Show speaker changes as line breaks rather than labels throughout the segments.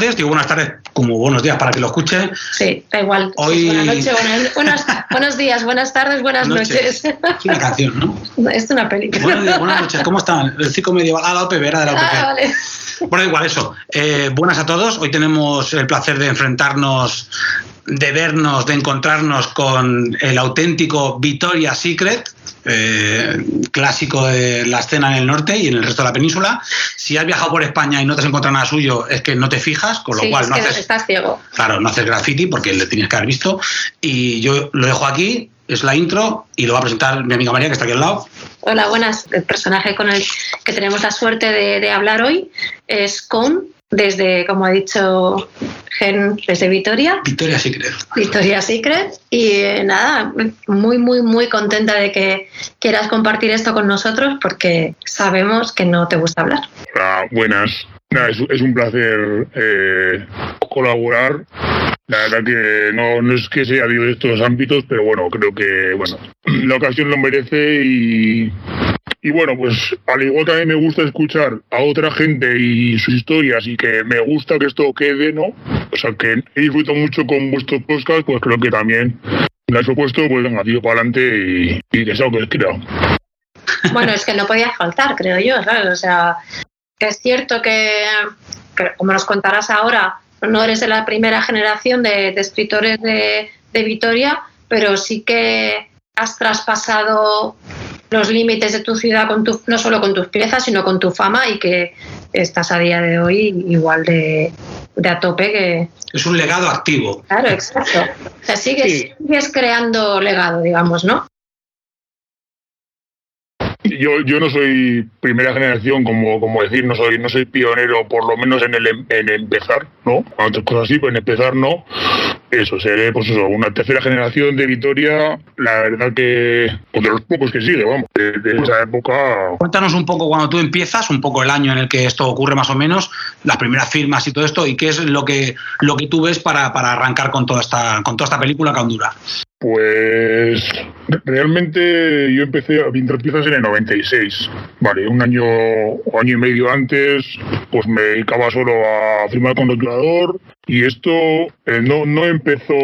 Digo buenas tardes como buenos días para que lo escuche.
Sí, da igual.
Hoy...
Buenas noches, buenas, buenos días, buenas tardes, buenas noches.
Es una canción, ¿no?
Es una película.
Buenos días, buenas noches, ¿cómo están? El ciclo medieval. Ah, la OPV, era de la OPV.
Ah, vale.
Bueno, igual eso. Eh, buenas a todos. Hoy tenemos el placer de enfrentarnos, de vernos, de encontrarnos con el auténtico Victoria's Secret, eh, clásico de la escena en el norte y en el resto de la península. Si has viajado por España y no te has encontrado nada suyo, es que no te fijas, con lo
Sí,
cual
es
no
que
haces.
estás ciego.
Claro, no haces graffiti porque le tenías que haber visto. Y yo lo dejo aquí, es la intro, y lo va a presentar mi amiga María, que está aquí al lado.
Hola, buenas. El personaje con el que tenemos la suerte de, de hablar hoy es Con, desde, como ha dicho Gen, desde Vitoria,
Victoria Secret.
Victoria Secret. Y eh, nada, muy, muy, muy contenta de que quieras compartir esto con nosotros porque sabemos que no te gusta hablar.
Hola, buenas. Nada, es, es un placer eh, colaborar. La verdad que no, no es que sea de estos ámbitos, pero bueno, creo que bueno la ocasión lo merece y, y bueno, pues al igual que a mí me gusta escuchar a otra gente y sus historias y que me gusta que esto quede, ¿no? O sea, que disfruto mucho con vuestros podcasts, pues creo que también me habéis propuesto, pues venga, tío, para adelante y, y que sea lo que quiera.
Bueno, es que no podía faltar, creo yo, ¿sabes? O sea, es cierto que, como nos contarás ahora, no eres de la primera generación de, de escritores de, de Vitoria, pero sí que has traspasado los límites de tu ciudad con tu, no solo con tus piezas, sino con tu fama y que estás a día de hoy igual de, de a tope que...
Es un legado activo.
Claro, exacto. O sea, sigues,
Sí.
sigues creando legado, digamos, ¿no?
Yo, yo no soy primera generación, como, como decir, no soy, no soy pionero, por lo menos en el em- en empezar, ¿no? Otras cosas sí, pero en empezar no. Eso, seré, pues eso, una tercera generación de Vitoria, la verdad que, pues de los pocos que sigue, vamos, de, de esa época.
Cuéntanos un poco cuando tú empiezas, un poco el año en el que esto ocurre más o menos, las primeras firmas y todo esto, y qué es lo que, lo que tú ves para, para arrancar con toda esta, con toda esta película que aún dura.
Pues realmente yo empecé a pintar piezas en el 96, vale, un año o año y medio antes, pues me dedicaba solo a firmar con rotulador y esto eh, no, no empezó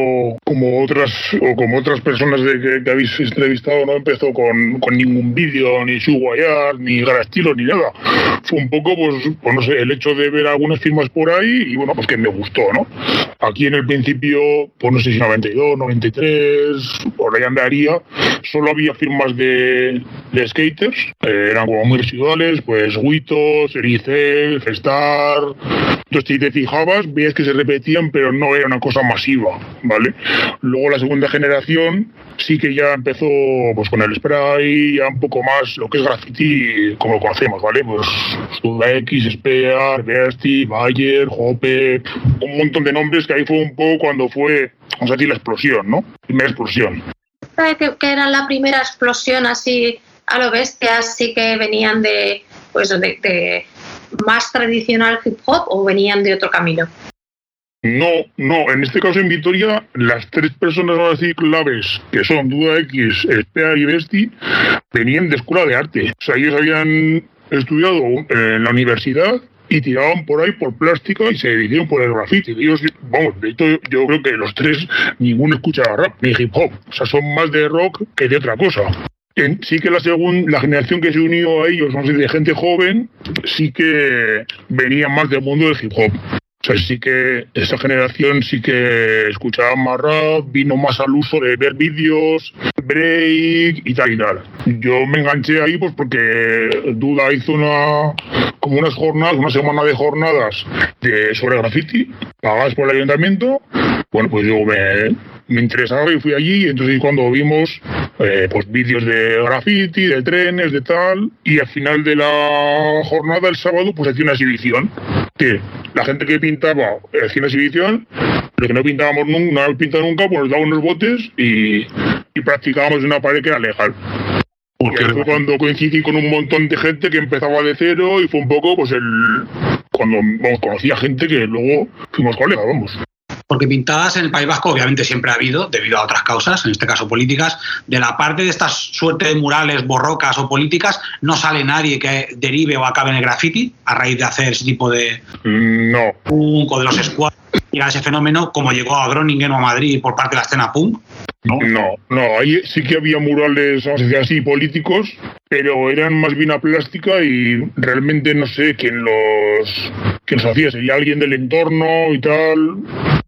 como otras o como otras personas de que, que habéis entrevistado, no empezó con, con ningún vídeo, ni Suguayar, ni Garastilo, ni nada. Fue un poco, pues, pues no sé, el hecho de ver algunas firmas por ahí y bueno, pues que me gustó, ¿no? Aquí en el principio, pues no sé si 92, 93, por ahí andaría, solo había firmas de, de skaters, eh, eran como muy residuales, pues Witos, Ericel, Festar. Entonces, si te fijabas, veías que se repetían, pero no era una cosa masiva, ¿vale? Luego la segunda generación sí que ya empezó pues con el spray, ya un poco más lo que es graffiti como lo conocemos, ¿vale? Pues X, Spear, Beastie, Bayer, Hoppe, un montón de nombres que ahí fue un poco cuando fue, vamos a decir, la explosión, ¿no? Primera explosión.
¿Sabe que, que era la primera explosión así a lo bestia, sí que venían de, pues, de, más tradicional hip hop o venían de otro camino?
No, no, en este caso en Vitoria, las tres personas, claves, que son Duda X, Spear y Besti, venían de escuela de arte. O sea, ellos habían estudiado en la universidad y tiraban por ahí por plástica y se decidieron por el graffiti. Ellos, vamos, de hecho, yo creo que los tres, ninguno escuchaba rap ni hip hop. O sea, son más de rock que de otra cosa. En- sí que la segunda, la generación que se unió a ellos, vamos a decir, de gente joven, sí que venía más del mundo del hip hop. O sea, sí que esa generación sí que escuchaba más rap, vino más al uso de ver vídeos, break y tal y tal. Yo me enganché ahí pues porque Duda hizo una como unas jornadas, una semana de jornadas de, sobre graffiti, pagadas por el ayuntamiento. Bueno, pues yo me, me interesaba y fui allí, y entonces cuando vimos eh, pues vídeos de graffiti, de trenes, de tal, y al final de la jornada, el sábado, pues hacía una exhibición. Que la gente que pintaba cine exhibición, lo que no pintábamos nunca, no habíamos pintado nunca, pues nos daban unos botes y, y practicábamos en una pared que era legal. Porque fue cuando coincidí con un montón de gente que empezaba de cero y fue un poco pues el cuando vamos, conocía gente que luego fuimos colegas, vamos.
Porque pintadas en el País Vasco obviamente siempre ha habido, debido a otras causas, en este caso políticas. De la parte de estas suerte de murales, borrocas o políticas, no sale nadie que derive o acabe en el graffiti a raíz de hacer ese tipo de...
Mm, No,
punk o de los squads y a ese fenómeno como llegó a Groningen o a Madrid por parte de la escena punk. ¿no?
no, no, ahí sí que había murales, así, políticos, pero eran más bien a plástica y realmente no sé quién los, quién los hacía, sería alguien del entorno y tal.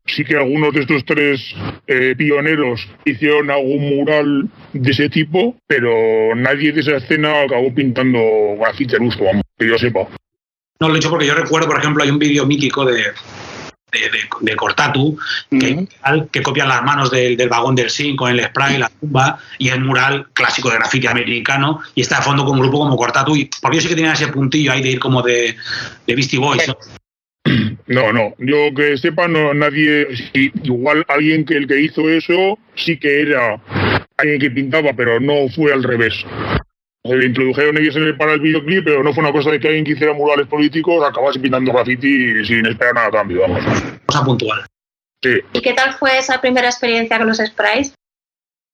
Sí que algunos de estos tres eh, pioneros hicieron algún mural de ese tipo, pero nadie de esa escena acabó pintando uso, vamos, que yo sepa.
No lo he dicho porque yo recuerdo, por ejemplo, hay un vídeo mítico de, de, de, de Cortatu que,
Ujú.
que copian las manos del, del vagón del zinc con el spray, la tumba y el mural clásico de graffiti americano y está de fondo con un grupo como Cortatu y porque yo sí que tenía ese puntillo ahí de ir como de, de Beastie Boys. ¿no?
No, no, yo que sepa, no, nadie, sí, igual alguien que el que hizo eso sí que era alguien que pintaba, pero no fue al revés. Se introdujeron ellos en el, para el videoclip, pero no fue una cosa de que alguien que hiciera murales políticos acabase pintando graffiti sin esperar nada a cambio, vamos.
Cosa puntual.
Sí.
¿Y qué tal fue esa primera experiencia con los sprays?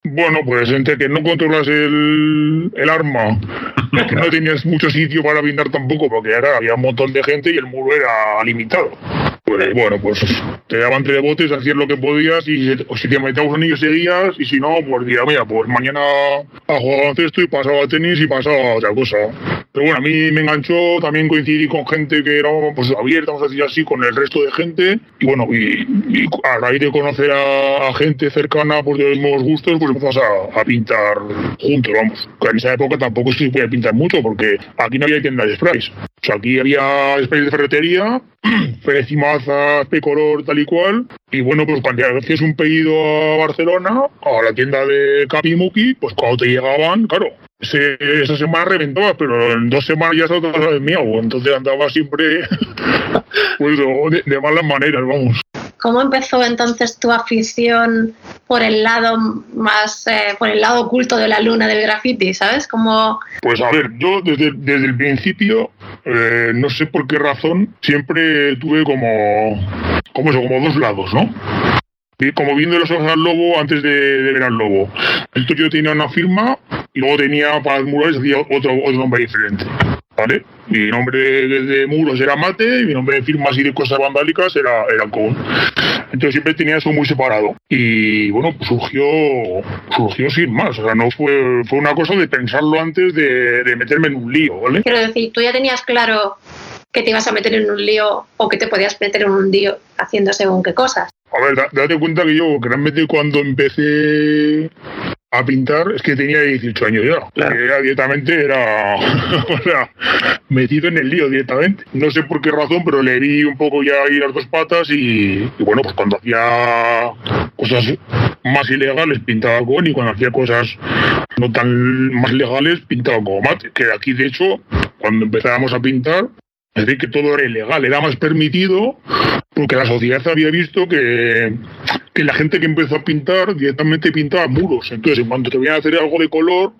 Bueno, pues entre que no controlas el, el arma, que no tenías mucho sitio para pintar tampoco, porque era, había un montón de gente y el muro era limitado. Pues bueno, pues te daban tres botes, hacías lo que podías y si te metías un anillo seguías y si no, pues mira, mira, pues mañana a jugar baloncesto y pasaba a tenis y pasaba a otra cosa. Pero bueno, a mí me enganchó, también coincidí con gente que era pues abierta, vamos a decir así, con el resto de gente y bueno, y, y a raíz de conocer a, a gente cercana pues de los mismos gustos, pues empezamos a, a pintar juntos, vamos. En esa época tampoco se podía pintar mucho porque aquí no había tiendas de sprays. O sea, aquí había sprays de ferretería, Pérez y Maza, Pecolor, tal y cual. Y bueno, pues cuando hacías un pedido a Barcelona, a la tienda de Capimuki, pues cuando te llegaban, claro, ese- esa semana reventaba, pero en dos semanas ya estaba otra vez miau. Entonces andaba siempre pues, de, de malas maneras, vamos.
¿Cómo empezó entonces tu afición por el lado más, eh, por el lado oculto de la luna del graffiti, ¿sabes? Como
Pues a ver, yo desde, desde el principio, eh, no sé por qué razón, siempre tuve como, como eso, como dos lados, ¿no? Como viendo los ojos al lobo antes de, de ver al lobo. Entonces yo tenía una firma y luego tenía para los murales hacía otro, otro nombre diferente. ¿Vale? Mi nombre de, de muros era Mate y mi nombre de firmas y de cosas vandálicas era, era Con. Entonces siempre tenía eso muy separado. Y bueno, pues surgió, surgió sin más. O sea, no fue, fue una cosa de pensarlo antes de, de meterme en un lío, ¿vale?
quiero decir, tú ya tenías claro que te ibas a meter en un lío o que te podías meter en un lío haciendo según qué cosas.
A ver, da- date cuenta que yo realmente cuando empecé a pintar es que tenía 18 años ya.
Claro.
Era directamente era o sea, metido en el lío directamente. No sé por qué razón, pero le vi un poco ya ahí las dos patas y, y bueno, pues cuando hacía cosas más ilegales pintaba con y cuando hacía cosas no tan más legales pintaba como mate. Que aquí de hecho, cuando empezábamos a pintar, es decir, que todo era ilegal, era más permitido porque la sociedad había visto que, que la gente que empezó a pintar directamente pintaba muros. Entonces, en cuanto te veían a hacer algo de color,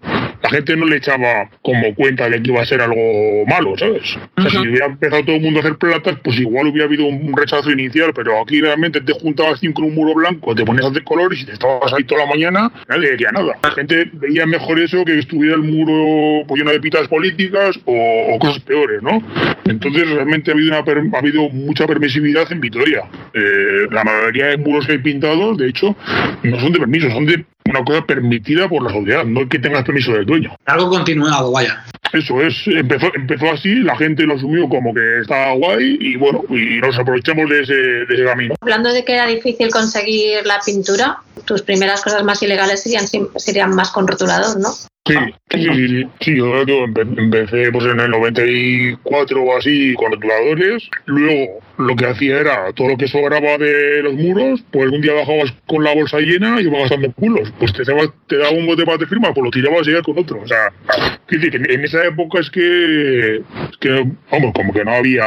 la gente no le echaba como cuenta de que iba a ser algo malo, ¿sabes? O sea, si hubiera empezado todo el mundo a hacer platas, pues igual hubiera habido un rechazo inicial, pero aquí realmente te juntabas cinco en un muro blanco, te ponías a hacer colores y te estabas ahí toda la mañana, nadie decía nada. La gente veía mejor eso que estuviera el muro pues, lleno de pitas políticas o, o cosas peores, ¿no? Entonces realmente ha habido, una per- ha habido mucha permisividad en Vitoria. Eh, la mayoría de muros que hay pintados, de hecho, no son de permiso, son de una cosa permitida por la sociedad, no es que tengas permiso del dueño.
Algo continuado, vaya.
Eso es, empezó, empezó así, la gente lo asumió como que estaba guay y bueno, y nos aprovechamos de ese, de ese camino.
Hablando de que era difícil conseguir la pintura, tus primeras cosas más ilegales serían, serían más con rotulador, ¿no?
Sí, sí, sí, sí, sí, yo, yo empe- empecé pues en el 94 o así con rotuladores, luego lo que hacía era todo lo que sobraba de los muros, pues un día bajabas con la bolsa llena y ibas gastando culos. Pues te, daba un bote para te firma, pues lo tirabas y ibas con otro. O sea, que en esa época es que, es que, vamos, como que no había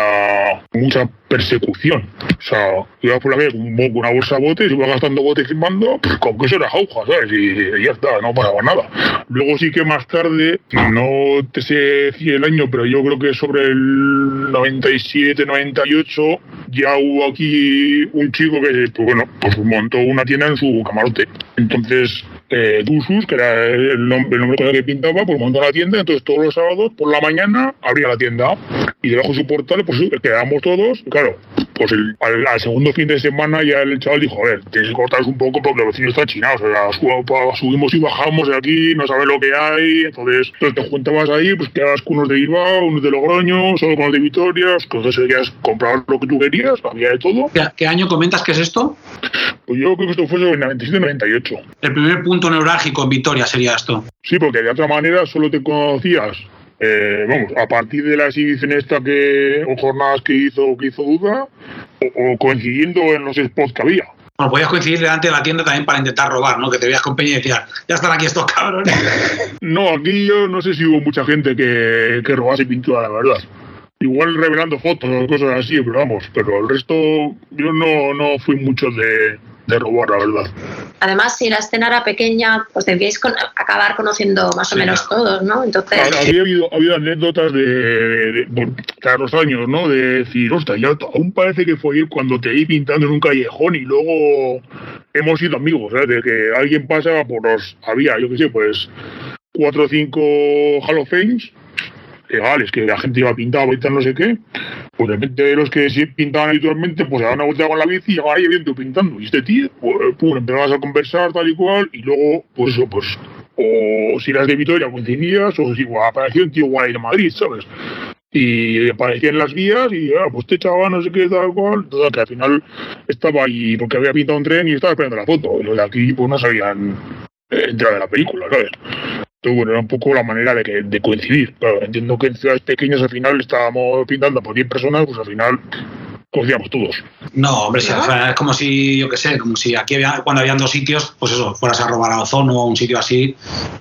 mucha persecución. O sea, ibas por la calle con una bolsa de botes, ibas gastando botes firmando, pues con que eso era jauja, ¿sabes? Y, ya está, no pasaba nada. Luego sí que más tarde, no te sé decir el año, pero yo creo que sobre el 97, 98, ya hubo aquí un chico que, pues bueno, pues montó una tienda en su camarote. Entonces, eh, Dusus, que era el nombre, el nombre con el que pintaba, pues montó la tienda. Entonces, todos los sábados, por la mañana, abría la tienda. Y debajo de su portal, pues quedábamos todos. Claro, pues el, al, segundo fin de semana ya el chaval dijo, a ver, tienes que cortaros un poco porque los vecinos están chinados. O sea, subimos y bajamos de aquí, no sabes lo que hay. Entonces, te juntabas ahí, pues quedabas con unos de Bilbao, unos de Logroño, solo con los de Vitoria. Entonces, querías comprar lo que tú querías, había de todo.
¿Qué, año comentas que es esto?
Pues yo creo que esto fue en el 97-98.
El primer punto neurálgico en Vitoria sería esto.
Sí, porque de otra manera solo te conocías eh, vamos, a partir de la exhibición esta que, o jornadas que hizo, que hizo Duda, o, coincidiendo en los spots que había.
Bueno, podías coincidir delante de la tienda también para intentar robar, ¿no? Que te veías con Peña y decías, ya están aquí estos cabrones.
no, aquí yo no sé si hubo mucha gente que, que robase pintura, la verdad. Igual revelando fotos o cosas así, pero vamos, pero el resto yo no, no fui mucho de, de robar, la verdad.
Además, si la escena era pequeña, pues debíais acabar conociendo más o menos todos, ¿no? Entonces...
Había habido, habido anécdotas de, de, cada dos años, ¿no? De decir, ostras, ya aún parece que fue ir cuando te vi pintando en un callejón y luego hemos sido amigos, ¿sabes? De que alguien pasa por los... Había, yo qué sé, pues cuatro o cinco Hall of Fames legales, que la gente iba pintado y tal, no sé qué, pues de repente los que sí pintaban habitualmente, pues se daban una vuelta con la bici y llegaban ahí viendo pintando. Y este tío, pues, pues empezabas a conversar tal y cual, y luego, pues eso, pues, o si eras de Vitoria coincidías, o si apareció un tío guay de Madrid, ¿sabes? y aparecía en las vías y ah, pues te chaval no sé qué tal cual todo que al final estaba ahí porque había pintado un tren y estaba esperando la foto y los de aquí pues no sabían entrar en la película ¿sabes? Bueno, era un poco la manera de, que, de coincidir. Claro, entiendo que en ciudades pequeñas al final estábamos pintando por 10 personas, pues al final conocíamos todos.
No, hombre, es como si, yo qué sé, como si aquí había, cuando habían dos sitios, pues eso, fueras a robar a Ozono o un sitio así,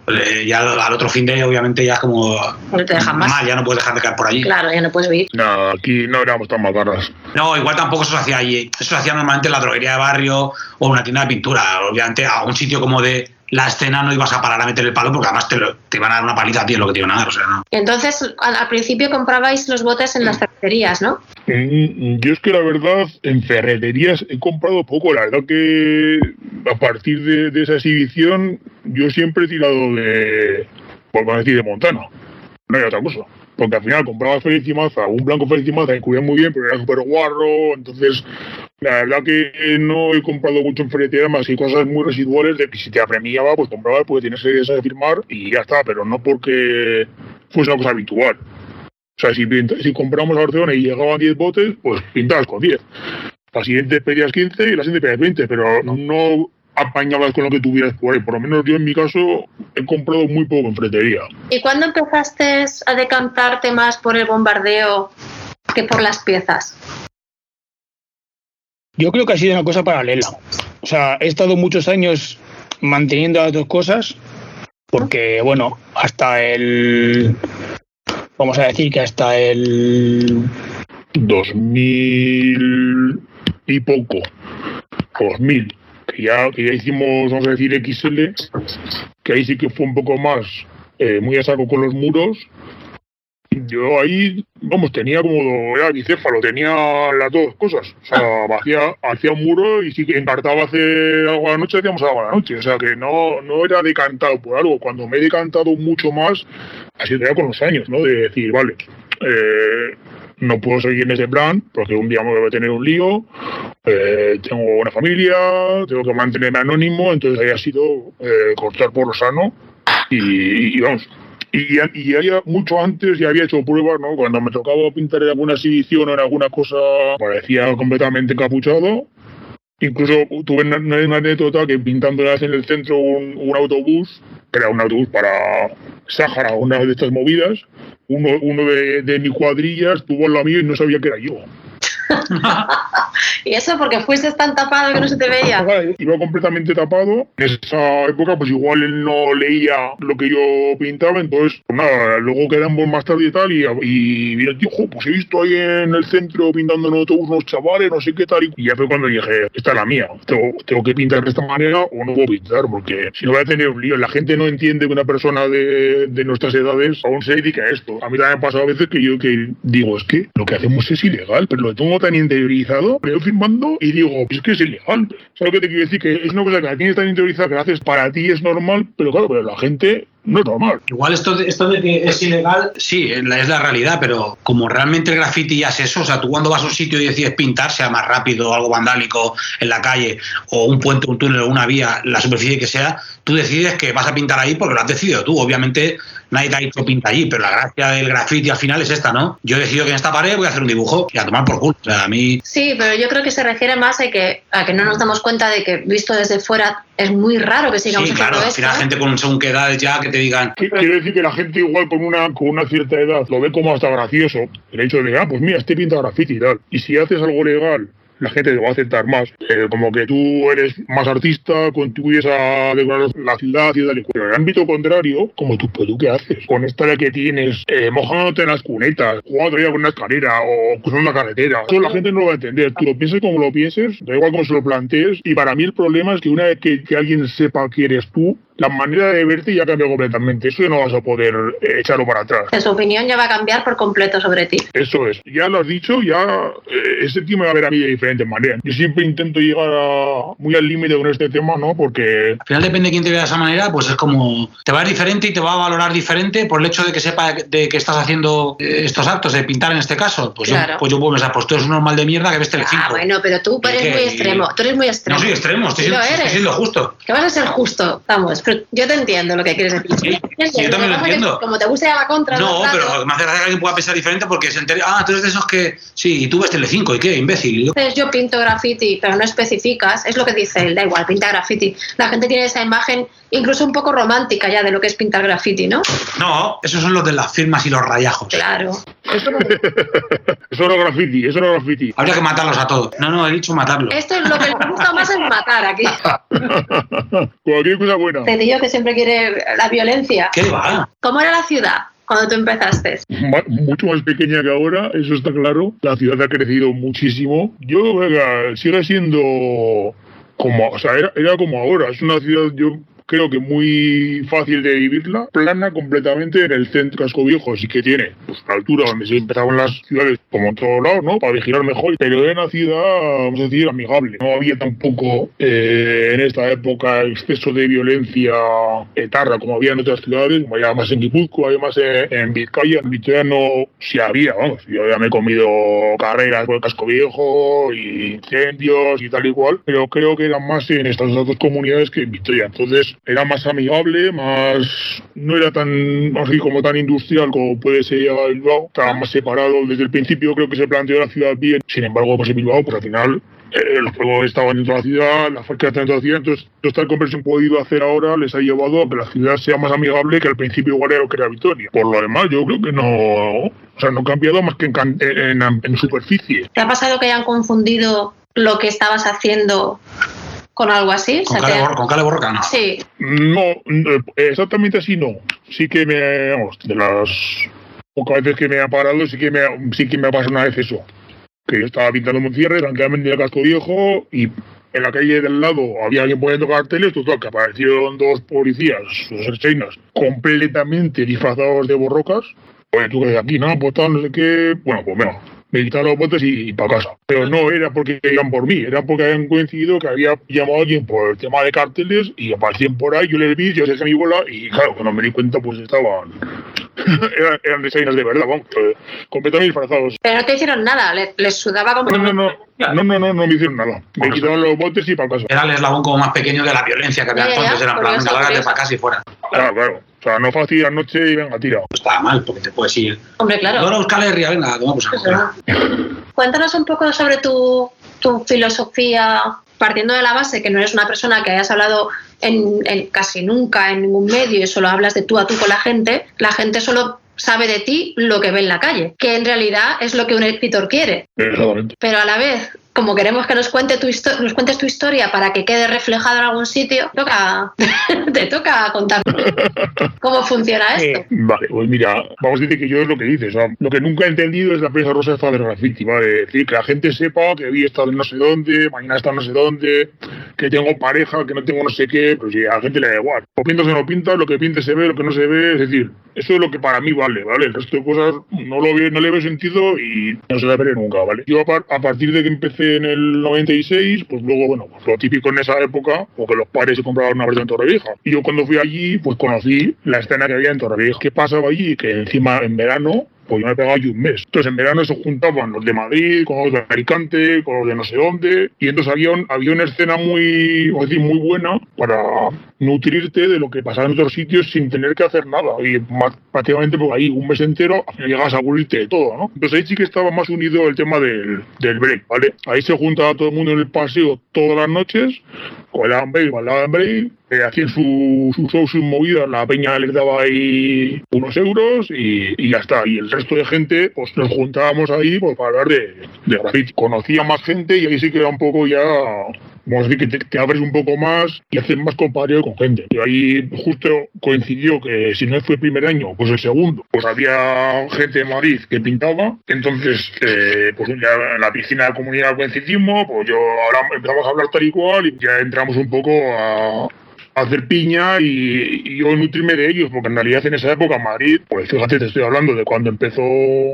pues, ya al otro fin de obviamente ya es como
no te dejan más.
ya no puedes dejar de caer por allí.
Claro, ya no puedes vivir.
No, aquí no éramos tan malgarras.
No, igual tampoco eso se hacía allí. Eso se hacía normalmente en la droguería de barrio o una tienda de pintura. Obviamente a un sitio como de la escena no ibas a parar a meter el palo porque además te, te iban a dar una paliza a ti lo que te iban a dar. O sea, no.
Entonces, al, principio comprabais los botes en las ferreterías, ¿no?
Mm, yo es que la verdad, en ferreterías he comprado poco. La verdad que a partir de, esa exhibición, yo siempre he tirado de, por decir, de Montana. No hay otra cosa porque al final compraba Felicimaza, un blanco Felicimaza que cubría muy bien, pero era súper guarro, entonces la verdad que no he comprado mucho en ferretería, más que cosas muy residuales de que si te apremiaba, pues compraba, pues tienes que de firmar y ya está, pero no porque fuese una cosa habitual. O sea, si, si compramos a Barcelona y llegaban 10 botes, pues pintabas con 10. La siguiente pedías 15 y la siguiente pedías 20, pero no apañabas con lo que tuvieras por ahí. Por lo menos yo en mi caso he comprado muy poco en ferretería.
¿Y cuándo empezaste a decantarte más por el bombardeo que por las piezas?
Yo creo que ha sido una cosa paralela. O sea, he estado muchos años manteniendo las dos cosas, porque, bueno, hasta el. Vamos a decir que hasta el.
2000 y poco. 2000. Que ya, que ya hicimos, vamos a decir, XL, que ahí sí que fue un poco más eh, muy a saco con los muros yo ahí, vamos, tenía como, era bicéfalo, tenía las dos cosas. O sea, hacía, hacía un muro y si encartaba hacer algo a la noche, hacíamos algo a la noche. O sea, que no, no era decantado por algo. Cuando me he decantado mucho más, ha sido ya con los años, ¿no? De decir, vale, eh, no puedo seguir en ese plan porque un día me voy a tener un lío, eh, tengo una familia, tengo que mantenerme anónimo, entonces ahí ha sido eh, cortar por lo sano y vamos, y, y mucho antes ya había hecho pruebas, ¿no? Cuando me tocaba pintar en alguna exhibición o en alguna cosa, parecía completamente encapuchado. Incluso tuve una, anécdota que pintando en el centro un, autobús, que era un autobús para Sáhara, una de estas movidas, uno, uno de, de mi cuadrilla estuvo en la mía y no sabía que era yo.
¿Y eso porque fuiste tan tapado que no se te veía?
Iba completamente tapado. En esa época, pues igual él no leía lo que yo pintaba, entonces, pues nada, luego quedamos más tarde y tal, y, y mira, tío, pues he visto ahí en el centro pintando en todos unos chavales, no sé qué tal, y ya fue cuando dije, esta es la mía, tengo, tengo que pintar de esta manera o no puedo pintar, porque si no voy a tener un lío. La gente no entiende que una persona de, de nuestras edades aún se dedica a esto. A mí también me ha pasado a veces que yo que digo, es que lo que hacemos es ilegal, pero lo tengo tan interiorizado, veo firmando y digo, es que es ilegal. ¿Sabes lo que te quiero decir? Que es una cosa que la tienes tan interiorizada que la haces para ti es normal, pero claro, pero la gente no es normal.
Igual esto de, esto de que es ilegal, sí, es la realidad, pero como realmente el graffiti ya es eso, o sea, tú cuando vas a un sitio y decides pintar, sea más rápido, algo vandálico en la calle, o un puente, un túnel, una vía, la superficie que sea, tú decides que vas a pintar ahí porque lo has decidido tú. Obviamente nadie te ha dicho pinta allí, pero la gracia del graffiti al final es esta, ¿no? Yo decido que en esta pared voy a hacer un dibujo y a tomar por culo. O sea, a mí...
Sí, pero yo creo que se refiere más a que, a que no nos damos cuenta de que visto desde fuera es muy raro que sigamos
sí, claro, al final gente con según qué edad ya que te digan...
Quiero decir que la gente igual con una, con una cierta edad lo ve como hasta gracioso. El hecho de, ah, pues mira, este pinta graffiti y tal. Y si haces algo legal la gente te va a aceptar más. Eh, como que tú eres más artista, contribuyes a decorar la ciudad y tal. Pero en el ámbito contrario, como tú, pues, ¿tú qué haces? Con esta que tienes, eh, mojándote en las cunetas, jugando con una escalera o cruzando una carretera. Eso la gente no lo va a entender. Tú lo pienses como lo pienses, da igual cómo se lo plantees. Y para mí el problema es que una vez que, que alguien sepa que eres tú, la manera de verte ya cambia completamente. Eso ya no vas a poder eh, echarlo para atrás.
En su opinión ya va a cambiar por completo sobre ti.
Eso es. Ya lo has dicho, ya eh, ese tío me va a ver a mí de diferentes maneras. Yo siempre intento llegar muy al límite con este tema, ¿no? Porque...
Al final depende de quién te vea de esa manera, pues es como... Te va a ver diferente y te va a valorar diferente por el hecho de que sepa de que estás haciendo eh, estos actos, de pintar en este caso. Pues, yo, pues yo puedo pensar, pues tú eres un normal de mierda que ves Telecinco.
Ah, bueno, pero tú eres muy extremo. Tú eres muy extremo.
No soy extremo, estoy, siendo, estoy siendo justo.
Que vas a ser justo, vamos. Pero yo te entiendo lo que quieres decir.
Sí, yo también lo entiendo.
como te gusta la contra.
No, pero me hace gracia que alguien pueda pensar diferente porque se entera. Ah, tú eres de esos que. Sí, y tú ves Telecinco, ¿y qué? Imbécil.
Entonces yo pinto graffiti, pero no especificas. Es lo que dice él, da igual, pinta graffiti. La gente tiene esa imagen incluso un poco romántica ya de lo que es pintar graffiti, ¿no?
No, esos son los de las firmas y los rayajos.
Claro.
Eso no, eso no graffiti, eso no graffiti.
Habría que matarlos a todos. No, no, he dicho matarlos.
Esto es lo que me gusta más es matar aquí.
Cualquier cosa buena.
Te digo que siempre quiere la violencia.
¿Qué va?
¿Cómo era la ciudad? cuando tú empezaste?
Mucho más pequeña que ahora, eso está claro. La ciudad ha crecido muchísimo. Yo, venga, sigue siendo como, o sea, era, era como ahora. Es una ciudad, yo creo que muy fácil de vivirla, plana completamente en el centro casco viejo, sí que tiene pues, altura donde se empezaban las ciudades, como en todos lados, ¿no? Para vigilar mejor, pero era una ciudad, vamos a decir, amigable. No había tampoco eh, en esta época exceso de violencia etarra como había en otras ciudades, como había más en Guipúzcoa, había más en, Vizcaya, en Vitoria no, si había, vamos, yo ya me he comido carreras por el casco viejo y incendios y tal y cual, pero creo que eran más en estas dos comunidades que en Vitoria. Entonces, era más amigable, más no era tan así como tan industrial como puede ser Bilbao, estaba más separado desde el principio, creo que se planteó la ciudad bien, sin embargo, pues en Bilbao, pues al final eh, los juegos estaban dentro de la ciudad, las fábricas estaban dentro de la ciudad, entonces esta conversión podido hacer ahora les ha llevado a que la ciudad sea más amigable que al principio igual era lo que era Vitoria. Por lo demás, yo creo que no, o sea, no ha cambiado más que en, en, en superficie.
¿Te ha pasado que hayan confundido lo que estabas haciendo con algo así.
Con, cale, borroca, no.
Sí.
No, exactamente así no. Sí que me, vamos, de las pocas veces que me ha parado, sí que me, sí que me ha pasado una vez eso. Que yo estaba pintando un cierre, tranquilamente en el casco viejo, y en la calle del lado había alguien poniendo carteles, total, que aparecieron dos policías, dos chinas, completamente disfrazados de borrocas. Oye, tú que de aquí, ¿no? Pues tal, no sé qué. Bueno, pues venga, me quitaron los botes y, para casa. Pero no era porque iban por mí, era porque habían coincidido que había llamado a alguien por el tema de carteles y aparecían por ahí, yo les vi, yo dejé mi bola y claro, cuando me di cuenta pues estaban... eran, eran de verdad, vamos, completamente disfrazados.
Pero no te hicieron nada, les, sudaba como...
No, no, no, no, no, no, no me hicieron nada. Me quitaron los botes y para casa.
Era el eslabón como más pequeño de la violencia que había entonces, era plan, lárgate para casa y fuera.
Claro, claro. Sea, no fácil anoche y venga, tira.
No estaba mal, porque te puedes ir.
Hombre, claro.
Ahora Euskal Herria, venga, vamos a
Cuéntanos un poco sobre tu, tu filosofía, partiendo de la base que no eres una persona que hayas hablado en, en, casi nunca en ningún medio y solo hablas de tú a tú con la gente, la gente solo sabe de ti lo que ve en la calle, que en realidad es lo que un escritor quiere. Pero a la vez, como queremos que nos, cuente tu nos cuentes tu historia para que quede reflejado en algún sitio, toca, te toca contar cómo funciona esto.
Vale, pues mira, vamos a decir que yo es lo que dices. lo que nunca he entendido es la prensa rosa esta del graffiti, ¿vale? decir, que la gente sepa que hoy estado en no sé dónde, mañana está no sé dónde, que tengo pareja, que no tengo no sé qué, pero si a la gente le da igual. O pintas o no pintas, lo que pintes se ve, lo que no se ve, es decir, eso es lo que para mí vale, ¿vale? El resto de cosas no lo veo, no le veo sentido y no se va a ver nunca, ¿vale? Yo a, partir de que empecé en el 96, pues luego, bueno, pues lo típico en esa época, porque los padres se compraban una versión en Torrevieja. Y yo cuando fui allí, pues conocí la escena que había en Torrevieja. ¿Qué pasaba allí? Que encima en verano pues yo me he pegado allí un mes. Entonces en verano se juntaban los de Madrid con los de Alicante, con los de no sé dónde, y entonces había, había una escena muy, decir, muy buena para nutrirte de lo que pasaba en otros sitios sin tener que hacer nada. Y prácticamente por pues, ahí un mes entero llegas a aburrirte de todo, ¿no? Entonces ahí sí que estaba más unido el tema del, del break, ¿vale? Ahí se juntaba todo el mundo en el paseo todas las noches, con el Ambrey, con el break, eh, hacían su, su show, sus movidas, la peña les daba ahí unos euros y, y, ya está. Y el resto de gente, pues nos juntábamos ahí pues, para hablar de, de graffiti. Conocía más gente y ahí sí que era un poco ya vamos a decir que te, abres un poco más y haces más compadre con gente. Y ahí justo coincidió que si no fue el primer año, pues el segundo, pues había gente de Madrid que pintaba, entonces eh, pues ya en la piscina de comunidad coincidimos, pues yo ahora empezamos a hablar tal y cual y ya entramos un poco a, hacer piña y, yo nutrirme de ellos, porque en realidad en esa época Madrid, pues fíjate, te estoy hablando de cuando empezó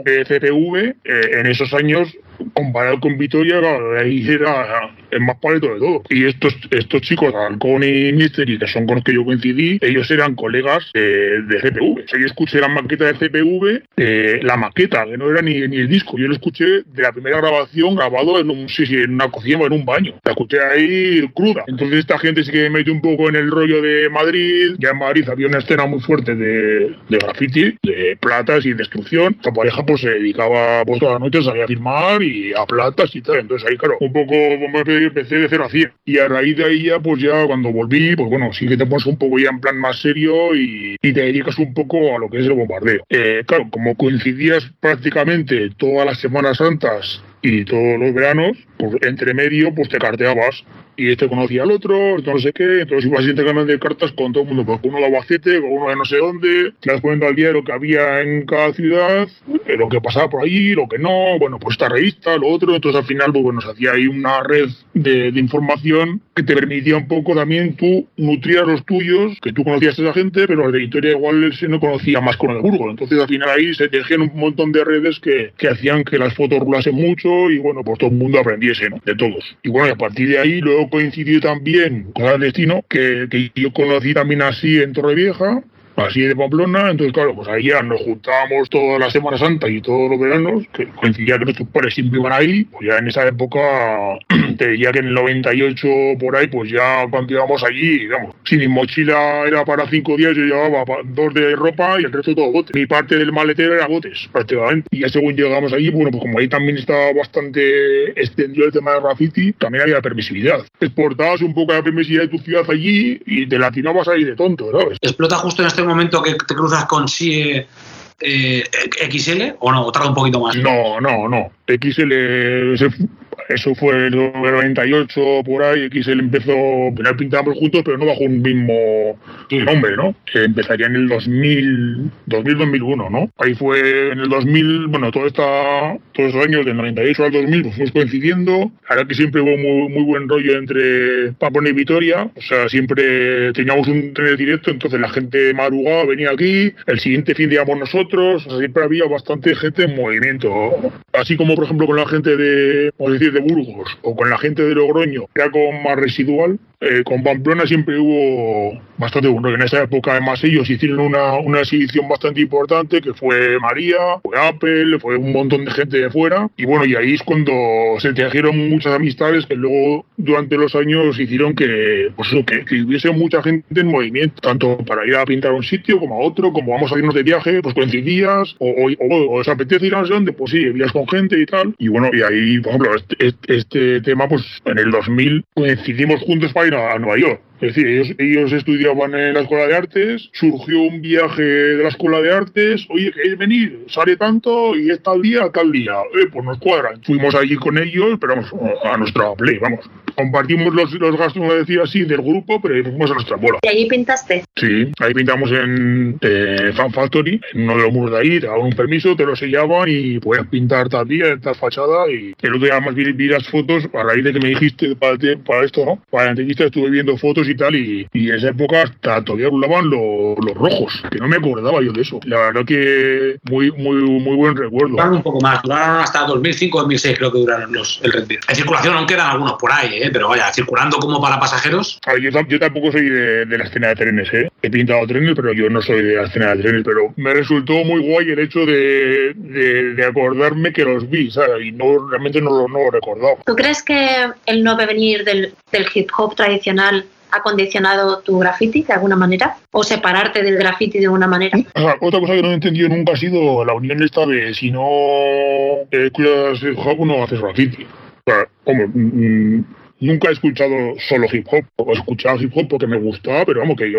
CPV, eh, en esos años comparado con Vitoria, ahí era el más paleto de todo. Y estos, estos chicos, Alcón y Mystery, que son con los que yo coincidí, ellos eran colegas de, de CPV. yo escuché la maqueta de CPV, eh, la maqueta, que no era ni, ni, el disco, yo lo escuché de la primera grabación grabado en un, sí, sí, en una cocina o en un baño. La escuché ahí cruda. Entonces esta gente sí que me metió un poco en el rollo de Madrid. Ya en Madrid había una escena muy fuerte de, de graffiti, de platas y destrucción. La pareja pues se dedicaba pues todas las noches a firmar y a platas y tal. Entonces ahí, claro, un poco empecé de cero a 100. Y a raíz de ahí ya, pues ya cuando volví, pues bueno, sí que te pones un poco ya en plan más serio y, te dedicas un poco a lo que es el bombardeo. Eh, claro, como coincidías prácticamente todas las Semanas Santas y todos los veranos, pues entre medio, pues te carteabas y este conocía al otro, no sé qué, entonces ibas intercambiando de cartas con todo el mundo, pues uno de Albacete, con uno de no sé dónde, te poniendo al día lo que había en cada ciudad, eh, lo que pasaba por ahí, lo que no, bueno, pues esta revista, lo otro, entonces al final pues bueno, se hacía ahí una red de, de información que te permitía un poco también tú nutrir a los tuyos, que tú conocías a esa gente, pero el de Victoria igual se no conocía más con el Burgo, entonces al final ahí se tejían un montón de redes que, que hacían que las fotos rulasen mucho y bueno, pues todo el mundo aprendiese, ¿no? De todos. Y bueno, a partir de ahí luego coincidió también con el destino, que, que yo conocí también así en Torrevieja, así de Pamplona, entonces claro, pues ya nos juntábamos toda la Semana Santa y todos los veranos, que coincidía que nuestros padres siempre iban ahí, pues ya en esa época, te diría que en el 98 por ahí, pues ya cuando íbamos allí, digamos, si mi mochila era para cinco días, yo llevaba dos de ropa y el resto todo botes. Mi parte del maletero era botes, prácticamente. Y ya según llegamos allí, bueno, pues como ahí también estaba bastante extendido el tema de graffiti, también había permisividad. Exportabas un poco la permisividad de tu ciudad allí y te la tirabas ahí de tonto, ¿sabes?
Explota justo en este momento que te cruzas con sí eh, XL o no, o tarda un poquito más.
No, no, no. XL eso fue el 98 por ahí, XL empezó, primero pintábamos juntos, pero no bajo un mismo nombre, ¿no? Que empezaría en el 2000, 2000-2001, ¿no? Ahí fue en el 2000, bueno, todo esta, todos esos años, del 98 al 2000, pues fuimos coincidiendo. Ahora que siempre hubo muy, muy buen rollo entre Papón y Vitoria, o sea, siempre teníamos un tren directo, entonces la gente madrugada venía aquí, el siguiente fin íbamos nosotros, o sea, siempre había bastante gente en movimiento. Así como, por ejemplo, con la gente de, de Burgos o con la gente de Logroño, era como más residual, eh, con Pamplona siempre hubo bastante bueno. En esa época, además, ellos hicieron una, una exhibición bastante importante que fue María, fue Apple, fue un montón de gente de fuera. Y bueno, y ahí es cuando se tejieron muchas amistades que luego durante los años hicieron que, pues que, hubiese mucha gente en movimiento, tanto para ir a pintar un sitio como a otro, como vamos a irnos de viaje, pues coincidías, o, o, o, os apetece ir a no pues sí, vivías con gente y tal. Y bueno, y ahí, por ejemplo, este, este, este tema, pues en el 2000 coincidimos juntos para ir ir a Nueva York. Es decir, ellos, ellos estudiaban en la Escuela de Artes, surgió un viaje de la Escuela de Artes, oye, ¿queréis venir? Sale tanto y es tal día, tal día. Eh, pues nos cuadran. Fuimos allí con ellos, pero vamos, a nuestra play, vamos. Compartimos los, los gastos, como decía así, del grupo, pero fuimos a nuestra bola.
¿Y allí pintaste?
Sí, ahí pintamos en eh, Fan Factory, en uno de los muros de ahí, te daban un permiso, te lo sellaban y puedes pintar tal día, en tal fachada. Y el otro día además vi, vi las fotos, a raíz de que me dijiste para, para esto, ¿no? Para la entrevista estuve viendo fotos y tal, y, y en esa época hasta todavía rulaban los, los rojos, que no me acordaba yo de eso. La verdad que muy, muy, muy buen recuerdo.
Duraron un poco más, duraron hasta 2005-2006 creo que duraron los, el. En circulación aún quedan algunos por ahí, ¿eh? pero vaya, circulando como para pasajeros.
A ver, yo, tam- yo tampoco soy de, de la escena de trenes, ¿eh? He pintado trenes, pero yo no soy de la escena de trenes, pero me resultó muy guay el hecho de, de, de acordarme que los vi, ¿sabes? Y no, realmente no lo, no lo recordaba.
¿Tú crees que el no venir del, del hip hop tradicional ha condicionado tu graffiti de alguna manera? ¿O separarte del graffiti de alguna manera?
O sea, otra cosa que no he entendido nunca ha sido la unión esta de si no eh, cuidas hip hop no haces graffiti. O sea, hombre, mm, mm, nunca he escuchado solo hip hop. He escuchado hip hop porque me gustaba, pero vamos, que yo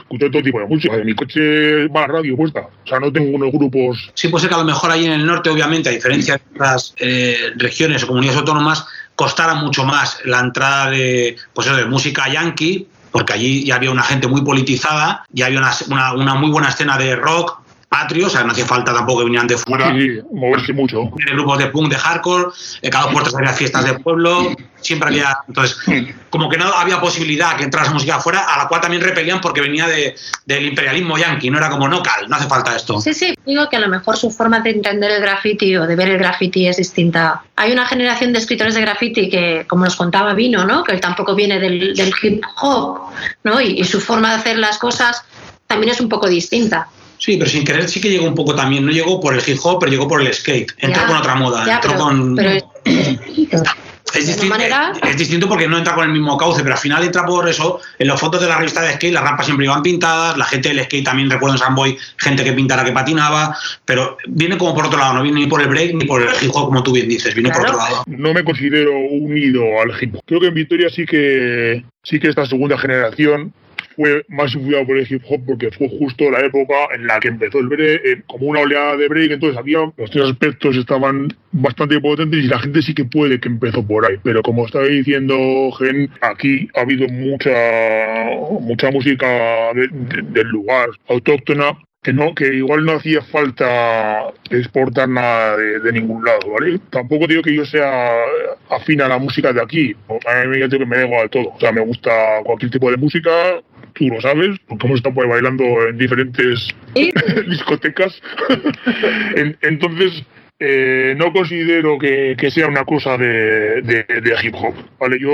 escucho todo tipo de música. En mi coche va la radio puesta. O sea, no tengo unos grupos
Sí, puede ser que a lo mejor ahí en el norte, obviamente, a diferencia de otras eh, regiones o comunidades autónomas, costara mucho más la entrada de, pues eso, de música yankee, porque allí ya había una gente muy politizada, ya había una, una, una muy buena escena de rock patrio, o sea, no hacía falta tampoco que vinieran de fuera.
sí, sí, moverse mucho.
de grupos de punk, de hardcore, eh, cada dos puertas había fiestas de pueblo, siempre había. Entonces, como que no había posibilidad que entrara música afuera, a la cual también repelían porque venía de, del imperialismo yanqui, no era como no cal, no hace falta esto.
Sí, sí, digo que a lo mejor su forma de entender el graffiti o de ver el graffiti es distinta. Hay una generación de escritores de graffiti que, como nos contaba Vino, ¿no? que él tampoco viene del, del hip hop, ¿no? Y, y su forma de hacer las cosas también es un poco distinta.
Sí, pero sin querer sí que llegó un poco también. No llegó por el hip hop, pero llegó por el skate. Entró
Ya,
con otra moda.
ya,
entró
pero-
con.
pero es-
Es
de
distinto,
manera-
es distinto porque no entra con el mismo cauce, pero al final entra por eso. En las fotos de la revista de skate, las rampas siempre iban pintadas, la gente del skate también recuerdo en Samboy, gente que pintara que patinaba, pero viene como por otro lado, no viene ni por el break ni por el hip hop, como tú bien dices, viene por otro lado.
No me considero unido al hip hop. Creo que en Vitoria sí que sí que esta segunda generación fue más influida por el hip hop porque fue justo la época en la que empezó el break, eh, como una oleada de break, entonces había los tres aspectos estaban bastante potentes y la gente sí que puede que empezó por ahí, pero como estaba diciendo Gen, aquí ha habido mucha mucha música de- de- del lugar autóctona que no que igual no hacía falta exportar nada de, ningún lado, ¿vale? Tampoco digo que yo sea afín a la música de aquí, a mí me da igual todo, o sea, me gusta cualquier tipo de música, tú lo sabes, porque hemos estado ahí bailando en diferentes
Sí.
discotecas, En- entonces eh, no considero que, que sea una cosa de, de- de hip hop, ¿vale? Yo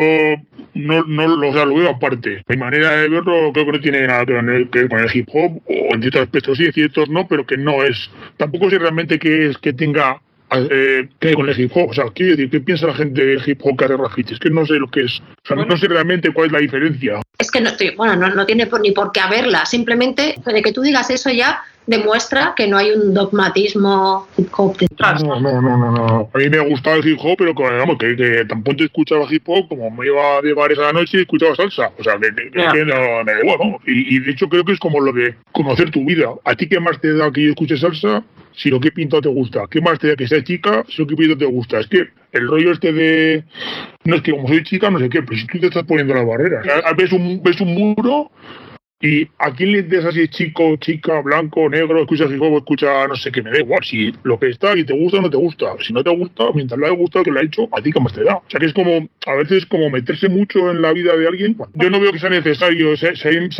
no, no lo, o sea, lo veo aparte. Mi manera de verlo creo que no tiene nada que ver que ver con el hip hop, o en ciertos aspectos sí, en ciertos no, pero que no es. Tampoco sé realmente que es que tenga eh, que ver con el hip hop. O sea, decir, ¿qué piensa la gente del hip hop que hace graffiti? Es que no sé lo que es. O sea, no sé realmente cuál es la diferencia.
Es que no, bueno, no, no tiene por- ni por qué haberla. Simplemente de que tú digas eso ya demuestra que no hay un dogmatismo hip hop detrás.
No, no, no, no, no. A mí me gustaba el hip hop, pero que, vamos, que, que tampoco escuchaba hip hop como me iba de bares a la noche y escuchaba salsa. O sea, que, no, me da igual, vamos. Y, y de hecho creo que es como lo de conocer tu vida. ¿A ti qué más te da que yo escuche salsa? Si lo que he pintado te gusta. ¿Qué más te da que sea chica? Si lo que he pintado te gusta. Es que el rollo este de... No es que como soy chica, no sé qué, pero si tú te estás poniendo las barreras. O sea, ves un, ves un muro ¿Y a quién le interesa si es chico, chica, blanco, negro, escucha hip escucha no sé qué? Me da igual. Si lo que está y te gusta o no te gusta. Si no te gusta, mientras le haya gustado que lo ha hecho, a ti más te da. O sea que es como, a veces como meterse mucho en la vida de alguien. Yo no veo que sea necesario. Se,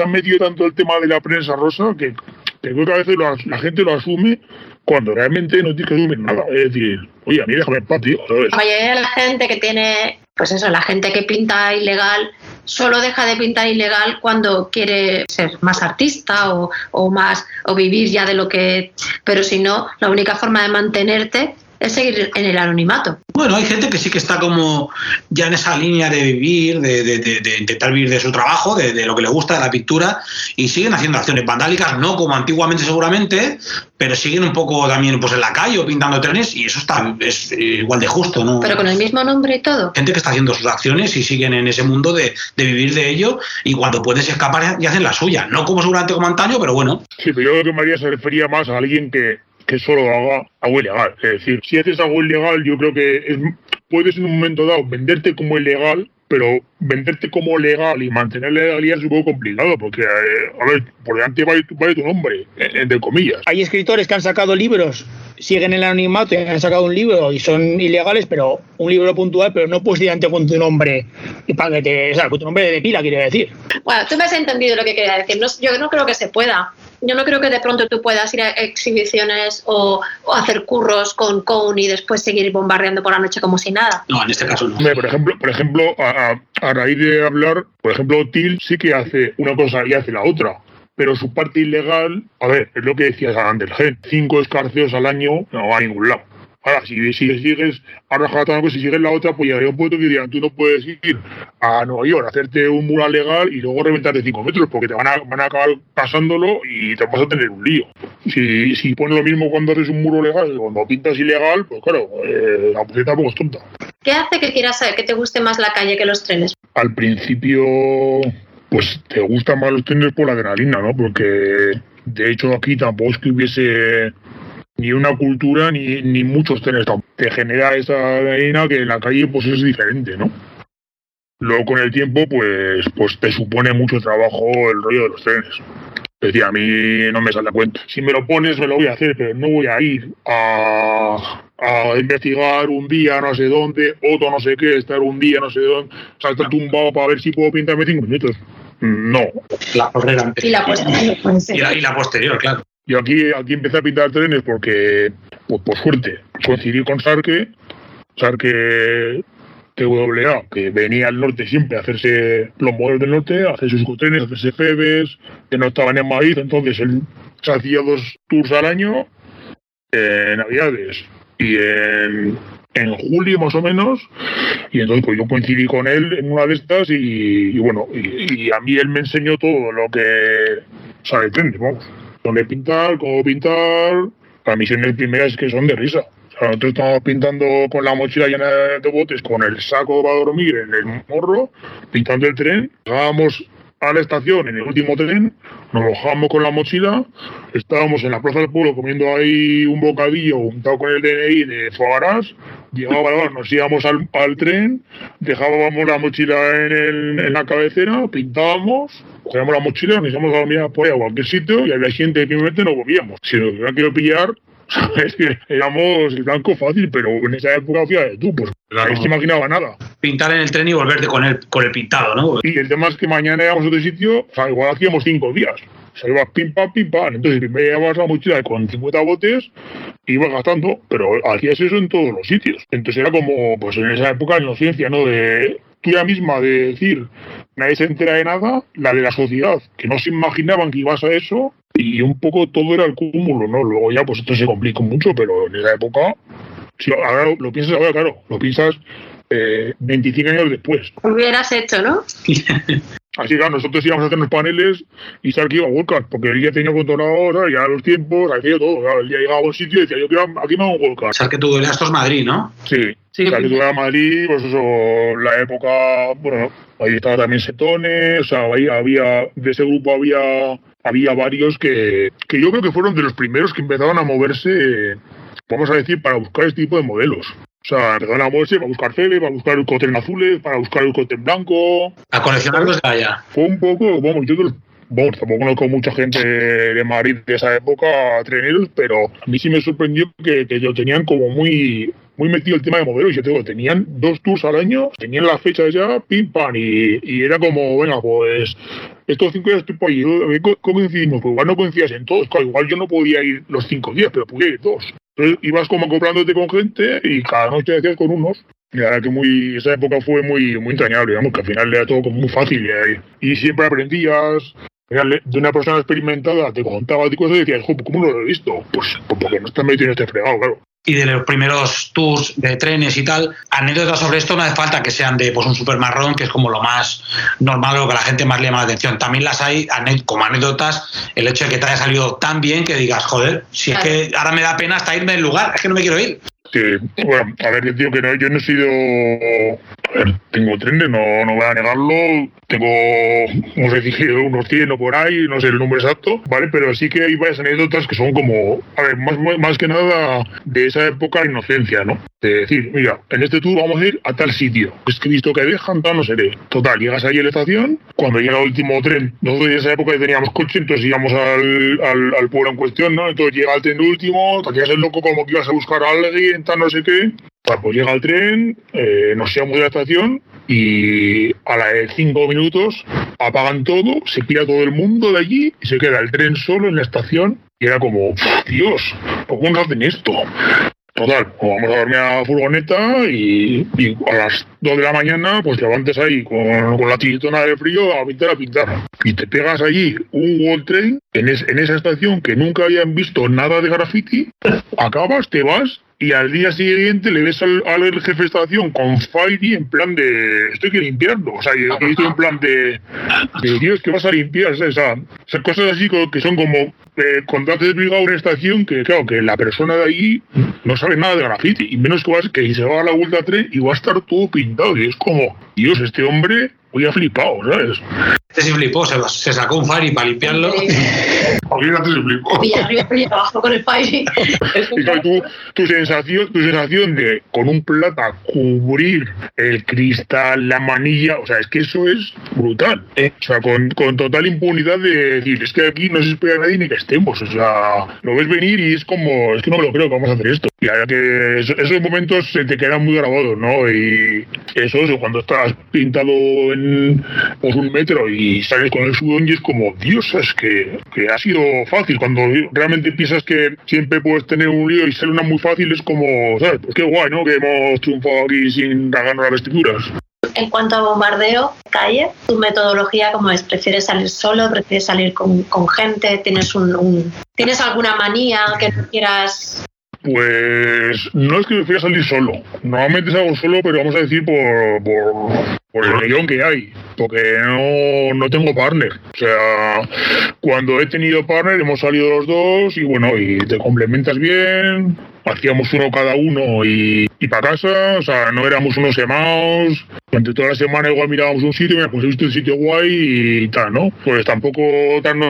han metido tanto el tema de la prensa rosa que, que creo que a veces lo- la gente lo asume cuando realmente no tiene que asumir nada. Es decir, oye, a mí déjame en paz, tío.
La mayoría de la gente que tiene, pues eso, la gente que pinta ilegal, solo deja de pintar ilegal cuando quiere ser más artista o, o más o vivir ya de lo que. Pero si no, la única forma de mantenerte es seguir en el anonimato.
Bueno, hay gente que sí que está como ya en esa línea de vivir, de, de- de- de intentar vivir de su trabajo, de, de lo que le gusta, de la pintura, y siguen haciendo acciones vandálicas, no como antiguamente seguramente, pero siguen un poco también pues en la calle o pintando trenes, y eso está es igual de justo, ¿no?
Pero con el mismo nombre y todo.
gente que está haciendo sus acciones y siguen en ese mundo de, de vivir de ello y cuando pueden se escapar y hacen la suya. No como seguramente como antaño, pero bueno.
Sí, pero yo creo que María se refería más a alguien que, que solo haga algo ilegal. Es decir, si haces algo ilegal, yo creo que es- puedes en un momento dado venderte como ilegal, pero venderte como legal y mantener la legalidad es un poco complicado, porque, eh, a ver, por delante va, va tu nombre, eh, entre comillas.
Hay escritores que han sacado libros, siguen en el anonimato y han sacado un libro y son ilegales, pero un libro puntual, pero no puedes ir ante con tu nombre y para que te, o sea, con tu nombre de pila, quiere decir.
Bueno, tú me has entendido lo que quería decir. No- yo no creo que se pueda. Yo no creo que de pronto tú puedas ir a exhibiciones o, o hacer curros con Cone y después seguir bombardeando por la noche como si nada.
No, en este caso no.
Hombre, por ejemplo, por ejemplo a, a- a raíz de hablar, por ejemplo, Till sí que hace una cosa y hace la otra. Pero su parte ilegal, a ver, es lo que decías antes, Gen, cinco escarceos al año no va a ningún lado. Ahora, si, si sigues a rajatabla, si sigues la otra, pues llegaría un punto que dirían, tú no puedes ir a Nueva York a hacerte un mural legal y luego reventar de 5 metros, porque te van a, van a acabar pasándolo y te vas a tener un lío. Si, si pones lo mismo cuando haces un muro legal y cuando pintas ilegal, pues claro, eh, la puta tampoco es tonta.
¿Qué hace que quieras saber que te guste más la calle que los trenes?
al principio, pues te gustan más los trenes por la adrenalina, ¿no? Porque de hecho aquí tampoco es que hubiese ni una cultura ni, ni muchos trenes. tampoco. Te genera esa adrenalina que en la calle pues es diferente, ¿no? Luego con el tiempo, pues, pues te supone mucho trabajo el rollo de los trenes. Es decir, a mí no me sale a cuenta. Si me lo pones, me lo voy a hacer, pero no voy a ir a, a investigar un día no sé dónde, otro no sé qué, estar un día no sé dónde, saltar tumbado para ver si puedo pintarme cinco minutos. No.
La porrera
Y la posterior,
la, y la posterior, claro.
Yo aquí, aquí empecé a pintar trenes porque, pues por suerte, coincidí con Sarque, Sarque TWA, que venía al norte siempre a hacerse los modelos del norte, a hacer sus trenes, a hacerse febes, que no estaban en Madrid, entonces él se hacía dos tours al año, en Navidades y en, en julio más o menos, y entonces pues yo coincidí con él en una de estas y, bueno, y, a mí él me enseñó todo lo que sabe trenes, vamos dónde pintar, cómo pintar. Las misiones primeras que son de risa. Nosotros estamos pintando con la mochila llena de botes, con el saco para dormir en el morro, pintando el tren. Llegábamos a la estación en el último tren, nos bajábamos con la mochila, estábamos en la plaza del pueblo comiendo ahí un bocadillo untado con el DNI de foie hora, nos íbamos al, tren, dejábamos la mochila en, el- la cabecera, pintábamos, cogíamos la mochila, nos íbamos a dormir por a cualquier sitio y al día siguiente simplemente nos volvíamos. Si nos hubieran querido pillar, es que éramos el blanco fácil, pero en esa época, fíjate tú, pues nadie se imaginaba nada.
Pintar en el tren y volverte con el, con el pintado, ¿no?
Y el tema es que mañana íbamos a otro sitio, o sea, igual hacíamos cinco días. Ibas pim pam, pim pam. Entonces, primero llevabas la mochila con 50 botes, ibas gastando, pero hacías eso en todos los sitios. Entonces era como, pues en esa época, la ciencia, ¿no? De tuya misma, de decir, nadie se entera de nada, la de la sociedad, que no se imaginaban que ibas a eso, y un poco todo era el cúmulo, ¿no? Luego ya, pues esto se complicó mucho, pero en esa época, si ahora lo, lo piensas ahora, claro, lo piensas eh, 25 años después.
Hubieras hecho, ¿no?
Así que nosotros íbamos a hacer los paneles y Sark iba a Volcar, porque él ya tenía controlado, ¿sabes? ya los tiempos, hacía todo. Claro, él ya llegaba a un sitio y decía, yo quiero, aquí me hago un Volcar.
O sea, que tú esto es Madrid, ¿no?
Sí,
Sí,
o sea, que tú eras a Madrid, pues eso, la época, bueno, ahí estaba también Setones, o sea, ahí había, de ese grupo había, había varios que, que yo creo que fueron de los primeros que empezaron a moverse, vamos a decir, para buscar este tipo de modelos. O sea, empezaron a moverse para buscar Febe, para buscar el cote en azules, para buscar el cote en blanco,
A coleccionarlos allá.
fue un poco, vamos, yo vamos, tampoco conozco mucha gente de Madrid de esa época, treneros, pero a mí sí me sorprendió que, que lo tenían como muy muy metido el tema de modelos. Yo te digo, tenían dos tours al año, tenían las fechas ya, pim pam, y, y era como, venga, pues estos cinco días estoy por. ¿cómo coincidimos? Pues igual no coincidías en todos, claro, igual yo no podía ir los cinco días, pero podía ir dos. Entonces ibas como acoplándote con gente y cada noche hacías con unos. Y la verdad que muy, esa época fue muy, muy entrañable, digamos, que al final era todo como muy fácil y, y siempre aprendías. De una persona experimentada te contaba de cosas y decías, "Jo, pues, ¿cómo no lo he visto? Pues, pues porque no estás metido en este fregado, claro.
Y de los primeros tours de trenes y tal, anécdotas sobre esto no hace falta que sean de pues un super marrón, que es como lo más normal, lo que a la gente más le llama la atención. También las hay como anécdotas, el hecho de que te haya salido tan bien que digas, joder, si es que ahora me da pena hasta irme del lugar, es que no me quiero ir.
Sí, bueno, a ver, tío, que no, yo no he sido. A ver, tengo trenes, no, no voy a negarlo. Tengo, sé si unos 100 o por ahí, no sé el número exacto, ¿vale? Pero sí que hay varias anécdotas que son como, a ver, más, más que nada de esa época de inocencia, ¿no? De decir, mira, en este tour vamos a ir a tal sitio. Es que he visto que dejan, tal, no seré. Total, llegas ahí a la estación, cuando llega el último tren, nosotros en esa época teníamos coche, entonces íbamos al, al, pueblo en cuestión, ¿no? Entonces llega el tren último, te quedas el loco como que ibas a buscar a alguien, no sé qué. Pues llega el tren, eh, nos íbamos de la estación y a la de cinco minutos apagan todo, se pira todo el mundo de allí y se queda el tren solo en la estación y era como, Dios, ¿cómo no hacen esto? Total, pues vamos a dormir a la furgoneta y, a las 2 de la mañana pues te levantes ahí con, la tiritona de frío a pintar a pintar. Y te pegas allí un World Train en, en esa estación que nunca habían visto nada de graffiti, acabas, te vas y al día siguiente le ves al, jefe de estación con Fairy en plan de estoy que limpiarlo, o sea, yo estoy en plan de, de Dios, que vas a limpiar? O sea, cosas así que son como eh, cuando has desbrigado una estación que, claro, que la persona de ahí no sabe nada de graffiti, y menos que, vas, que se va a la vuelta a tren y va a estar todo pintado, y es como, Dios, este hombre Hoy ha flipado, ¿sabes?
Este sí flipó, se, sacó un Fairy para limpiarlo.
Imagínate se flipó.
Y arriba y abajo con el Fairy.
y tu, sensación, tu sensación de con un plata cubrir el cristal, la manilla, o sea, es que eso es brutal. ¿eh? O sea, con, con, total impunidad de decir, es que aquí no se espera a nadie ni que estemos. O sea, lo ves venir y es como, es que no me lo creo que vamos a hacer esto. Y ahora que esos momentos se te quedan muy grabados, ¿no? Y eso, eso cuando estás pintado en por un metro y sales con el sudón y es como, Dios, es que, que ha sido fácil. Cuando realmente piensas que siempre puedes tener un lío y ser una muy fácil, es como, ¿sabes? Pues qué guay, ¿no? Que hemos triunfado aquí sin rasgarnos las vestiduras.
En cuanto a bombardeo, calle, tu metodología cómo es, ¿prefieres salir solo? ¿Prefieres salir con, con gente? ¿Tienes un, ¿Tienes alguna manía que no quieras
pues no es que me fui a salir solo. Normalmente salgo solo, pero vamos a decir por, por, el guion que hay. Porque no, no tengo partner. O sea, cuando he tenido partner hemos salido los dos y bueno, y te complementas bien. Hacíamos uno cada uno y, y para casa. O sea, no éramos unos quemados. Durante toda la semana igual mirábamos un sitio, mira, pues he visto un sitio guay y tal, ¿no? Pues tampoco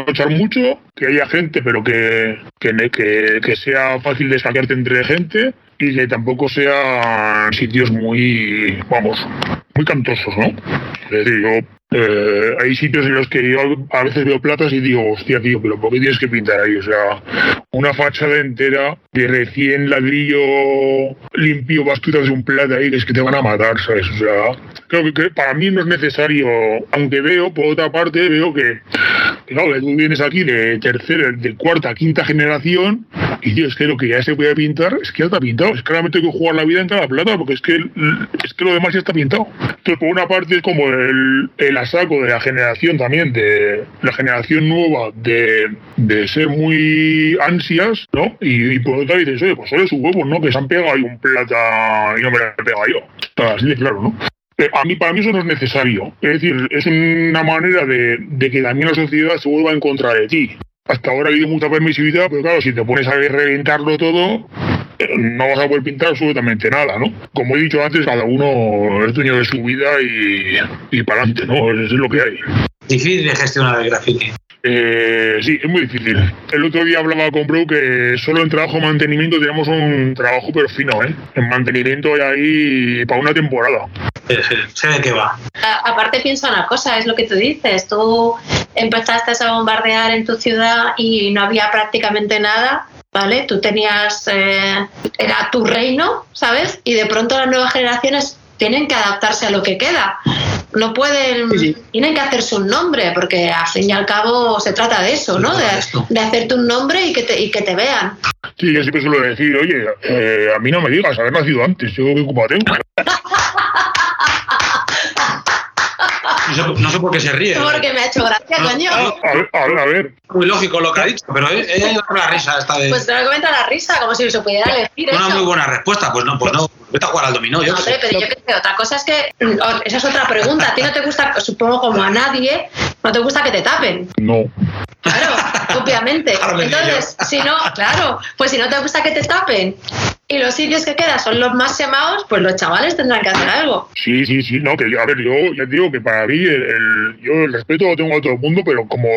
echar mucho, que haya gente, pero que, que, que, sea fácil de sacarte entre gente y que tampoco sean sitios muy, vamos, muy cantosos, ¿no? Es decir, yo eh, hay sitios en los que yo a veces veo platas y digo, hostia, tío, pero ¿por qué tienes que pintar ahí? O sea, una fachada entera de recién ladrillo limpio, vas de un plata ahí, que es que te van a matar, ¿sabes? O sea, creo que, para mí no es necesario, aunque veo, por otra parte, veo que, claro, tú vienes aquí de tercera, de cuarta, quinta generación y tío, es que lo que ya se puede pintar es que ya está pintado. Es claramente que jugar la vida en cada plata porque es que, es que lo demás ya está pintado. Entonces, por una parte es como el, el asaco de la generación también, de la generación nueva de, de ser muy ansias, ¿no? Y, por otra dices, oye, pues solo su huevo, ¿no? Que se han pegado ahí un plata y no me lo he pegado yo. Está así de claro, ¿no? Eh, a mí, para mí eso no es necesario. Es decir, es una manera de, de que también la sociedad se vuelva en contra de ti hasta ahora ha habido mucha permisividad, pero claro, si te pones a reventarlo todo, eh, no vas a poder pintar absolutamente nada, ¿no? Como he dicho antes, cada uno es dueño de su vida y, y para adelante, ¿no? Eso es lo que hay.
Difícil de gestionar el graffiti.
Eh, sí, es muy difícil. El otro día hablaba con Bro que solo en trabajo mantenimiento tenemos un trabajo pero fino, ¿eh? En mantenimiento hay ahí para una temporada.
Se ve que va.
aparte piensa una cosa, es lo que tú dices. Tú empezaste a bombardear en tu ciudad y no había prácticamente nada. ¿Vale? Tú tenías, eh, era tu reino, ¿sabes? Y de pronto las nuevas generaciones tienen que adaptarse a lo que queda no pueden, tienen que hacerse un nombre, porque al fin y al cabo se trata de eso, ¿no? De, hacerte un nombre y que te, y que te vean.
Sí, yo siempre suelo decir, oye, eh, a mí no me digas haber nacido antes, yo qué culpa tengo.
No sé, no sé por qué se ríe.
Porque me ha hecho gracia,
No,
coño.
A ver, a ver, a ver.
Muy lógico lo que ha dicho, pero ella lleva la risa esta de.
Pues te lo comenta la risa, como si se pudiera elegir
una
eso.
muy buena respuesta. Pues no, pues no. Vete a jugar al dominó, yo
No,
qué sé.
hombre, pero yo qué sé, otra cosa es que, esa es otra pregunta, a ti no te gusta, supongo como a nadie, no te gusta que te tapen,
No.
claro, obviamente. Entonces, si no, claro, pues si no te gusta que te tapen y los sitios que quedan son los más semados, pues los chavales tendrán que hacer algo.
Sí, sí, sí, no, que a ver, yo te digo que para mí el, yo el respeto lo tengo a todo el mundo, pero como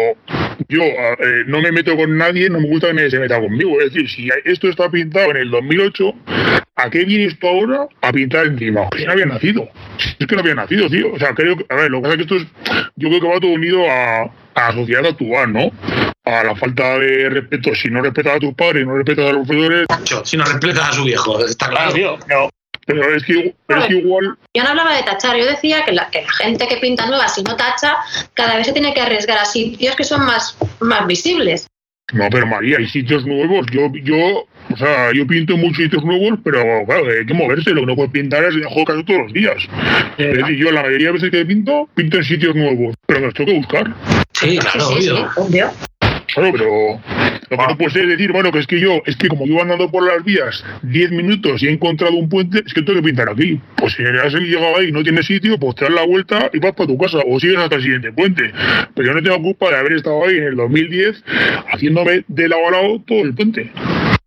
yo eh, no me meto con nadie, no me gusta que nadie se meta conmigo. Es decir, si esto está pintado en el 2008, ¿a qué vienes tú ahora a pintar encima? Que no había nacido. Es que no había nacido, tío. O sea, creo que, a ver, lo que pasa es que esto es, yo creo que va todo unido a, a la sociedad actual, ¿no? A la falta de respeto. Si no respetas a tus padres, no respetas a los profesores,
Si no respetas a su viejo, está claro.
Claro, tío. Pero
pero es que, pero es que igual
Yo no hablaba de tachar, yo decía que la, que la gente que pinta nueva, si no tacha, cada vez se tiene que arriesgar a sitios que son más, más visibles.
No, pero María, hay sitios nuevos. Yo, yo, o sea, yo pinto en muchos sitios nuevos, pero claro, hay que moverse. Lo que no puedes pintar es dejo casi todos los días. Es decir, yo la mayoría de veces que pinto, pinto en sitios nuevos, pero me los tengo que buscar.
Sí, claro,
sí, sí,
obvio.
sí, obvio.
Claro, pero lo que no puede ser decir, bueno, que es que yo, es que como yo andando por las vías 10 minutos y he encontrado un puente, es que tengo que pintar aquí. Pues si has llegado ahí y no tienes sitio, pues te das la vuelta y vas para tu casa o sigues hasta el siguiente puente. Pero yo no tengo culpa de haber estado ahí en el 2010 haciéndome de lado a lado todo el puente.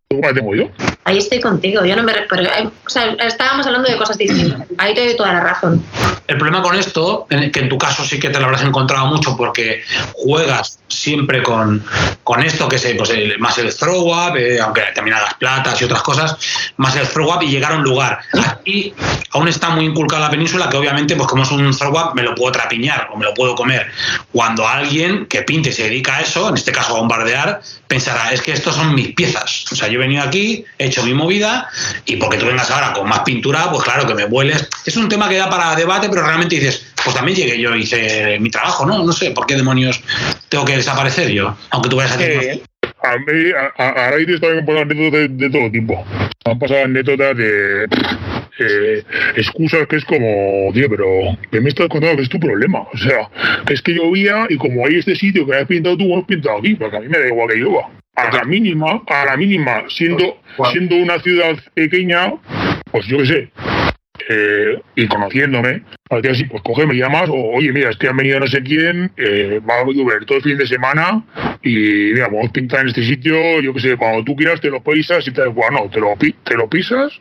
¿Cómo la tengo yo?
Ahí estoy contigo, yo no me... Pero, eh, o sea, estábamos hablando de cosas distintas. Ahí te doy toda la razón.
El problema con esto, que en tu caso sí que te lo habrás encontrado mucho porque juegas siempre con, con esto, que es pues, el- más el throw up, eh, aunque también hagas platas y otras cosas, más el throw up y llegar a un lugar. Aquí aún está muy inculcada la península que obviamente, pues como es un throw up, me lo puedo trapiñar o me lo puedo comer. Cuando alguien que pinte y se dedica a eso, en este caso a bombardear, pensará, es que estos son mis piezas. O sea, yo he venido aquí, he hecho mi movida y porque tú vengas ahora con más pintura, pues claro que me vueles. Es un tema que da para debate, pero realmente dices, pues también llegué yo, hice mi trabajo, ¿no? No sé por qué demonios tengo que desaparecer yo, aunque tú vayas a
eh,
A mí, a, a, a raíz de esto me han pasado anécdotas de, de todo tipo. Han pasado anécdotas de eh, excusas que es como, tío, pero ¿qué me estás contando que es tu problema? O sea, que es que llovía y como hay este sitio que has pintado tú, has pintado aquí, porque a mí me da igual que llueva. A la mínima, a la mínima, siendo, siendo una ciudad pequeña, pues yo qué sé, eh, y conociéndome, así, pues coge, me llamas, o oye, mira, es que han venido no sé quién, eh, va a llover todo el fin de semana, y mira, vamos a pintar en este sitio, yo qué sé, cuando tú quieras te lo pisas y tal, bueno, te lo, te lo pisas,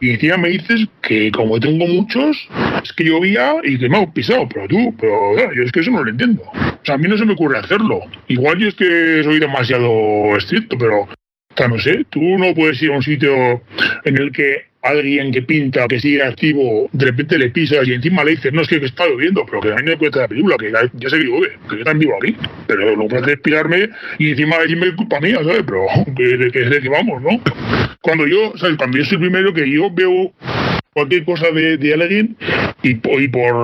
y encima me dices que como tengo muchos, es que llovía y que me he pisado, pero tú, pero eh, yo es que eso no lo entiendo. O sea, a mí no se me ocurre hacerlo. Igual yo es que soy demasiado estricto, pero, no sé, tú no puedes ir a un sitio en el que alguien que pinta, que sigue activo, de repente le pisas y encima le dices, no, es que está lloviendo, pero que a mí no me cuenta la película, que ya, ya sé que llueve, que yo también vivo aquí. Pero no puedes pirarme y encima decirme es culpa mía, ¿sabes? Pero que, que, de que vamos, ¿no? Cuando yo, ¿sabes? Cuando yo soy el primero que yo veo cualquier cosa de, de alguien y, y por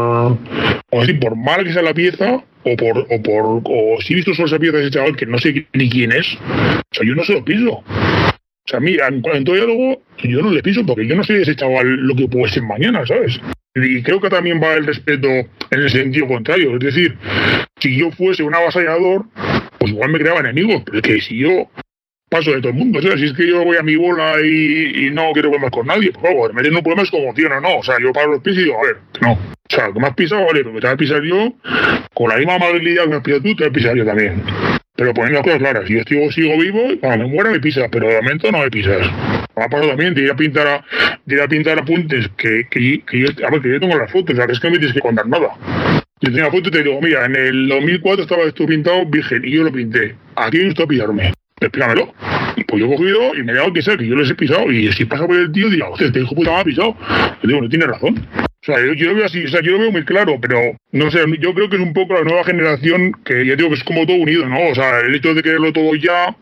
o así, por mal que sea la pieza o por o por o si he visto solo esa pieza de ese chaval que no sé ni quién es o sea yo no se lo piso. O sea mira en, todo diálogo yo no le piso porque yo no soy ese chaval lo que puede ser mañana sabes y creo que también va el respeto en el sentido contrario es decir si yo fuese un avasallador pues igual me creaba enemigos pero es que si yo paso de todo el mundo. O sea, si es que yo voy a mi bola y, no quiero problemas con nadie, por favor, me tienen problemas como tío, no, no. O sea, yo paro los pies y digo, a ver, no. O sea, que me has pisado, vale, pero que te vas a pisar yo, con la misma amabilidad que me has pisado tú, te voy a pisar yo también. Pero poniendo las cosas claras, si yo sigo, sigo vivo, cuando me muera me pisas, pero de momento no me pisas. Me ha pasado también, te iré a pintar a, iré a pintar apuntes que yo tengo las fotos, o sea, que es que no me tienes que contar nada. Yo tenía foto y te digo, mira, en el 2004 estaba esto pintado virgen y yo lo pinté. Aquí no está a pillarme. Explícamelo. Pues yo he cogido y me he dado que sea que yo les he pisado. Y si pasa por el tío, diga, hostia, este hijo puta me ha pisado. Yo digo, no tiene razón. O sea, yo, lo veo así, o sea, yo lo veo muy claro, pero no sé, yo creo que es un poco la nueva generación que ya digo que es como todo unido, ¿no? O sea, el hecho de quererlo todo ya,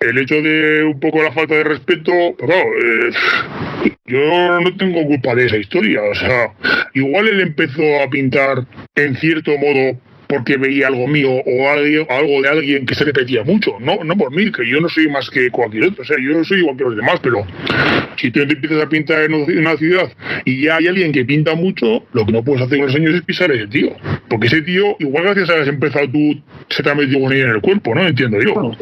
el hecho de un poco la falta de respeto, pero claro, eh, yo no tengo culpa de esa historia. O sea, igual él empezó a pintar en cierto modo porque veía algo mío o algo, de alguien que se repetía mucho. No, no por mí, que yo no soy más que cualquier otro. O sea, yo no soy igual que los demás, pero si tú empiezas a pintar en una ciudad y ya hay alguien que pinta mucho, lo que no puedes hacer con los años es pisar ese tío. Porque ese tío, igual gracias a que has empezado tú, se te ha metido con ella en el cuerpo, ¿no? Entiendo yo.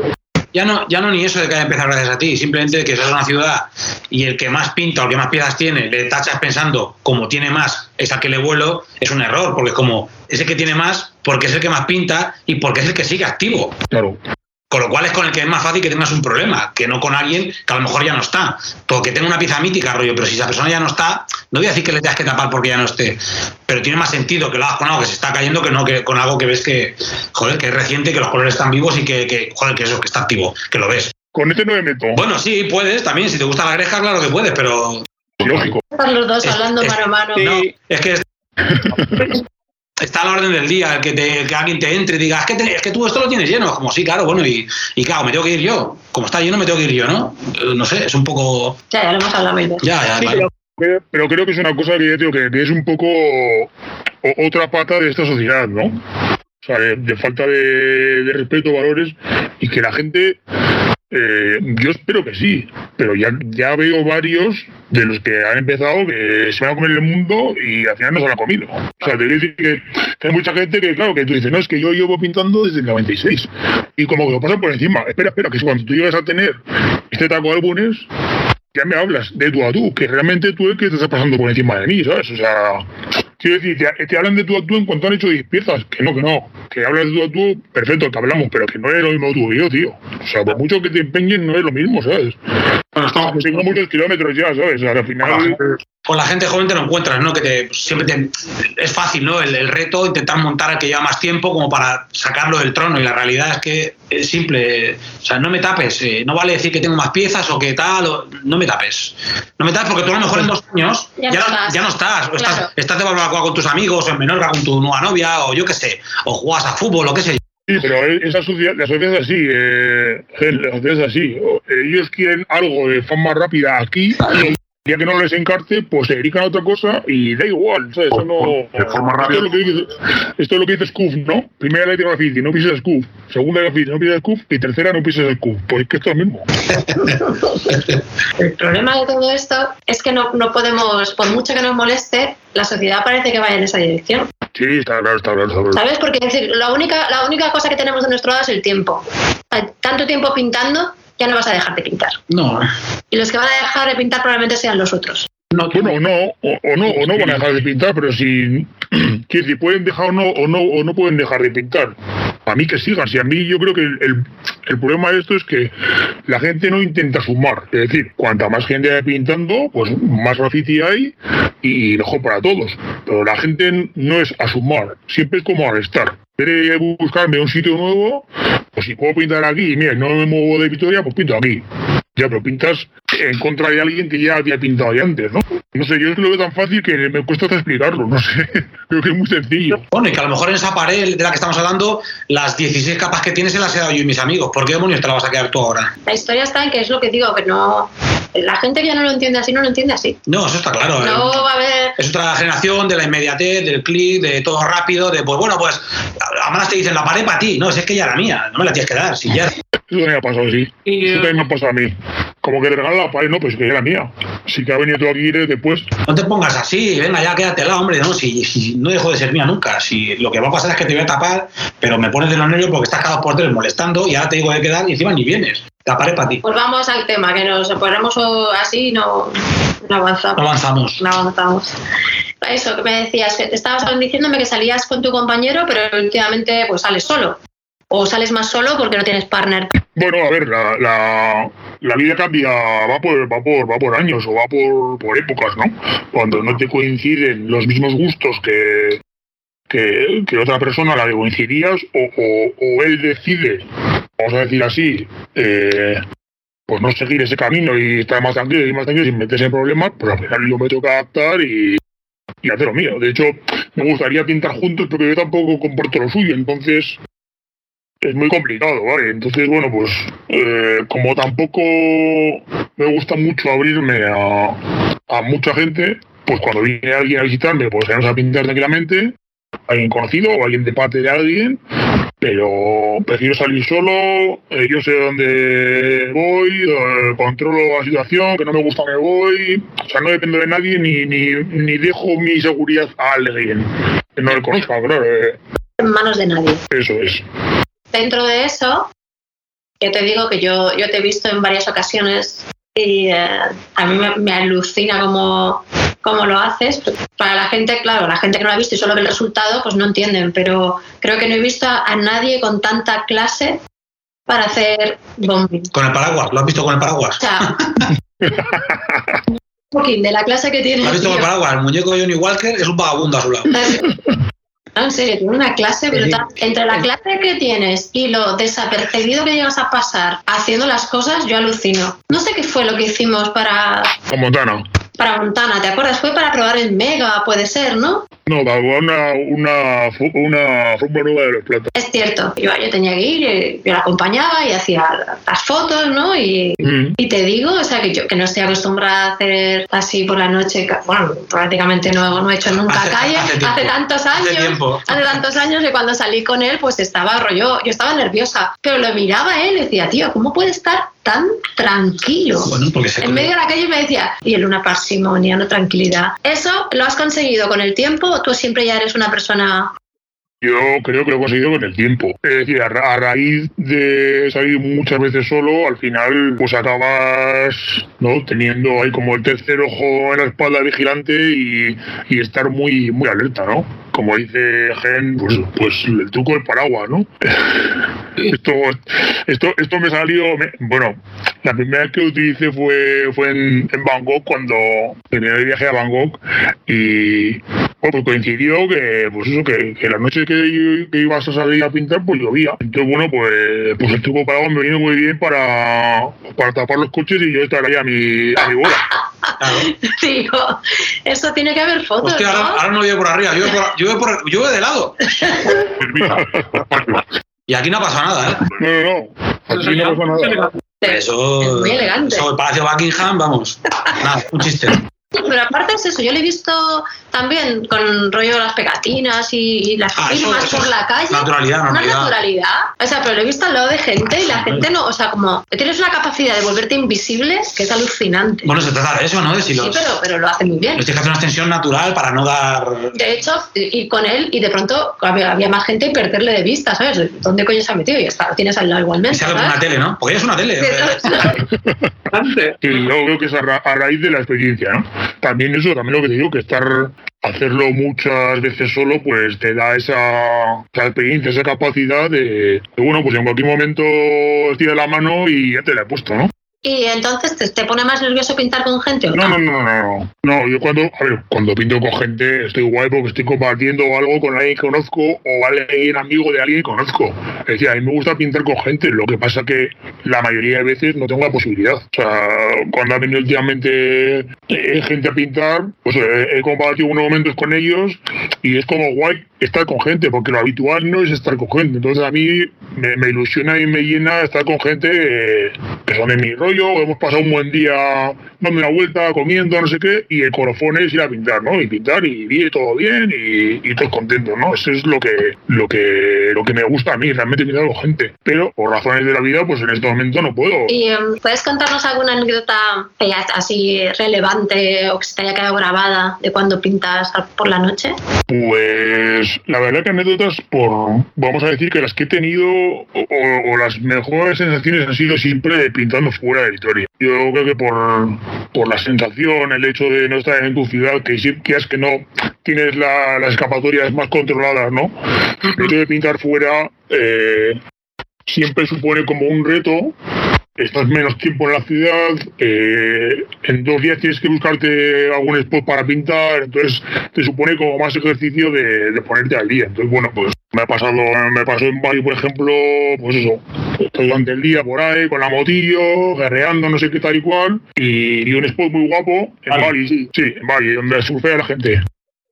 Ya no, ya no ni eso de que haya empezado gracias a ti, simplemente que seas una ciudad y el que más pinta o el que más piezas tiene, le tachas pensando como tiene más, es al que le vuelo, es un error, porque es como ese que tiene más, porque es el que más pinta y porque es el que sigue activo. Con lo cual es con el que es más fácil que tengas un problema, que no con alguien que a lo mejor ya no está. Porque tenga una pieza mítica, rollo, pero si esa persona ya no está, no voy a decir que le tengas que tapar porque ya no esté. Pero tiene más sentido que lo hagas con algo que se está cayendo que no que con algo que ves que, joder, que es reciente, que los colores están vivos y que, que joder, que eso, que está activo, que lo ves.
Con este no me meto.
Bueno, sí, puedes también. Si te gusta la greja, claro que puedes, pero.
Lógico.
Están los dos
Es-
hablando
es-
mano a mano.
sí.
No, es que. es- Está a la orden del día, el que, te- que alguien te entre y diga, es que, te- es que tú esto lo tienes lleno. Como sí, claro, bueno, y, y claro, me tengo que ir yo. Como está lleno, me tengo que ir yo, ¿no? Eh, No sé, es un poco.
Ya, ya lo hemos hablado mil veces.
Ya, ya,
Sí,
vale.
pero
Pero, creo que es una cosa que, digo, que es un poco o- otra pata de esta sociedad, ¿no? O sea, de, de falta de, de respeto, valores, y que la gente, eh, yo espero que sí, pero ya, ya veo varios de los que han empezado que se van a comer el mundo y al final no se lo han comido. O sea, te quiero decir que, hay mucha gente que, claro, que tú dices, no, es que yo llevo pintando desde el 96, y como que lo pasan por encima. Espera, espera, que cuando tú llegas a tener este taco de álbumes, ya me hablas de tú a tú, que realmente tú es que te estás pasando por encima de mí, ¿sabes? O sea, quiero decir, te, te hablan de tú a tú en cuanto han hecho 10 piezas, que no, que no, que hablas de tú a perfecto, que hablamos, pero que no es lo mismo tú y yo, tío. O sea, por mucho que te empeñen, no es lo mismo, ¿sabes?
Bueno, estamos-
tengo muchos kilómetros ya, ¿sabes? O sea, al final,
con la gente joven te lo encuentras, ¿no? Que te, siempre te, es fácil, ¿no? El, el reto, intentar montar al que lleva más tiempo como para sacarlo del trono. Y la realidad es que es simple. O sea, no me tapes. eh, no vale decir que tengo más piezas o que tal. o- no me tapes. No me tapes porque tú a lo mejor en dos años
Ya
ya,
no estás.
ya no estás. O estás,
Claro.
estás de barbacoa con tus amigos, o en Menorca con tu nueva novia, o yo qué sé. O juegas a fútbol, o qué sé yo.
Sí, pero esa sociedad, la sociedad es así, eh, la sociedad es así. Ellos quieren algo de fama rápida aquí, y día que no les encarte, pues se dedican a otra cosa y da igual, ¿sabes? Eso no...
De forma
Esto es lo que dice, esto es lo que dice Scoof, ¿no? Primera ley de graffiti, no pises Scoof. Segunda de graffiti, no pises Scoof. Y tercera, no pises Scoof. Pues es que esto es lo mismo.
El problema de todo esto es que no, no podemos, por mucho que nos moleste, la sociedad parece que vaya en esa dirección.
Sí, está claro, está claro. Está claro.
¿Sabes? Porque es decir, la única, la única cosa que tenemos de nuestro lado es el tiempo. Hay Tanto tiempo pintando, ya no vas a dejar de pintar.
No.
Y los que van a dejar de pintar probablemente sean los otros.
no
Bueno, o no, o, o no, o no van a dejar de pintar, pero si, decir, pueden dejar o no, o no, o no pueden dejar de pintar. A mí que sigan, si a mí yo creo que el, el- el problema de esto es que la gente no intenta sumar. Es decir, cuanta más gente hay pintando, pues más graffiti hay y mejor para todos. Pero la gente no es a sumar, siempre es como a restar. Quiere buscarme un sitio nuevo, pues si puedo pintar aquí, mira, no me muevo de Vitoria, pues pinto aquí. Ya, pero pintas en contra de alguien que ya había pintado de antes, ¿no? No sé, yo es que lo veo tan fácil que me cuesta hasta explicarlo, no sé. Creo que es muy sencillo.
Bueno, y que a lo mejor en esa pared de la que estamos hablando, las 16 capas que tienes se las he dado yo y mis amigos. ¿Por qué demonios te la vas a quedar tú ahora?
La historia está en que es lo que digo, que no. La gente que ya no lo entiende así, no lo entiende así.
No, eso está claro. ¿eh?
No va a haber.
Es otra generación de la inmediatez, del clic, de todo rápido, de pues bueno, pues además te dicen la pared para ti. No, si es que ya era mía, no me la tienes que dar. Si ya...
Eso también me ha pasado, sí.
Y,
Eso también me ha pasado a mí. Como que te regalan la pared, no, pues que era mía. Sí que ha venido tú aquí después.
No te pongas así, venga ya, quédatela, hombre, no, si, si no dejo de ser mía nunca. Si lo que va a pasar es que te voy a tapar, pero me pones de los nervios porque estás cada dos por tres molestando y ahora te digo de quedar y encima ni vienes. La pared para ti.
Pues vamos al tema, que nos ponemos así y no, no avanzamos.
No avanzamos.
No avanzamos. Eso, que me decías, que te estabas diciéndome que salías con tu compañero, pero últimamente pues sales solo. O sales más solo porque no tienes partner.
Bueno, a ver, la, la, vida cambia, va por, va por, va por años o va por, por épocas, ¿no? Cuando no te coinciden los mismos gustos que, que, que otra persona la que coincidirías, o, o, o él decide, vamos a decir así, eh, pues no seguir ese camino y estar más tranquilo y más tranquilo sin meterse en problemas, pues al final yo me tengo que adaptar y, y hacer lo mío. De hecho, me gustaría pintar juntos porque yo tampoco comporto lo suyo, entonces es muy complicado, ¿vale? Entonces, bueno, pues eh, como tampoco me gusta mucho abrirme a, a mucha gente, pues cuando viene alguien a visitarme, pues vamos a pintar tranquilamente, alguien conocido o alguien de parte de alguien, pero prefiero salir solo, eh, yo sé dónde voy, eh, controlo la situación, que no me gusta me voy, o sea, no dependo de nadie ni, ni, ni dejo mi seguridad a alguien. no he conozco, claro. eh,
en manos de nadie.
eso es.
Dentro de eso, yo te digo que yo, yo te he visto en varias ocasiones y eh, a mí me, me alucina cómo, cómo lo haces. Para la gente, claro, la gente que no lo ha visto y solo ve el resultado, pues no entienden, pero creo que no he visto a, a nadie con tanta clase para hacer bombing.
Con el paraguas, ¿lo has visto con el paraguas?
O sea, de la clase que tiene.
¿Lo has visto con el paraguas? El muñeco de Johnny Walker es un vagabundo a su lado.
No, en serio, tiene una clase brutal. Entre la clase que tienes y lo desapercibido que llegas a pasar haciendo las cosas, yo alucino. No sé qué fue lo que hicimos para,
Con Montana.
Para Montana, ¿te acuerdas? Fue para probar el Mega, puede ser, ¿no?
No, va una, una, una forma nueva de los platos.
Es cierto, yo, yo tenía que ir, eh, yo la acompañaba y hacía las fotos, ¿no? Y,
Mm.
y te digo, o sea, que yo que no estoy acostumbrada a hacer así por la noche, bueno, prácticamente no, no he hecho nunca
Hace-
calle,
hace
hace, tantos
hace
años,
tiempo.
hace tantos años que cuando salí con él, pues estaba rollo, yo estaba nerviosa, pero lo miraba a él y decía, tío, ¿cómo puede estar tan tranquilo?
Bueno, porque se
En medio de la calle me decía, y él una parsimonia, una tranquilidad. ¿Eso lo has conseguido con el tiempo o tú siempre ya eres una persona
Yo creo que lo he conseguido con el tiempo. Es decir, a, ra- a raíz de salir muchas veces solo, al final pues acabas ¿no? teniendo ahí como el tercer ojo en la espalda vigilante y, y estar muy, muy alerta, ¿no? Como dice Gen, pues, pues el truco del paraguas, ¿no? esto, esto, esto me salió, me- bueno, la primera vez que lo utilicé fue, fue en, en Bangkok cuando el primer viaje a Bangkok y bueno, pues coincidió que, pues eso, que, que la noche que, que ibas a salir a pintar, pues llovía. Entonces, bueno, pues, pues el truco paraguas me vino muy bien para, para tapar los coches y yo estar ahí a mi, a mi bola.
Claro.
Tío, eso tiene que haber fotos,
Hostia,
¿no?
ahora, ahora no llueve por arriba, por, llueve, por, llueve de lado. Y aquí no ha pasado nada, ¿eh?
no, no, no, aquí no pasa nada.
Eso,
Es muy elegante.
Eso, el Palacio Buckingham, vamos. Nada, un chiste.
Pero aparte es eso, yo lo he visto también con rollo las pegatinas y, y las
Ah, eso-
firmas
eso
por
es
la calle.
naturalidad,
Una
normalidad.
naturalidad. O sea, pero lo he visto al lado de gente y la gente no, o sea, como tienes una capacidad de volverte invisible que es alucinante.
Bueno, se trata de eso, ¿no? De si
sí,
los,
pero, pero lo hace muy bien.
tienes que hacer una extensión natural para no dar.
De hecho, ir con él y de pronto había, había más gente y perderle de vista, ¿sabes? ¿Dónde coño se ha metido? Y está, lo tienes al lado
Y
igualmente.
se hace por una tele, ¿no? Porque ya es una tele.
Sí, yo creo que es a, ra- a raíz de la experiencia, ¿no? También eso, también lo que te digo, que estar, hacerlo muchas veces solo, pues te da esa, esa experiencia, esa capacidad de, de, bueno, pues en cualquier momento estira la mano y ya te la he puesto, ¿no?
Y entonces te, te pone más nervioso pintar con gente o
No, no, no, no, no. No, yo cuando, a ver, cuando pinto con gente estoy guay porque estoy compartiendo algo con alguien que conozco o alguien amigo de alguien que conozco. Es decir, a mí me gusta pintar con gente, lo que pasa que la mayoría de veces no tengo la posibilidad. O sea, cuando ha venido últimamente eh, gente a pintar, pues eh, he compartido unos momentos con ellos y es como guay estar con gente, porque lo habitual no es estar con gente. Entonces a mí me, me ilusiona y me llena estar con gente eh, que son de mi rollo, hemos pasado un buen día dando una vuelta, comiendo, no sé qué, y el colofón es ir a pintar, ¿no? Y pintar y bien, todo bien y, y todos contentos, ¿no? Eso es lo que, lo que, lo que me gusta a mí, realmente pintar con gente. Pero por razones de la vida, pues en este momento no puedo.
Y em, puedes contarnos alguna anécdota eh, así relevante o que se te haya quedado grabada de cuando pintas por la noche.
Pues la verdad que anécdotas, por vamos a decir que las que he tenido o, o- o las mejores sensaciones han sido siempre pintando fuera de Vitoria. Yo creo que por, por la sensación, el hecho de no estar en tu ciudad, que si que es que no tienes la- las escapatorias más controladas, ¿no? El hecho de pintar fuera eh, siempre supone como un reto estás menos tiempo en la ciudad, eh, en dos días tienes que buscarte algún spot para pintar, entonces te supone como más ejercicio de, ponerte al día. Entonces, bueno, pues me ha pasado, me pasó en Bali, por ejemplo, pues eso, durante el día por ahí con la motillo, guerreando, no sé qué tal y cual, y, y un spot muy guapo en
Bali.
Bali, sí, sí, en Bali, donde surfea la gente.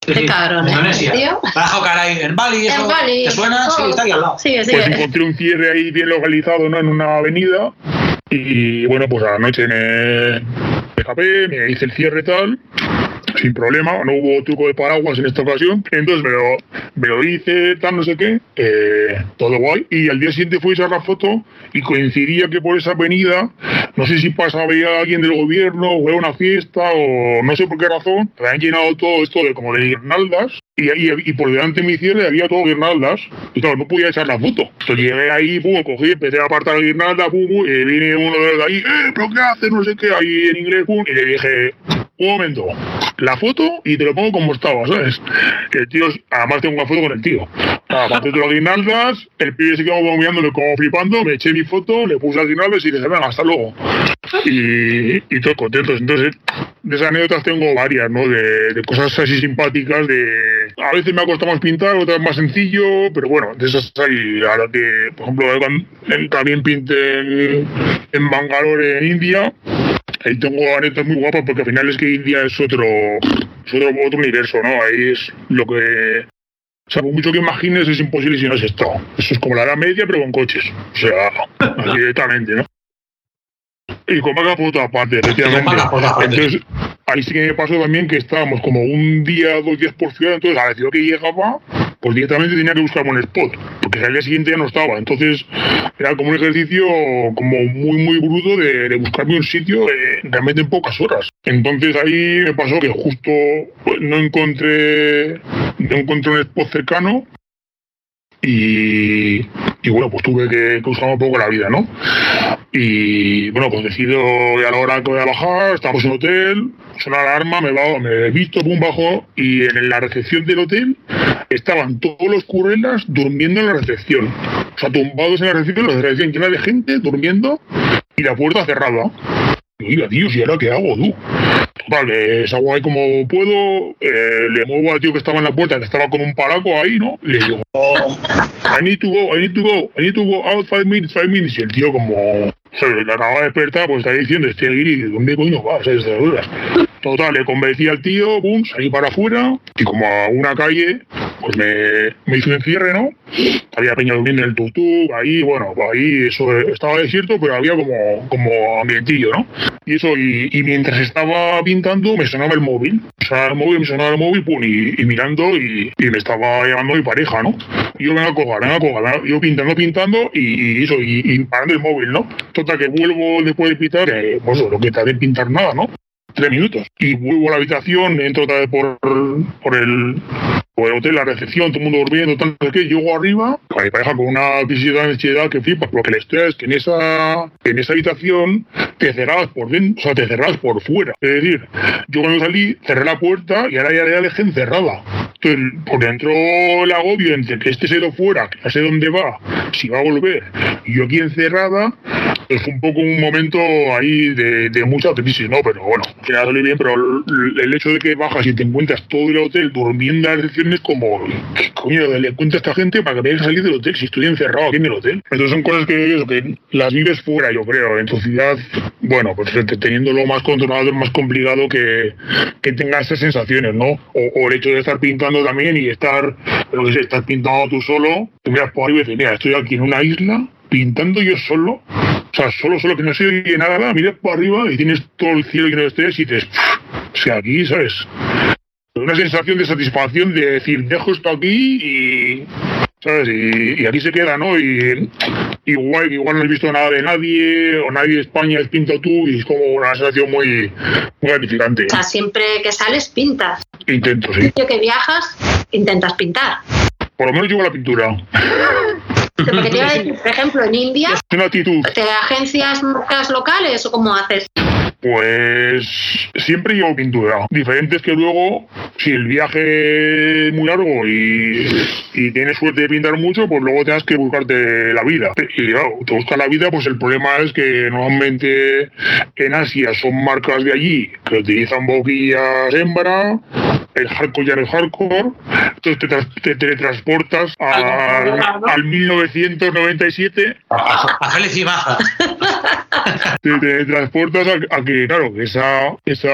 Qué cabrón, ¿eh,
Indonesia.
tío?
La ha dejado caer ahí en Bali, eso.
En Bali.
¿Te suena? Sí,
Oh,
está aquí al lado.
Sigue,
Pues encontré un cierre ahí bien localizado, ¿no? En una avenida. Y bueno, pues a la noche me, me escapé, me hice el cierre tal. Sin problema, no hubo truco de paraguas en esta ocasión. Entonces me lo, me lo hice, tal, no sé qué, eh, todo guay. Y al día siguiente fui a echar la foto y coincidía que por esa avenida, no sé si pasaba ya alguien del gobierno o era una fiesta o no sé por qué razón, habían llenado todo esto de como de guirnaldas y, y, por delante de mi cierre había todo guirnaldas y claro, no podía echar la foto. Entonces llegué ahí, pum, cogí, empecé a apartar la guirnalda, pum, pum, y viene uno de ahí, eh, pero ¿qué haces? No sé qué, ahí en inglés, pum, y le dije, un momento, la foto y te lo pongo como estaba, ¿sabes? Que el tío, además tengo una foto con el tío. Aparte de las guirnaldas, el pibe se quedó mirándole como flipando, me eché mi foto, le puse las guirnaldas y dije, venga, hasta luego. Y, y todos contentos. Entonces, de esas anécdotas tengo varias, ¿no? De, cosas así simpáticas, de... A veces me ha costado más pintar, otras más sencillo, pero bueno, de esas hay, ahora que, por ejemplo, también pinté en Bangalore, en India, ahí tengo anécdotas muy guapas porque al final es que India es otro, es otro, otro universo, ¿no? Ahí es lo que... O sea, por mucho que imagines es imposible si no has estado. Eso es como la edad media, pero con coches. O sea, directamente, ¿no? Y con paga por otra parte, efectivamente. Entonces, ahí sí que me pasó también que estábamos como un día, dos días por ciudad, entonces a la ciudad que llegaba, pues directamente tenía que buscar un spot, porque al día siguiente ya no estaba. Entonces, era como un ejercicio como muy, muy bruto de, buscarme un sitio eh, realmente en pocas horas. Entonces ahí me pasó que justo pues, no encontré, no encontré un spot cercano y, bueno, pues tuve que, que usar un poco la vida, ¿no? Y bueno, pues decido a la hora que voy a bajar, estamos en el hotel, suena la alarma, me, va, me visto, pum, bajo, y en la recepción del hotel estaban todos los currelas durmiendo en la recepción. O sea, tumbados en la recepción, la recepción llena de gente durmiendo y la puerta cerrada. Digo, Dios, ¿y ahora qué hago, tú? Vale, salgo ahí como puedo, eh, le muevo al tío que estaba en la puerta, que estaba con un paraco ahí, ¿no? Le digo, oh, I need to go, I need to go, I need to go out five minutes, five minutes. Y el tío como se le acaba de despertar, pues está diciendo, este guiri, ¿dónde coño vas? Es de dudas. Total, le convencí al tío, pum, salí para afuera, y como a una calle, pues me, me hizo un encierre, ¿no? Había peña durmiendo en el tutú, ahí, bueno, pues ahí eso estaba desierto, pero había como, como ambientillo, ¿no? Y eso, y, mientras estaba pintando, me sonaba el móvil. O sea, el móvil, me sonaba el móvil, pum, y, mirando, y, me estaba llamando mi pareja, ¿no? Y yo venga a coger, venga a coger, yo pintando, pintando, y, eso, y, parando el móvil, ¿no? Total, que vuelvo después de pintar, eh, pues lo que tardé en pintar nada, ¿no? Tres minutos. Y vuelvo a la habitación, entro otra vez por, por el por el hotel, la recepción, todo el mundo durmiendo, tal, no sé qué, llego arriba, mi pareja con una visita de ansiedad que flipas, porque la historia es que en esa, en esa habitación te cerrabas por dentro, o sea, te cerrabas por fuera. Es decir, yo cuando salí, cerré la puerta y ahora ya la dejé encerrada. Entonces, por dentro el agobio entre que este se lo fuera, que no sé dónde va, si va a volver, y yo aquí encerrada, fue un poco un momento ahí de, de mucha crisis, ¿no? Pero bueno, al final salió bien, pero el hecho de que bajas y te encuentras todo el hotel durmiendo en la recepción es como, ¿qué coño le cuento a esta gente para que me salir del hotel si estoy encerrado aquí en el hotel? Entonces son cosas que, eso, que las vives fuera, yo creo. En tu ciudad, bueno, pues teniéndolo más controlado es más complicado que, que tengas esas sensaciones, ¿no? O, o, el hecho de estar pintando también y estar, lo que sé, estar pintando tú solo, te miras por ahí y dices, mira, estoy aquí en una isla pintando yo solo, o sea, solo, solo que no se oye nada, miras por arriba y tienes todo el cielo lleno de estrellas y dices, o sea, aquí, ¿sabes? una sensación de satisfacción de decir, dejo esto aquí y, ¿sabes? Y, y aquí se queda, ¿no? Y igual, igual no has visto nada de nadie, o nadie de España es pinta tú, y es como una sensación muy, muy gratificante.
O sea, siempre que sales, pintas.
Intento, sí.
Siempre que viajas, intentas pintar.
Por lo menos llevo la pintura.
Porque te iba a decir, por ejemplo, en India. ¿te agencias marcas locales o cómo haces?
Pues siempre llevo pintura. Diferente es que luego, si el viaje es muy largo y, y tienes suerte de pintar mucho, pues luego tengas que buscarte la vida. Y claro, te buscas la vida, pues el problema es que normalmente en Asia son marcas de allí que utilizan boquillas hembra, el hardcore ya no es hardcore, entonces te, teletransportas al, al 1997
Papeles y bajas.
te, transportas a, que, claro, esa, esa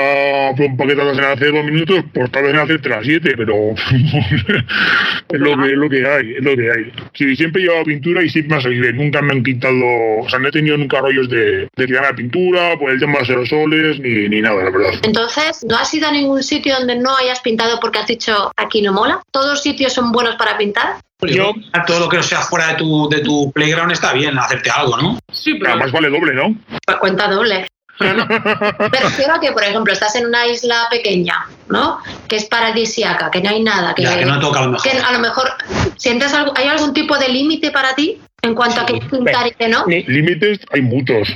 paquetada se hace dos minutos, pues tal vez se hace las siete, pero es, lo que, lo que hay, es lo que hay. Sí, siempre he llevado pintura y siempre me ha salido Nunca me han quitado, o sea, no he tenido nunca rollos de, de la pintura, por el tema de los aerosoles, ni, ni nada, la verdad.
Entonces, ¿no has ido a ningún sitio donde no hayas pintado porque has dicho aquí no mola? ¿Todos los sitios son buenos para pintar?
Yo, todo lo que no sea fuera de tu, de tu playground está bien, hacerte algo, ¿no?
Sí, pero. Además vale doble, ¿no?
Pues cuenta doble. Pero no. que, por ejemplo, estás en una isla pequeña, ¿no? Que es paradisiaca, que no hay nada. Que,
no toca a lo mejor.
Que a lo mejor, ¿sientes algo, ¿hay algún tipo de límite para ti en cuanto a qué pintar y qué no?
Límites hay muchos.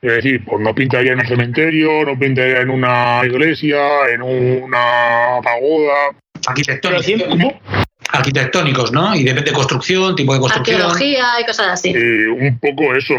Es decir, pues no pintaría en un cementerio, no pintaría en una iglesia, en una pagoda.
Arquitectónico. ¿Cómo? Arquitectónicos, ¿no? Y depende de construcción, tipo de construcción.
Arqueología y cosas así.
un poco eso.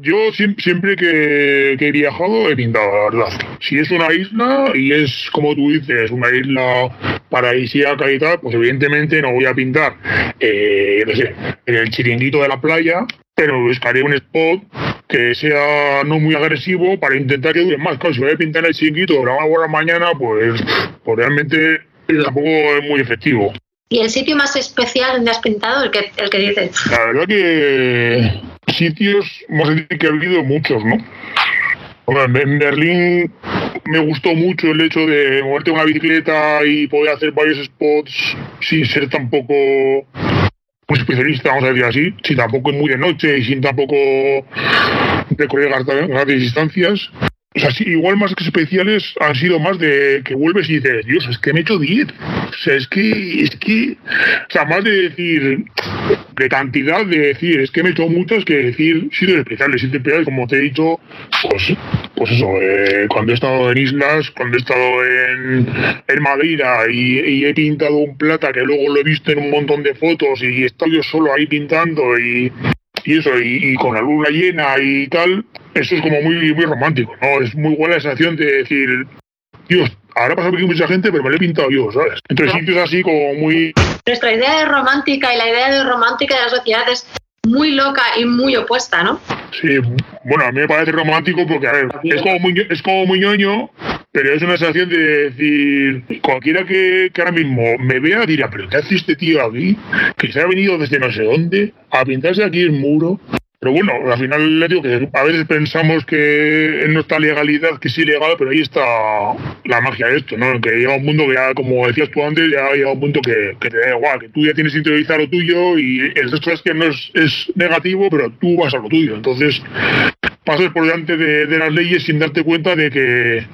Yo siempre que, he viajado he pintado, la verdad. Si es una isla y es, como tú dices, una isla paradisíaca y tal, pues evidentemente no voy a pintar, eh, no sé, en el chiringuito de la playa, pero buscaré un spot que sea no muy agresivo para intentar que dure más. Claro, si voy a pintar en el chiringuito de una hora mañana, pues, pues realmente tampoco es muy efectivo.
¿Y el sitio más especial donde has pintado, el que, el que dices?
La verdad que sitios, vamos a decir que ha habido muchos, ¿no? en Berlín me gustó mucho el hecho de moverte una bicicleta y poder hacer varios spots sin ser tampoco muy especialista, vamos a decir así, sin tampoco es muy de noche y sin tampoco recorrer grandes distancias. O sea, sí, igual más que especiales han sido más de que vuelves y dices, Dios, es que me he hecho 10. O sea, es que, es que, o sea, más de decir, de cantidad de decir, es que me he hecho muchas que decir sitios especiales, sitios especiales, como te he dicho, pues, pues eso, eh, cuando he estado en islas, cuando he estado en, en Madrid y, y, he pintado un plata que luego lo he visto en un montón de fotos y he estado yo solo ahí pintando y, y eso, y, con la luna llena y tal, eso es como muy, muy romántico, ¿no? Es muy buena la sensación de decir, Dios, ahora pasa aquí mucha gente, pero me lo he pintado yo, ¿sabes? Entre sitios así como muy...
Nuestra idea de romántica y la idea de romántica de la sociedad es muy loca y muy opuesta, ¿no?
Sí, bueno, a mí me parece romántico porque, a ver, es como muy, es como muy ñoño, pero es una sensación de decir, cualquiera que, ahora mismo me vea dirá, pero ¿qué hace este tío aquí? Que se ha venido desde no sé dónde a pintarse aquí el muro. Pero bueno, al final le digo que a veces pensamos que en nuestra legalidad que es ilegal, pero ahí está la magia de esto, ¿no? Que llega un mundo que ya, como decías tú antes, ya llega un punto que, te da igual, que tú ya tienes interiorizado lo tuyo y el resto es que no es, es negativo, pero tú vas a lo tuyo. Entonces pasas por delante de las leyes sin darte cuenta de que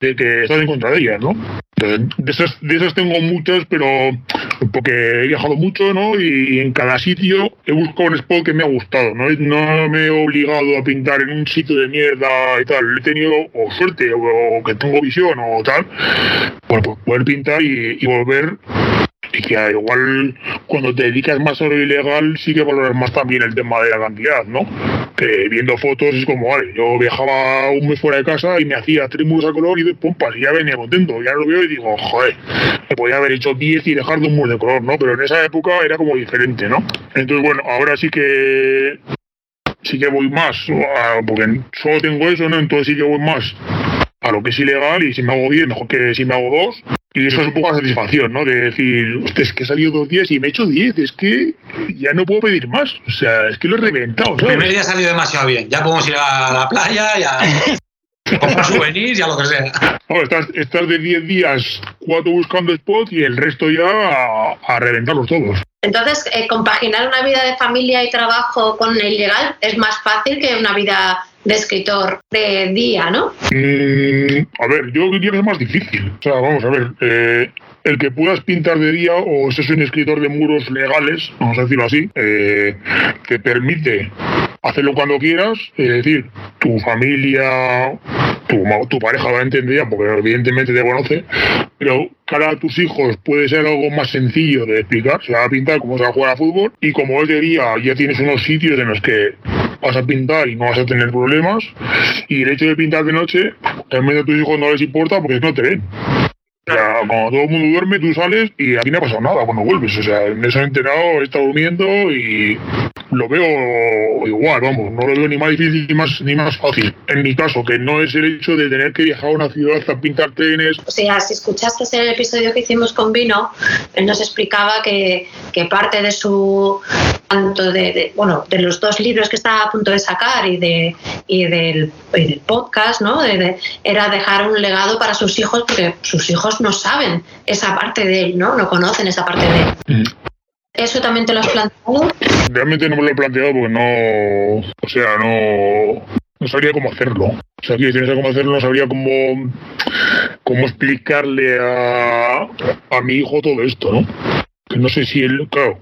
de que estás en contra de ellas, ¿no? De esas, de esas tengo muchas, pero porque he viajado mucho, ¿no? Y, en cada sitio he buscado un spot que me ha gustado, ¿no? No me he obligado a pintar en un sitio de mierda y tal. He tenido o suerte o, que tengo visión o tal, bueno, pues poder pintar y, volver y que igual cuando te dedicas más a lo ilegal sí que valoras más también el tema de la cantidad, ¿no? Que viendo fotos es como, vale, yo viajaba un mes fuera de casa y me hacía tres muros a color y de pompas y ya venía contento. Ya lo veo y digo, joder, me podía haber hecho 10 y dejar dos muros de color, ¿no? Pero en esa época era como diferente, ¿no? Entonces, bueno, ahora sí que sí que voy más, porque solo tengo eso, ¿no? Entonces sí que voy más a lo que es ilegal y si me hago 10, mejor que si me hago dos y eso es un poco la satisfacción, ¿no? De decir, es que he salido dos días y me he hecho diez, es que ya no puedo pedir más. O sea, es que lo he reventado.
El primer día ha salido demasiado bien. Ya podemos ir a la playa, ya comprar souvenirs, ya lo que sea.
estás, de diez días, cuatro buscando spots y el resto ya a, reventarlos todos.
Entonces, eh, compaginar una vida de familia y trabajo con el legal es más fácil que una vida de escritor de día, ¿no?
Mm, a ver, yo diría que es más difícil. O sea, vamos a ver, eh, el que puedas pintar de día o seas un escritor de muros legales, vamos a decirlo así, eh, te permite hacerlo cuando quieras, es decir, tu familia, tu, tu pareja lo entendería porque evidentemente te conoce, pero cara a tus hijos puede ser algo más sencillo de explicar, se va a pintar como se va a jugar a fútbol y como de día ya tienes unos sitios en los que vas a pintar y no vas a tener problemas y el hecho de pintar de noche, también a tus hijos no les importa porque no te ven. O sea, cuando todo el mundo duerme, tú sales y aquí no ha pasado nada cuando vuelves. O sea, me he enterado, he estado durmiendo y lo veo igual, vamos, no lo veo ni más difícil ni más, ni más fácil. En mi caso, que no es el hecho de tener que viajar a una ciudad a pintar trenes.
O sea, si escuchaste el episodio que hicimos con Vino, él nos explicaba que, que parte de su tanto de, bueno de los dos libros que estaba a punto de sacar y de y del, del podcast no era dejar un legado para sus hijos porque sus hijos no saben esa parte de él no no conocen esa parte de él mm. ¿Eso también te lo has planteado?
Realmente no me lo he planteado porque no. O sea, no. No sabría cómo hacerlo. O sea, si no sé cómo hacerlo, no sabría cómo. cómo explicarle a. a mi hijo todo esto, ¿no? Que no sé si él. Claro.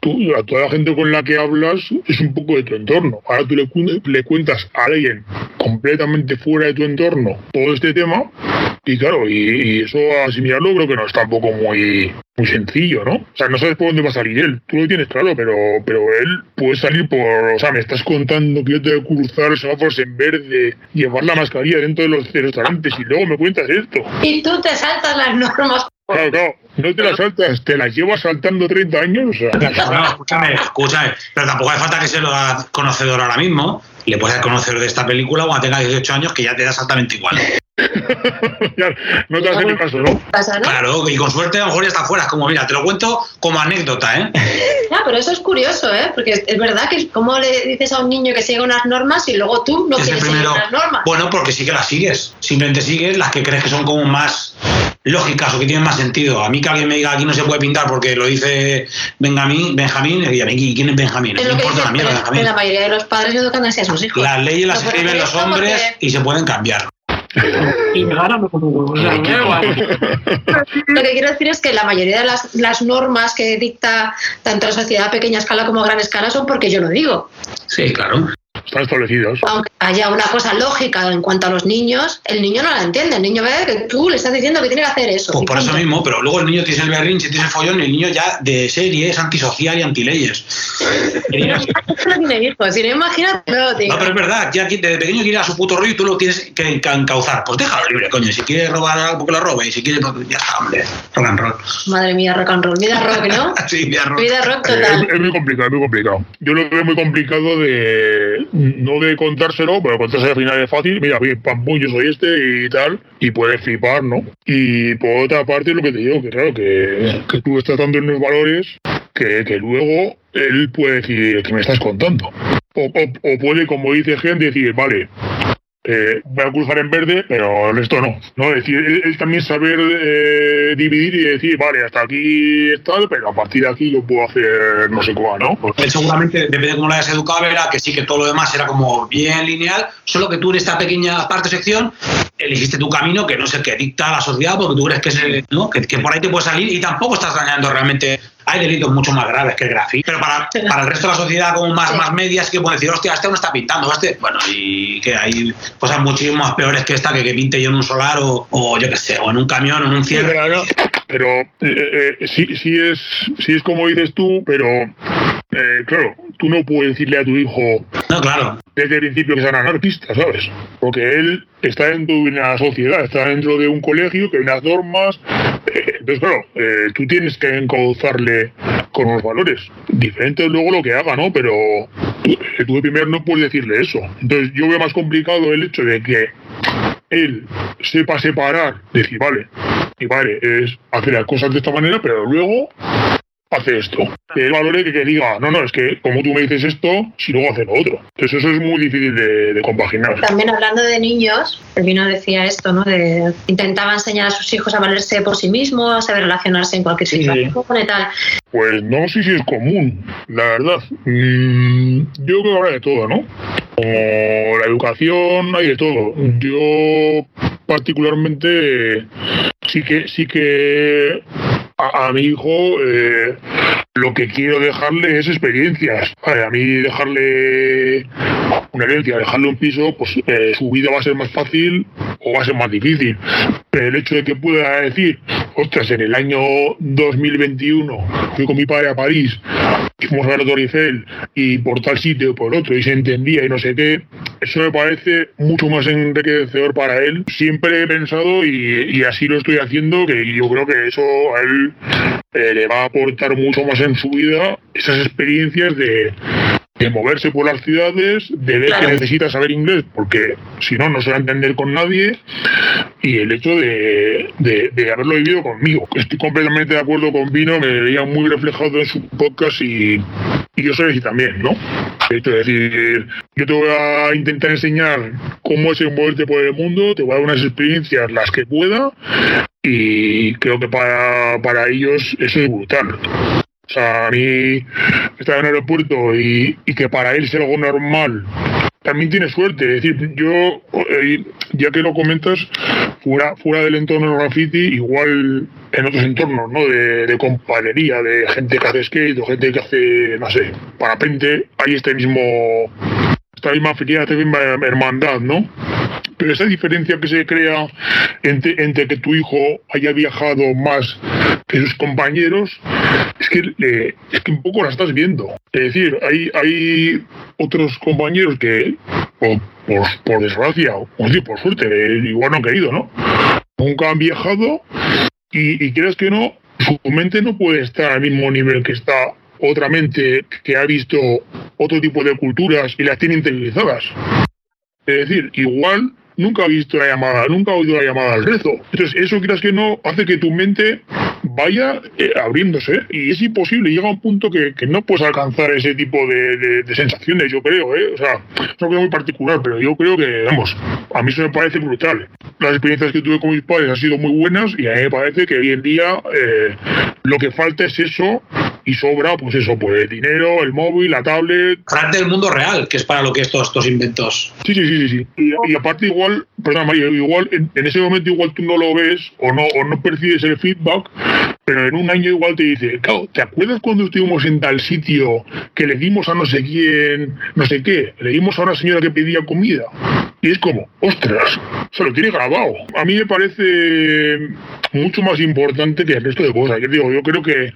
Tú, a toda la gente con la que hablas es un poco de tu entorno. Ahora tú le, le cuentas a alguien completamente fuera de tu entorno todo este tema y claro, y, eso asimilarlo creo que no es tampoco muy, muy sencillo, ¿no? O sea, no sabes por dónde va a salir él. Tú lo tienes claro, pero, pero él puede salir por. O sea, me estás contando que yo tengo que cruzar los semáforos en verde, llevar la mascarilla dentro de los restaurantes y luego me cuentas esto.
Y tú te saltas las normas.
Claro, claro, no te las saltas, te las llevas saltando 30 años. O sea.
No, escúchame, escúchame, pero tampoco hace falta que se lo haga conocedor ahora mismo. Le puedes dar conocedor de esta película cuando tenga 18 años, que ya te da exactamente igual.
no te hace ni caso, ¿no?
Claro, y con suerte a lo mejor ya está fuera. Como, mira, te lo cuento como anécdota, ¿eh?
Ya, pero eso es curioso, ¿eh? Porque es verdad que como le dices a un niño que siga unas normas y luego tú no quieres seguir unas normas.
Bueno, porque sí que las sigues. Simplemente sigues las que crees que son como más lógicas o que tienen más sentido. A mí que alguien me diga aquí no se puede pintar porque lo dice Benjamín, Benjamín y a mí quién es Benjamín.
No importa la mierda, Benjamín. La mayoría de los padres educan así a sus hijos.
Las leyes las escriben los hombres y se pueden cambiar.
y me gana Lo que quiero decir es que la mayoría de las, las normas que dicta tanto la sociedad a pequeña escala como a gran escala son porque yo lo digo.
Sí, claro
están establecidos.
Aunque haya una cosa lógica en cuanto a los niños, el niño no la entiende. El niño ve que tú le estás diciendo que tiene que hacer eso.
Pues por eso mismo, pero luego el niño tiene el berrinche, tiene el follón y el niño ya de serie es antisocial y antileyes.
no tiene hijos, si no imagínate. No,
pero es verdad, ya desde pequeño quiere a su puto rollo y tú lo tienes que encauzar. Pues déjalo libre, coño. Si quiere robar algo, que lo robe. Y si quiere, pues ya está, hombre. Rock and roll.
Madre mía, rock and roll. Vida rock, ¿no?
sí, vida rock.
Vida rock total.
Es, es, muy complicado, es muy complicado. Yo lo veo muy complicado de. No de contárselo, pero contárselo al final es fácil. Mira, pam, yo soy este y tal, y puedes flipar, ¿no? Y por otra parte, lo que te digo, que claro, que, que tú estás dando unos valores que, que luego él puede decir que me estás contando. O, o, o, puede, como dice gente, decir, vale, eh, voy a cruzar en verde, pero esto no. ¿no? Es decir, él, también saber eh, dividir y decir, vale, hasta aquí está, pero a partir de aquí yo puedo hacer no sé cuál, ¿no?
Seguramente, depende de cómo lo hayas educado, verá que sí que todo lo demás era como bien lineal, solo que tú en esta pequeña parte sección elegiste tu camino que no es el que dicta la sociedad porque tú crees que, es ¿no? que, que por ahí te puedes salir y tampoco estás dañando realmente hay delitos mucho más graves que el grafito. Pero para, para el resto de la sociedad, como más, más media, es que pueden decir, hostia, este no está pintando, este. Bueno, y que hay cosas muchísimo más peores que esta, que, que pinte yo en un solar o, o yo qué sé, o en un camión o en un cierre.
pero eh, eh, sí, sí, es, sí es como dices tú, pero eh, claro, tú no puedes decirle a tu hijo
no, claro.
desde el principio que sean anarquistas, ¿sabes? Porque él está dentro de una sociedad, está dentro de un colegio que hay unas normas. Entonces, claro, eh, tú tienes que encauzarle con los valores. Diferente luego lo que haga, ¿no? Pero eh, tú de primero no puedes decirle eso. Entonces, yo veo más complicado el hecho de que él sepa separar, decir, vale, y vale, es hacer las cosas de esta manera, pero luego hace esto. Que él valore que, que, diga, no, no, es que como tú me dices esto, si luego hace lo otro. Entonces eso es muy difícil de, de, compaginar.
También hablando de niños, el vino decía esto, ¿no? De intentaba enseñar a sus hijos a valerse por sí mismos, a saber relacionarse en cualquier situación sí. y tal.
Pues no sé si es común, la verdad. Mm, yo creo que habrá de todo, ¿no? Como la educación, hay de todo. Yo particularmente sí que sí que a, mi hijo eh, lo que quiero dejarle es experiencias. A mí dejarle una herencia, dejarle un piso, pues eh, su vida va a ser más fácil o va a ser más difícil. Pero el hecho de que pueda decir, ostras, en el año 2021 fui con mi padre a París, Torre Eiffel y por tal sitio o por otro y se entendía y no sé qué, eso me parece mucho más enriquecedor para él. Siempre he pensado y, y así lo estoy haciendo, que yo creo que eso a él eh, le va a aportar mucho más en su vida esas experiencias de, de moverse por las ciudades, de ver que necesita saber inglés, porque si no, no se va a entender con nadie, y el hecho de, de, haberlo vivido conmigo. Estoy completamente de acuerdo con Vino, me veía muy reflejado en su podcast y, y yo soy así también, ¿no? Es decir, yo te voy a intentar enseñar cómo es moverte por el mundo, te voy a dar unas experiencias las que pueda y creo que para, para ellos eso es brutal. O sea, a mí estar en el aeropuerto y, y que para él sea algo normal también tiene suerte. Es decir, yo, eh, ya que lo comentas, fuera, fuera del entorno graffiti, igual en otros entornos, ¿no? De, de compañería, de gente que hace skate o gente que hace, no sé, parapente, hay este mismo, esta misma afinidad, esta misma hermandad, ¿no? Pero esa diferencia que se crea entre, entre que tu hijo haya viajado más que sus compañeros, es que, es que un poco la estás viendo. Es decir, hay, hay otros compañeros que, por, por, desgracia, o por suerte, igual no han querido, ¿no? Nunca han viajado y, y crees que no, su mente no puede estar al mismo nivel que está otra mente que ha visto otro tipo de culturas y las tiene interiorizadas. Es decir, igual nunca ha visto la llamada, nunca ha oído la llamada al rezo. Entonces, eso creas que no hace que tu mente vaya eh, abriéndose y es imposible, llega un punto que, no puedes alcanzar ese tipo de, sensaciones, yo creo, ¿eh? o sea, es algo muy particular, pero yo creo que, vamos, a mí eso me parece brutal. Las experiencias que tuve con mis padres han sido muy buenas y a mí me parece que hoy en día eh, lo que falta es eso y sobra, pues eso, pues el dinero, el móvil, la tablet.
Hablar del mundo real, que es para lo que estos, estos inventos.
Sí, sí, sí, sí. Y, aparte igual, perdón María, igual en, ese momento igual tú no lo ves o no, o no percibes el feedback, pero en un año igual te dice, claro, ¿te acuerdas cuando estuvimos en tal sitio que le dimos a no sé quién, no sé qué? Le dimos a una señora que pedía comida. Y es como, ostras, se lo tiene grabado. A mí me parece mucho más importante que el resto de cosas. Yo digo, yo creo que,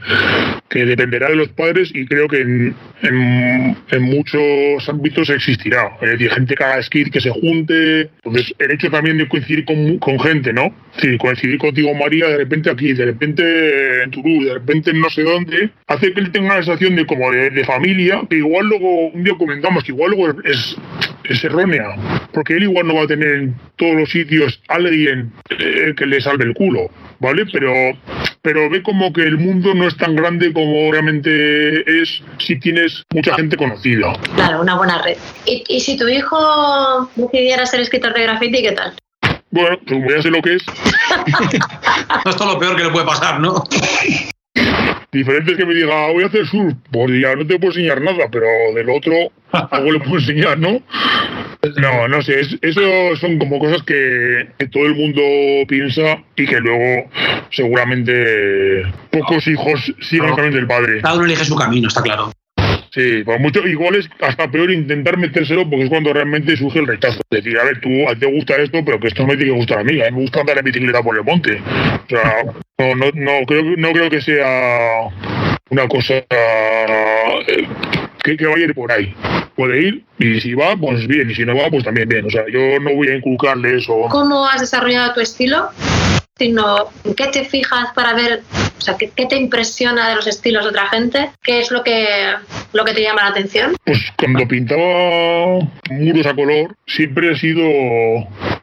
que dependerá de los padres y creo que en, en, muchos ámbitos existirá. Es decir, gente que haga que se junte. Entonces, el hecho también de coincidir con, con gente, ¿no? Sí, coincidir contigo, María, de repente aquí, de repente en Turú, de repente en no sé dónde, hace que él tenga una sensación de como de, familia, que igual luego, un día comentamos que igual luego es, es errónea, porque él igual no va a tener en todos los sitios alguien eh, que le salve el culo. ¿Vale? Pero, pero ve como que el mundo no es tan grande como realmente es si tienes mucha gente conocida.
Claro, una buena red. ¿Y, y si tu hijo decidiera ser escritor de graffiti, qué tal?
Bueno, pues ya sé lo que es.
Esto es lo peor que le puede pasar, ¿no?
Diferente es que me diga, ah, voy a hacer surf. Pues ya no te puedo enseñar nada, pero del otro algo le puedo enseñar, ¿no? No, no sé, eso son como cosas que, todo el mundo piensa y que luego seguramente pocos hijos siguen el camino del padre.
Cada uno elige su camino, está claro.
Sí, pues mucho, igual es hasta peor intentar metérselo porque es cuando realmente surge el rechazo. Decir, a ver, tú a ti te gusta esto, pero que esto no me tiene que gustar a mí. A mí me gusta andar en bicicleta por el monte. O sea, no, no, no, creo, no creo que sea una cosa eh, que, que vaya a ir por ahí puede ir y si va, pues bien, y si no va, pues también bien. O sea, yo no voy a inculcarle eso.
¿Cómo has desarrollado tu estilo? Sino, ¿en qué te fijas para ver, o sea, qué, te impresiona de los estilos de otra gente? ¿Qué es lo que, lo que te llama la atención?
Pues cuando pintaba muros a color, siempre he sido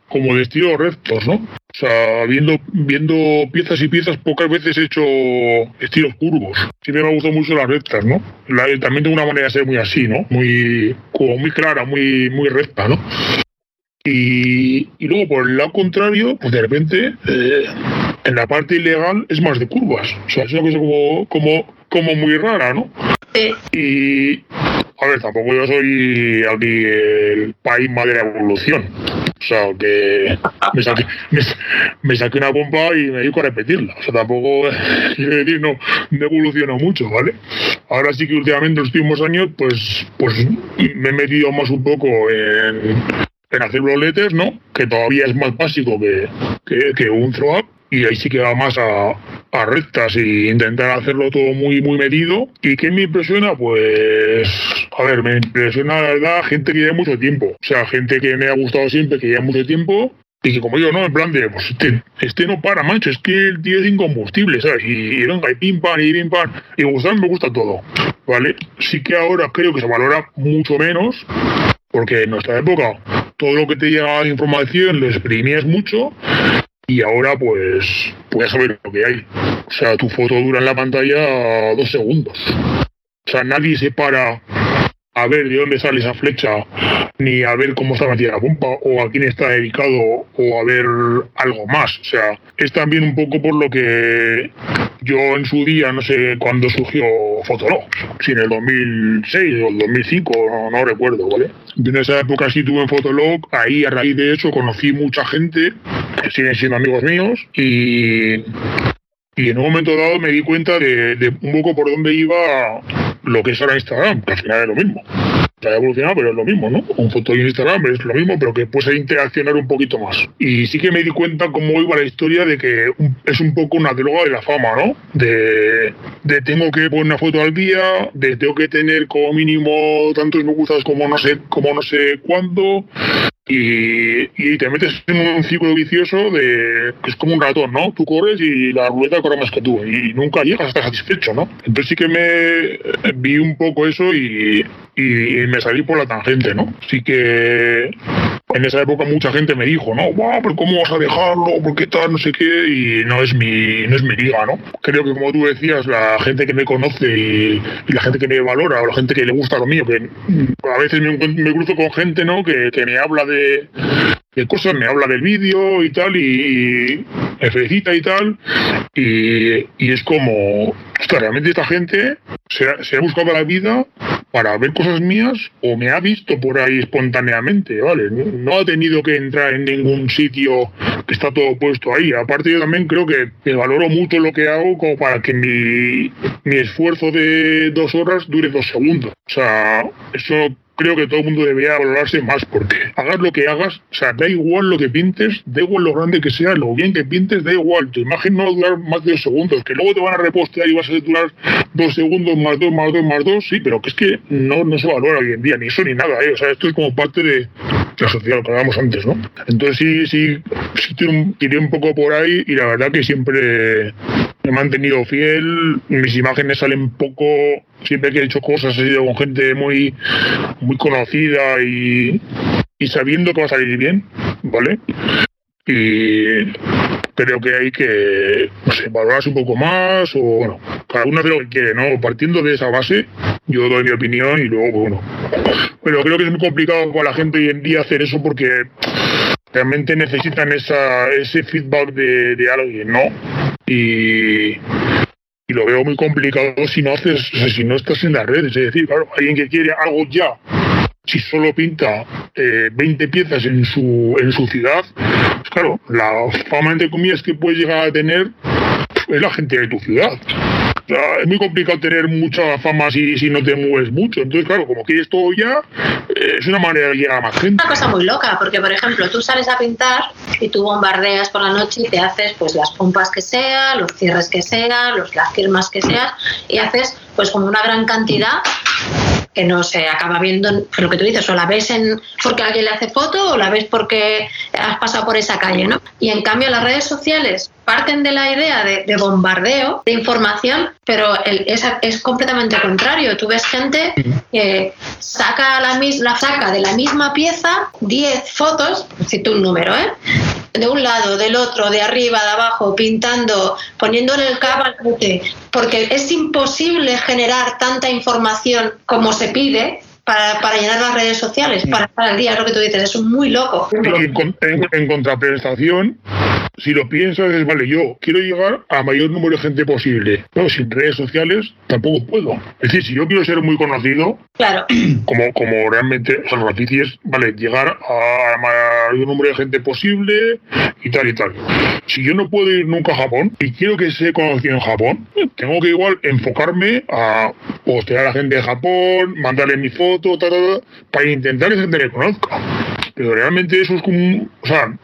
como de estilos rectos, ¿no? O sea, viendo, viendo piezas y piezas, pocas veces he hecho estilos curvos. Siempre me gustado mucho las rectas, ¿no? también tengo una manera de ser muy así, ¿no? Muy, como muy clara, muy, muy recta, ¿no? Y, luego, por el lado contrario, pues de repente, eh, en la parte ilegal es más de curvas. O sea, es una cosa como, como, como muy rara, ¿no? Y, a ver, tampoco yo soy aquí el país más de la evolución. O sea, que me saqué, me, saqué una pompa y me dedico a repetirla. O sea, tampoco, quiero decir, no, no evoluciono mucho, ¿vale? Ahora sí que últimamente, en los últimos años, pues, pues me he metido más un poco en, en hacer bloletes, ¿no? Que todavía es más básico que, que, un throw-up y ahí sí que va más a, a rectas y intentar hacerlo todo muy muy medido. ¿Y qué me impresiona? Pues, a ver, me impresiona la verdad gente que lleva mucho tiempo. O sea, gente que me ha gustado siempre, que lleva mucho tiempo. Y que como yo, ¿no? En plan de, pues este, este no para, mancho, es que es incombustible, ¿sabes? Y, venga, y pim pam, y pim pam. Y gustar me gusta todo. ¿vale? Sí que ahora creo que se valora mucho menos, porque en nuestra época todo lo que te llega de información lo exprimías mucho y ahora pues puedes saber lo que hay. O sea, tu foto dura en la pantalla dos segundos. O sea, nadie se para a ver de dónde sale esa flecha, ni a ver cómo está metida la pompa, o a quién está dedicado, o a ver algo más. O sea, es también un poco por lo que yo en su día, no sé cuándo surgió Fotolog, si en el 2006 o el 2005, no, no recuerdo, ¿vale? en esa época sí tuve en Fotolog, ahí a raíz de eso conocí mucha gente que siguen siendo amigos míos y y en un momento dado me di cuenta de, un poco por dónde iba lo que es ahora Instagram, que al final es lo mismo. ha evolucionado, pero es lo mismo, ¿no? Un foto en Instagram es lo mismo, pero que puedes interaccionar un poquito más. Y sí que me di cuenta cómo iba la historia de que es un poco una droga de la fama, ¿no? De, de tengo que poner una foto al día, de tengo que tener como mínimo tantos me gustas como no sé, como no sé cuándo, y, te metes en un ciclo vicioso de que es como un ratón, ¿no? Tú corres y la ruleta corre más que tú y nunca llegas a estar satisfecho, ¿no? Entonces sí que me vi un poco eso y, y, me salí por la tangente, ¿no? Sí que en esa época mucha gente me dijo, no, wow, pero ¿cómo vas a dejarlo? ¿Por qué tal? No sé qué, y no es mi, no es mi liga, ¿no? Creo que como tú decías, la gente que me conoce y, la gente que me valora, o la gente que le gusta lo mío, que a veces me, me cruzo con gente, ¿no? Que, que me habla de, de cosas, me habla del vídeo y tal, y, me felicita y tal, y, y es como, realmente esta gente se, se, ha buscado la vida para ver cosas mías o me ha visto por ahí espontáneamente, ¿vale? No, ha tenido que entrar en ningún sitio que está todo puesto ahí. Aparte yo también creo que, que valoro mucho lo que hago como para que mi, mi esfuerzo de dos horas dure dos segundos. O sea, eso creo que todo el mundo debería valorarse más porque hagas lo que hagas, o sea, da igual lo que pintes, da igual lo grande que sea, lo bien que pintes, da igual. Tu imagen no va a durar más de dos segundos, que luego te van a repostear y vas a durar dos segundos más dos, más dos, más dos, sí, pero que es que no, no se valora hoy en día, ni eso ni nada, ¿eh? O sea, esto es como parte de la sociedad, lo que hablábamos antes, ¿no? Entonces sí, sí, sí tiré un poco por ahí y la verdad que siempre me he mantenido fiel, mis imágenes salen poco, siempre que he hecho cosas he sido con gente muy, muy conocida y, y sabiendo que va a salir bien, ¿vale? Y creo que hay que no valorarse un poco más o bueno, cada uno hace lo que quiere, ¿no? Partiendo de esa base, yo doy mi opinión y luego, bueno. Pero creo que es muy complicado para la gente hoy en día hacer eso porque realmente necesitan esa, ese feedback de, de alguien, ¿no? Y, y lo veo muy complicado si no haces, si no estás en las redes. Es decir, claro, alguien que quiere algo ya, si solo pinta eh, 20 piezas en su, en su ciudad, pues claro, la fama entre comillas que puedes llegar a tener es la gente de tu ciudad es muy complicado tener mucha fama si, si no te mueves mucho. Entonces, claro, como quieres todo ya, eh, es una manera de llegar a más gente.
Una cosa muy loca, porque por ejemplo, tú sales a pintar y tú bombardeas por la noche y te haces pues las pompas que sea, los cierres que sea, los, las firmas que sea, y haces pues como una gran cantidad que no se acaba viendo lo que tú dices, o la ves en, porque alguien le hace foto o la ves porque has pasado por esa calle, ¿no? Y en cambio las redes sociales parten de la idea de, bombardeo de información, pero el, es, es, completamente contrario. Tú ves gente que saca la, la saca de la misma pieza 10 fotos, cito un número, ¿eh? De un lado, del otro, de arriba, de abajo, pintando, poniéndole el cabo al porque es imposible generar tanta información como se pide para, para, llenar las redes sociales, para estar al día, es lo que tú dices, es muy loco.
En, en, en contraprestación, si lo piensas, es vale, yo quiero llegar a mayor número de gente posible. Pero sin redes sociales tampoco puedo. Es decir, si yo quiero ser muy conocido,
claro.
como, como realmente, o sea, lo difícil es, vale, llegar a mayor número de gente posible y tal y tal. Si yo no puedo ir nunca a Japón y quiero que sea conocido en Japón, tengo que igual enfocarme a postear a la gente de Japón, mandarle mi foto, tal, para intentar que se me conozca. Pero realmente eso es como, o sea,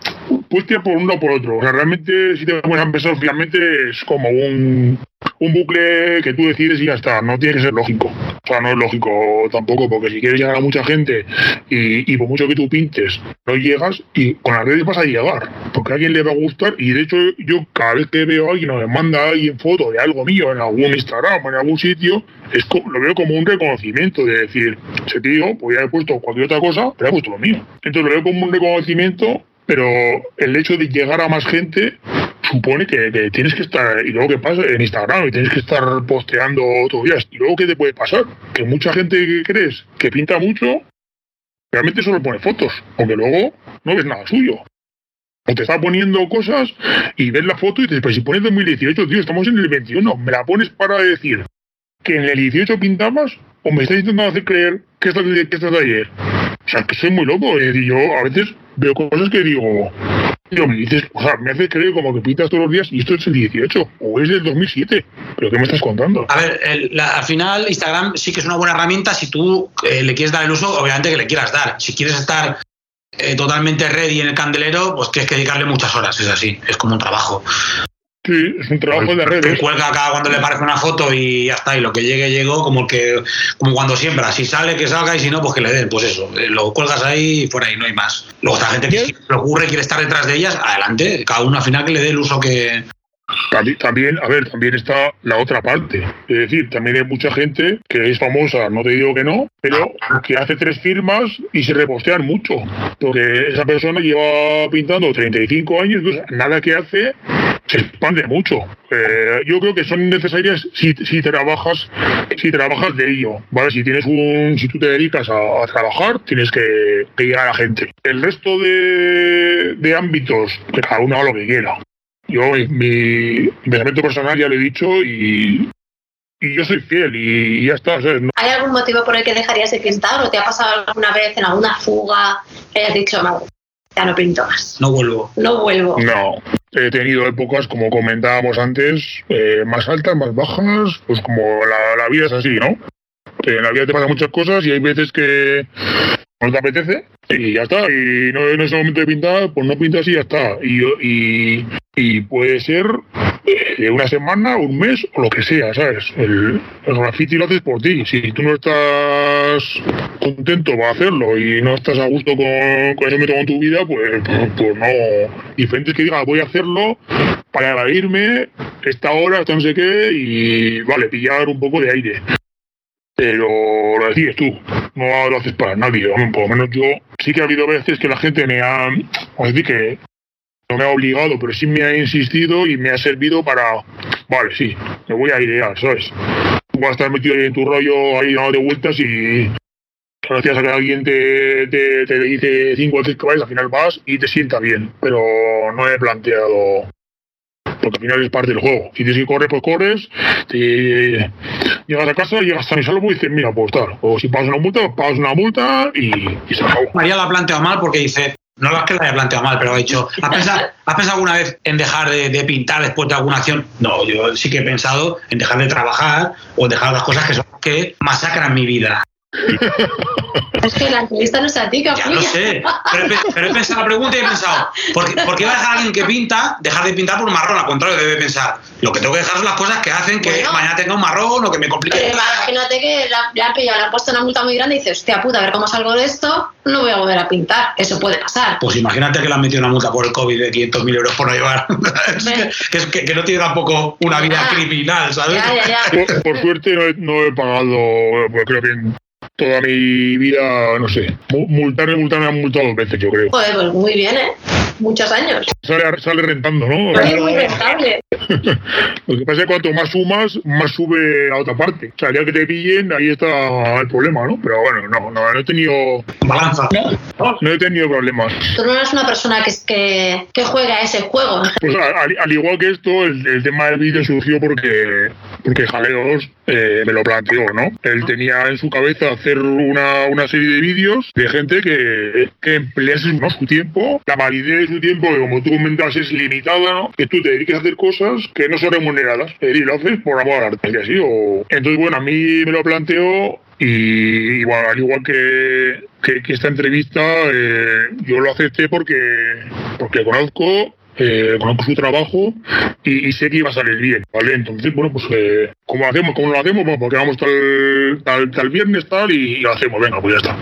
puedes tirar por uno o por otro. O sea, realmente si te pones a empezar, finalmente es como un, un bucle que tú decides y ya está, no tiene que ser lógico. O sea, no es lógico tampoco, porque si quieres llegar a mucha gente y, por mucho que tú pintes, no llegas y con las redes vas a llegar, porque a alguien le va a gustar y de hecho yo cada vez que veo a alguien o me manda a alguien foto de algo mío en algún Instagram o en algún sitio, es lo veo como un reconocimiento de decir, ese tío podría haber puesto cualquier otra cosa, pero ha puesto lo mío. Entonces lo veo como un reconocimiento pero el hecho de llegar a más gente supone que, tienes que estar, y luego que pasa en Instagram, y tienes que estar posteando todos días. Y luego, ¿qué te puede pasar? Que mucha gente que crees que pinta mucho, realmente solo pone fotos, aunque luego no ves nada suyo. O te está poniendo cosas y ves la foto y dices, pues si pones 2018, tío, estamos en el 21, me la pones para decir que en el 18 pintabas o me estás intentando hacer creer que estás, que estás de ayer. O sea, que soy muy loco. y yo a veces veo cosas que digo, me dices, o sea, me hace creer como que pintas todos los días y esto es el 18 o es el 2007. ¿Pero qué me estás contando?
A ver, al final Instagram sí que es una buena herramienta si tú eh, le quieres dar el uso, obviamente que le quieras dar. Si quieres estar eh, totalmente ready en el candelero, pues tienes que dedicarle muchas horas, es así, es como un trabajo.
Sí, es un trabajo de redes.
Cuelga cada cuando le parece una foto y ya está, y lo que llegue, llegó, como que como cuando siembra. Si sale, que salga, y si no, pues que le den. Pues eso, eh, lo cuelgas ahí y fuera ahí, no hay más. Luego esta gente que si le ocurre quiere estar detrás de ellas, adelante, cada uno al final que le dé el uso que,
también, a ver, también está la otra parte. Es decir, también hay mucha gente que es famosa, no te digo que no, pero que hace tres firmas y se repostean mucho. Porque esa persona lleva pintando 35 años, entonces nada que hace se expande mucho. Eh, yo creo que son necesarias si, si trabajas si trabajas de ello, ¿vale? Si tienes un si tú te dedicas a, trabajar, tienes que, llegar a la gente. El resto de, de ámbitos, que cada uno haga lo que quiera. Yo, mi, pensamiento personal ya lo he dicho y, y yo soy fiel y, ya está.
¿Hay algún motivo por el que dejarías de pintar o te ha pasado alguna vez en alguna fuga que hayas dicho, no, ya no pinto más?
No vuelvo.
No vuelvo.
No. He tenido épocas, como comentábamos antes, eh, más altas, más bajas, pues como la, vida es así, ¿no? En la vida te pasan muchas cosas y hay veces que no te apetece y ya está. Y no en ese momento de pintar, pues no pintas y ya está. Y, y, y puede ser de una semana, un mes o lo que sea, ¿sabes? El, el graffiti lo haces por ti. Si tú no estás contento para hacerlo y no estás a gusto con, con ese método en tu vida, pues, pues, pues no. Diferente que diga, voy a hacerlo para irme esta hora, esta no sé qué, y vale, pillar un poco de aire pero lo decides tú, no lo haces para nadie. Por lo menos yo sí que ha habido veces que la gente me ha, os decir que no me ha obligado, pero sí me ha insistido y me ha servido para, vale, sí, me voy a idear, ¿sabes? Vas a estar metido ahí en tu rollo, ahí dando vueltas y gracias a que alguien te, te, te dice cinco veces que vayas, al final vas y te sienta bien, pero no he planteado porque al final es parte del juego. Si tienes que correr, pues corres, llegas a casa, llegas tan y salvo y dices, mira, pues tal. O si pagas una multa, pagas una multa y, se acabó.
María la ha planteado mal porque dice, no es que la haya planteado mal, pero ha dicho, ¿has pensado, alguna vez en dejar de, pintar después de alguna acción? No, yo sí que he pensado en dejar de trabajar o dejar las cosas que son que masacran mi vida.
Es que la entrevista no es a ti,
Ya lo sé, pero he, pensado la pregunta y he pensado, ¿por qué, va a dejar a alguien que pinta dejar de pintar por un marrón? Al contrario, debe pensar, lo que tengo que dejar son las cosas que hacen que mañana tenga un marrón o que me complique.
Pero imagínate que le han pillado, le han puesto una multa muy grande y dices, hostia puta, a ver cómo salgo de esto, no voy a volver a pintar. Eso puede pasar.
Pues imagínate que le han metido una multa por el COVID de 500.000 euros por no llevar. que, que, no tiene tampoco una vida criminal, ¿sabes?
Por, suerte no he, no he pagado, pues creo que toda mi vida, no sé, multar, multar, me han multado dos veces, yo creo.
Joder, pues muy bien, ¿eh? Muchos años.
Sale, sale rentando, ¿no?
Es muy rentable.
Lo que pasa es que cuanto más sumas, más sube a otra parte. O sea, ya que te pillen, ahí está el problema, ¿no? Pero bueno, no, no, no he tenido...
Balanza.
No, no he tenido problemas.
Tú no eres una persona que, que, que juega ese juego.
Pues al, igual que esto, el, tema del vídeo surgió porque, porque Jaleos eh, me lo planteó, ¿no? Él tenía en su cabeza hacer una, una serie de vídeos de gente que, que emplease su tiempo, la validez de su tiempo, que como tú comentas es limitada, ¿no? Que tú te dediques a hacer cosas que no son remuneradas. Decir, lo haces por amor al arte, así. O... Entonces, bueno, a mí me lo planteó y igual, al igual que, que, esta entrevista, eh, yo lo acepté porque, porque conozco eh, conozco su trabajo y, sé que iba a salir bien, ¿vale? Entonces, bueno, pues, eh, ¿cómo hacemos? ¿Cómo lo hacemos? Bueno, porque vamos tal, tal, viernes, tal, y, lo hacemos, venga, pues ya está.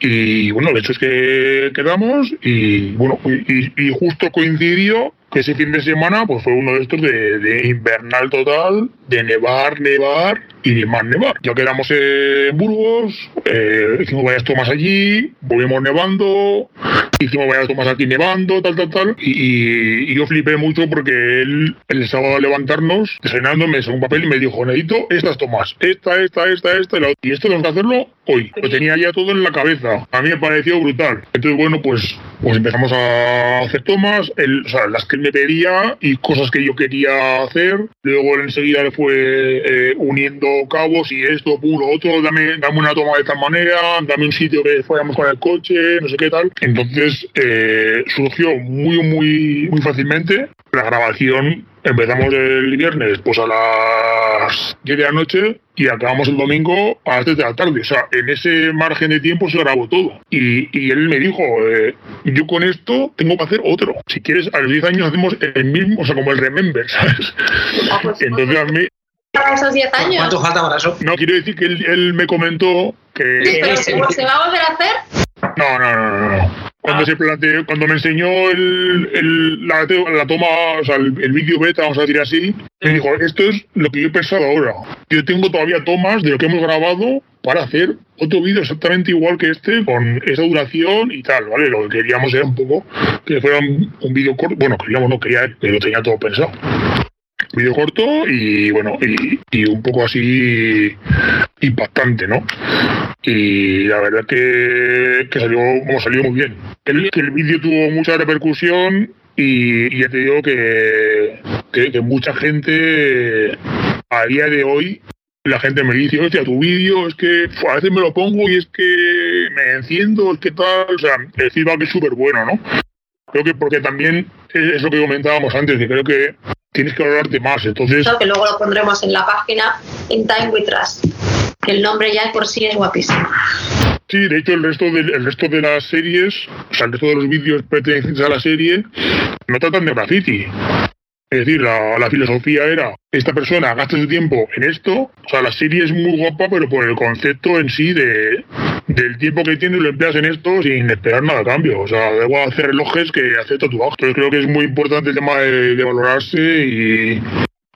Y bueno, el hecho es que quedamos y, bueno, y, y justo coincidió ese fin de semana pues fue uno de estos de, invernal total, de nevar, nevar y más nevar. Ya quedamos en Burgos, eh, hicimos varias tomas allí, volvimos nevando, hicimos varias tomas aquí nevando, tal, tal, tal. Y, yo flipé mucho porque él, el sábado a levantarnos, desayunando, me un papel y me dijo, Nedito, estas tomas, esta, esta, esta, esta, y, esto tenemos que hacerlo hoy. Lo tenía ya todo en la cabeza. A mí me pareció brutal. Entonces, bueno, pues, pues empezamos a hacer tomas, el, o sea, las que me pedía y cosas que yo quería hacer. Luego enseguida le fue eh, uniendo cabos y esto, puro, otro, dame, dame una toma de tal manera, dame un sitio que fuéramos con el coche, no sé qué tal. Entonces eh, surgió muy, muy, muy fácilmente la grabación empezamos el viernes pues a las 10 de la noche y acabamos el domingo a las 3 de la tarde. O sea, en ese margen de tiempo se grabó todo. Y, y él me dijo, eh, yo con esto tengo que hacer otro. Si quieres, a los 10 años hacemos el mismo, o sea, como el Remember, ¿sabes?
Ah, pues,
Entonces a mí...
Esos 10 años.
¿Cuánto falta para eso?
No, quiero decir que él, él me comentó que...
Sí, pero ¿se va a volver a hacer?
No, no, no, no. no. Cuando, se planteó, cuando me enseñó el, el, la, la, toma, o sea, el, el vídeo beta, vamos a decir así, me dijo, esto es lo que yo he pensado ahora. Yo tengo todavía tomas de lo que hemos grabado para hacer otro vídeo exactamente igual que este, con esa duración y tal, ¿vale? Lo que queríamos era un poco que fuera un, un vídeo corto, bueno, queríamos, no quería, pero lo tenía todo pensado vídeo corto y bueno, y, y, un poco así impactante, ¿no? Y la verdad que, que salió, como salió muy bien. El, que el vídeo tuvo mucha repercusión y, ya te digo que, que, mucha gente a día de hoy la gente me dice, hostia, tu vídeo es que a veces me lo pongo y es que me enciendo, es que tal, o sea, el feedback es súper bueno, ¿no? Creo que porque también es lo que comentábamos antes, que creo que tienes que valorarte más. Entonces,
que luego lo pondremos en la página In Time with Trust. Que el nombre ya por sí es guapísimo.
Sí, de hecho el resto de, el resto de las series, o sea, el resto de los vídeos pertenecientes a la serie, no tratan de graffiti. Es decir, la, la, filosofía era, esta persona gasta su tiempo en esto, o sea, la serie es muy guapa, pero por el concepto en sí de, del tiempo que tienes lo empleas en esto sin esperar nada a cambio. O sea, debo hacer relojes que hacer tatuajes. Entonces creo que es muy importante el tema de valorarse y,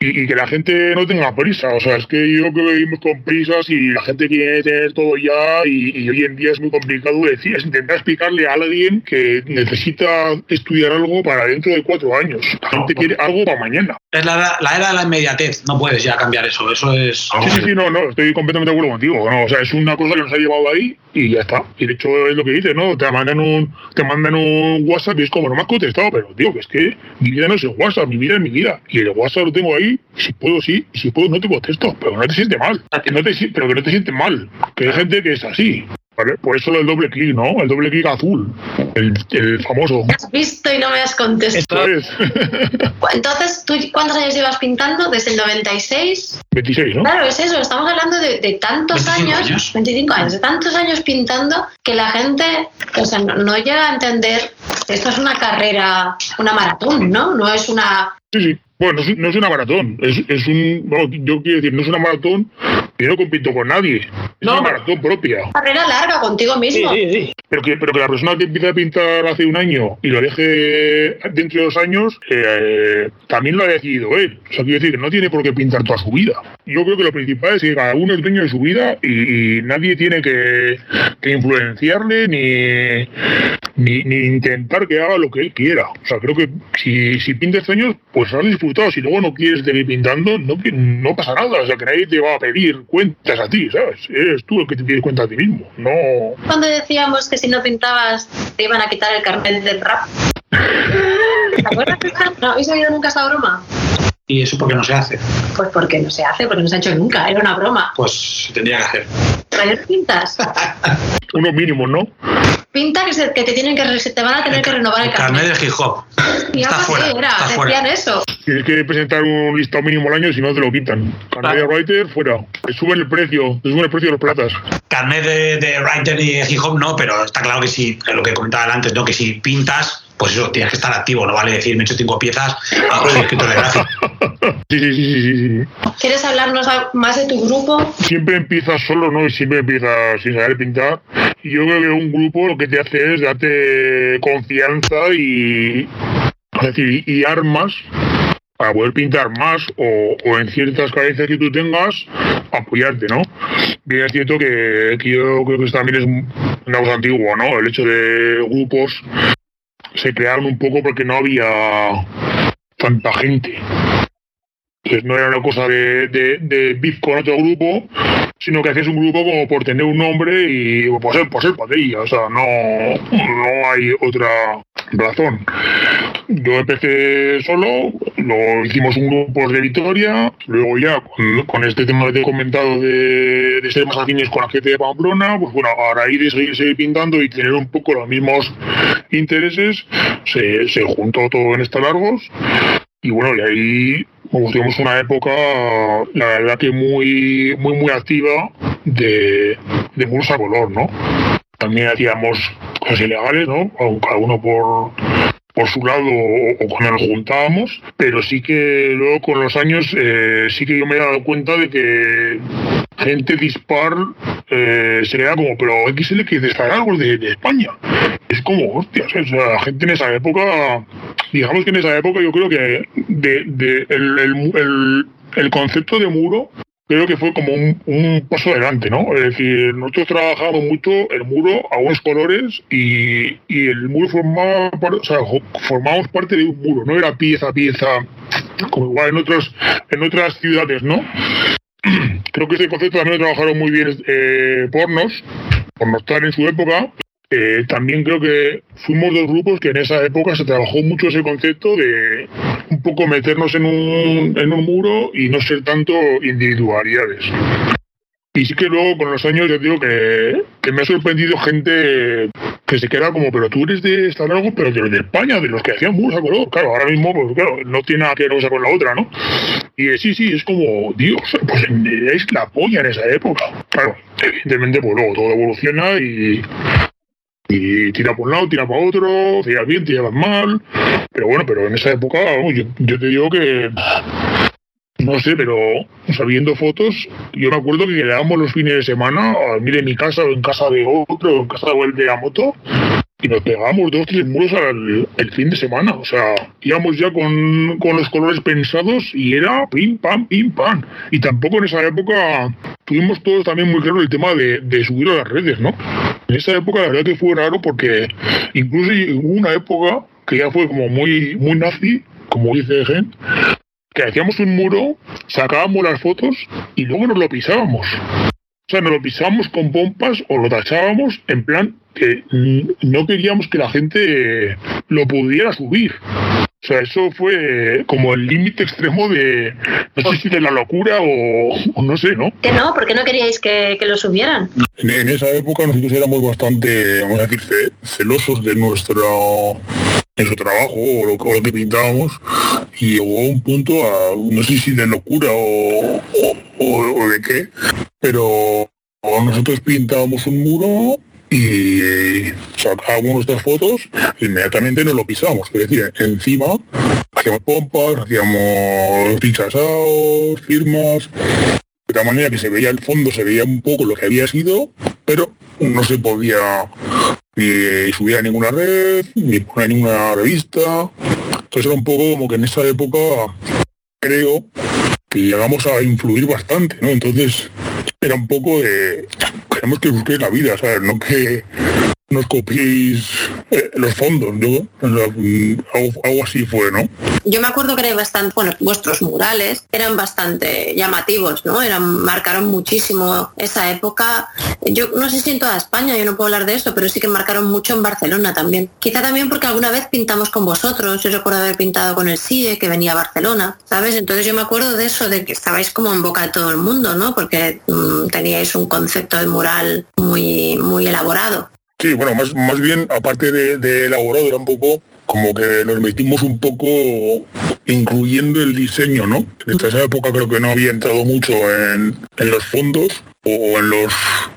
y, que la gente no tenga prisa. O sea, es que yo creo que vivimos con prisas y la gente quiere tener todo ya y, hoy en día es muy complicado decir, es intentar explicarle a alguien que necesita estudiar algo para dentro de cuatro años. La gente quiere algo para mañana.
Es la, la, era de la inmediatez, no puedes ya cambiar eso, eso es...
Sí, sí, sí, no, no, estoy completamente de acuerdo contigo. No, o sea, es una cosa que nos ha llevado ahí y ya está. Y de hecho es lo que dices, ¿no? Te mandan un, te mandan un WhatsApp y es como, no me has contestado, pero tío, que es que mi vida no es el WhatsApp, mi vida es mi vida. Y el WhatsApp lo tengo ahí si puedo sí, si puedo no te contesto, pero no te sientes mal, no te, pero que no te sientes mal, que hay gente que es así. ¿Vale? Por eso el doble clic, ¿no? El doble clic azul, el, el famoso.
Me has visto y no me has contestado. Entonces, ¿tú cuántos años llevas pintando? ¿Desde el 96?
26, ¿no?
Claro, es eso. Estamos hablando de, de tantos años, 25 años, de tantos años pintando que la gente o sea, no, no llega a entender que esto es una carrera, una maratón, ¿no? No es una...
Sí, sí. Bueno, no es, una maratón, es, es un, bueno, yo quiero decir, no es una maratón, yo no compito con nadie, es una maratón propia.
Carrera larga contigo mismo.
Sí, sí, sí.
Pero que, pero que la persona que empieza a pintar hace un año y lo deje dentro de dos años, eh, también lo ha decidido él. O sea, quiero decir que no tiene por qué pintar toda su vida. Yo creo que lo principal es que cada uno es dueño de su vida y, nadie tiene que, que influenciarle ni, ni, ni, intentar que haga lo que él quiera. O sea, creo que si, si pintas años, pues has disfrutado si luego no quieres seguir pintando, no, no pasa nada. O sea, que nadie te va a pedir cuentas a ti, ¿sabes? Eres tú el que te pides cuenta a ti mismo. No.
Cuando decíamos que si no pintabas te iban a quitar el carnet del rap. ¿Te acuerdas? ¿No habéis oído nunca esa broma?
¿Y eso por qué no se hace?
Pues porque no se hace, porque no se ha hecho nunca, era una broma.
Pues se tendría que hacer.
¿Traer pintas?
Unos mínimos, ¿no?
Pinta que, se, que te, tienen que se te van a tener que renovar el
carnet. carnet de hip hop.
Y está fuera, era, está decían fuera. eso.
Tienes que presentar un listado mínimo al año, si no te lo quitan. Carnet de writer, fuera. Te suben el precio, te suben el precio de los platas.
Carnet de, de writer y de hip hop no, pero está claro que sí, lo que comentaba antes, ¿no? Que si pintas pues eso, tienes que estar activo, no vale decir me he hecho cinco piezas, hago de escritor de gráfico.
Sí, sí, sí, sí, sí.
¿Quieres hablarnos más de tu grupo?
Siempre empiezas solo, ¿no? Y siempre empiezas sin saber pintar. Y yo creo que un grupo lo que te hace es darte confianza y, es decir, y armas para poder pintar más o, en ciertas carencias que tú tengas, apoyarte, ¿no? Bien es cierto que, yo creo que también es una cosa antigua, ¿no? El hecho de grupos se crearon un poco porque no había tanta gente. Entonces no era una cosa de, de, de con otro grupo, sino que hacías un grupo como por tener un nombre y por ser, por ser o sea, no, no hay otra razón. Yo empecé solo, lo hicimos un grupo de Vitoria, luego ya con, este tema que te he comentado de, ser más afines con la gente de Pamplona, pues bueno, a raíz de seguir, seguir pintando y tener un poco los mismos intereses, se, juntó todo en Estalargos y bueno, y ahí como tuvimos una época, la verdad que muy, muy, muy activa de, de muros a color, ¿no? También hacíamos cosas ilegales, ¿no? Cada uno por, por su lado o, cuando nos juntábamos, pero sí que luego con los años eh, sí que yo me he dado cuenta de que gente dispar eh, se le como, pero XL que dispara algo de, España. Es como, hostias, o sea, la gente en esa época, digamos que en esa época yo creo que de, el, el, el concepto de muro creo que fue como un, paso adelante, ¿no? Es decir, nosotros trabajamos mucho el muro a unos colores y, el muro formaba o sea, formábamos parte de un muro, no era pieza pieza, como igual en otros, en otras ciudades, ¿no? Creo que ese concepto también lo trabajaron muy bien eh, Pornos, por no estar en su época, eh, también creo que fuimos dos grupos que en esa época se trabajó mucho ese concepto de un poco meternos en un, en un muro y no ser tanto individualidades. Y sí que luego con los años yo digo que, me ha sorprendido gente que se queda como, pero tú eres de algo pero de, de España, de los que hacían muros a color. Claro, ahora mismo, pues claro, no tiene nada que ver una con la otra, ¿no? Y sí, sí, es como, Dios, pues es la polla en esa época. Claro, evidentemente, pues luego todo evoluciona y y tira por un lado, tira para otro, tiras bien, tiras mal. Pero bueno, pero en esa época, yo, te digo que no sé, pero sabiendo fotos, yo me acuerdo que quedábamos los fines de semana a dormir en mi casa o en casa de otro, o en casa de la moto, y nos pegábamos dos, tres muros al, el fin de semana. O sea, íbamos ya con, con, los colores pensados y era pim, pam, pim, pam. Y tampoco en esa época tuvimos todos también muy claro el tema de, de subir a las redes, ¿no? En esa época la verdad que fue raro porque incluso hubo una época que ya fue como muy, muy nazi, como dice Gen, que hacíamos un muro, sacábamos las fotos y luego nos lo pisábamos. O sea, nos lo pisábamos con pompas o lo tachábamos en plan que no queríamos que la gente lo pudiera subir. O sea, eso fue como el límite extremo de, no sé si de la locura o, no sé, ¿no?
Que no, porque no queríais que, lo subieran.
En, esa época nosotros éramos bastante, vamos a decir, celosos de nuestro, su trabajo o lo, que pintábamos y llegó a un punto, a, no sé si de locura o, o de qué, pero nosotros pintábamos un muro y sacábamos nuestras fotos, inmediatamente nos lo pisamos. Es decir, encima hacíamos pompas, hacíamos pinchasados, firmas, de tal manera que se veía el fondo, se veía un poco lo que había sido, pero no se podía ni subir a ninguna red, ni poner ninguna revista. Entonces era un poco como que en esa época creo que llegamos a influir bastante, ¿no? Entonces era un poco de tenemos que buscar la vida, ¿sabes? No que nos copiéis eh, los fondos, ¿no? algo, así fue, ¿no?
Yo me acuerdo que era bastante, bueno, vuestros murales eran bastante llamativos, ¿no? Eran, marcaron muchísimo esa época. Yo no sé si en toda España, yo no puedo hablar de eso, pero sí que marcaron mucho en Barcelona también. Quizá también porque alguna vez pintamos con vosotros, yo recuerdo haber pintado con el CIE, que venía a Barcelona, ¿sabes? Entonces yo me acuerdo de eso, de que estabais como en boca de todo el mundo, ¿no? Porque mm, teníais un concepto de mural muy, muy elaborado.
Sí, bueno, más, más bien, aparte de, de elaborado, era un poco como que nos metimos un poco incluyendo el diseño, ¿no? En esa época creo que no había entrado mucho en, los fondos o en los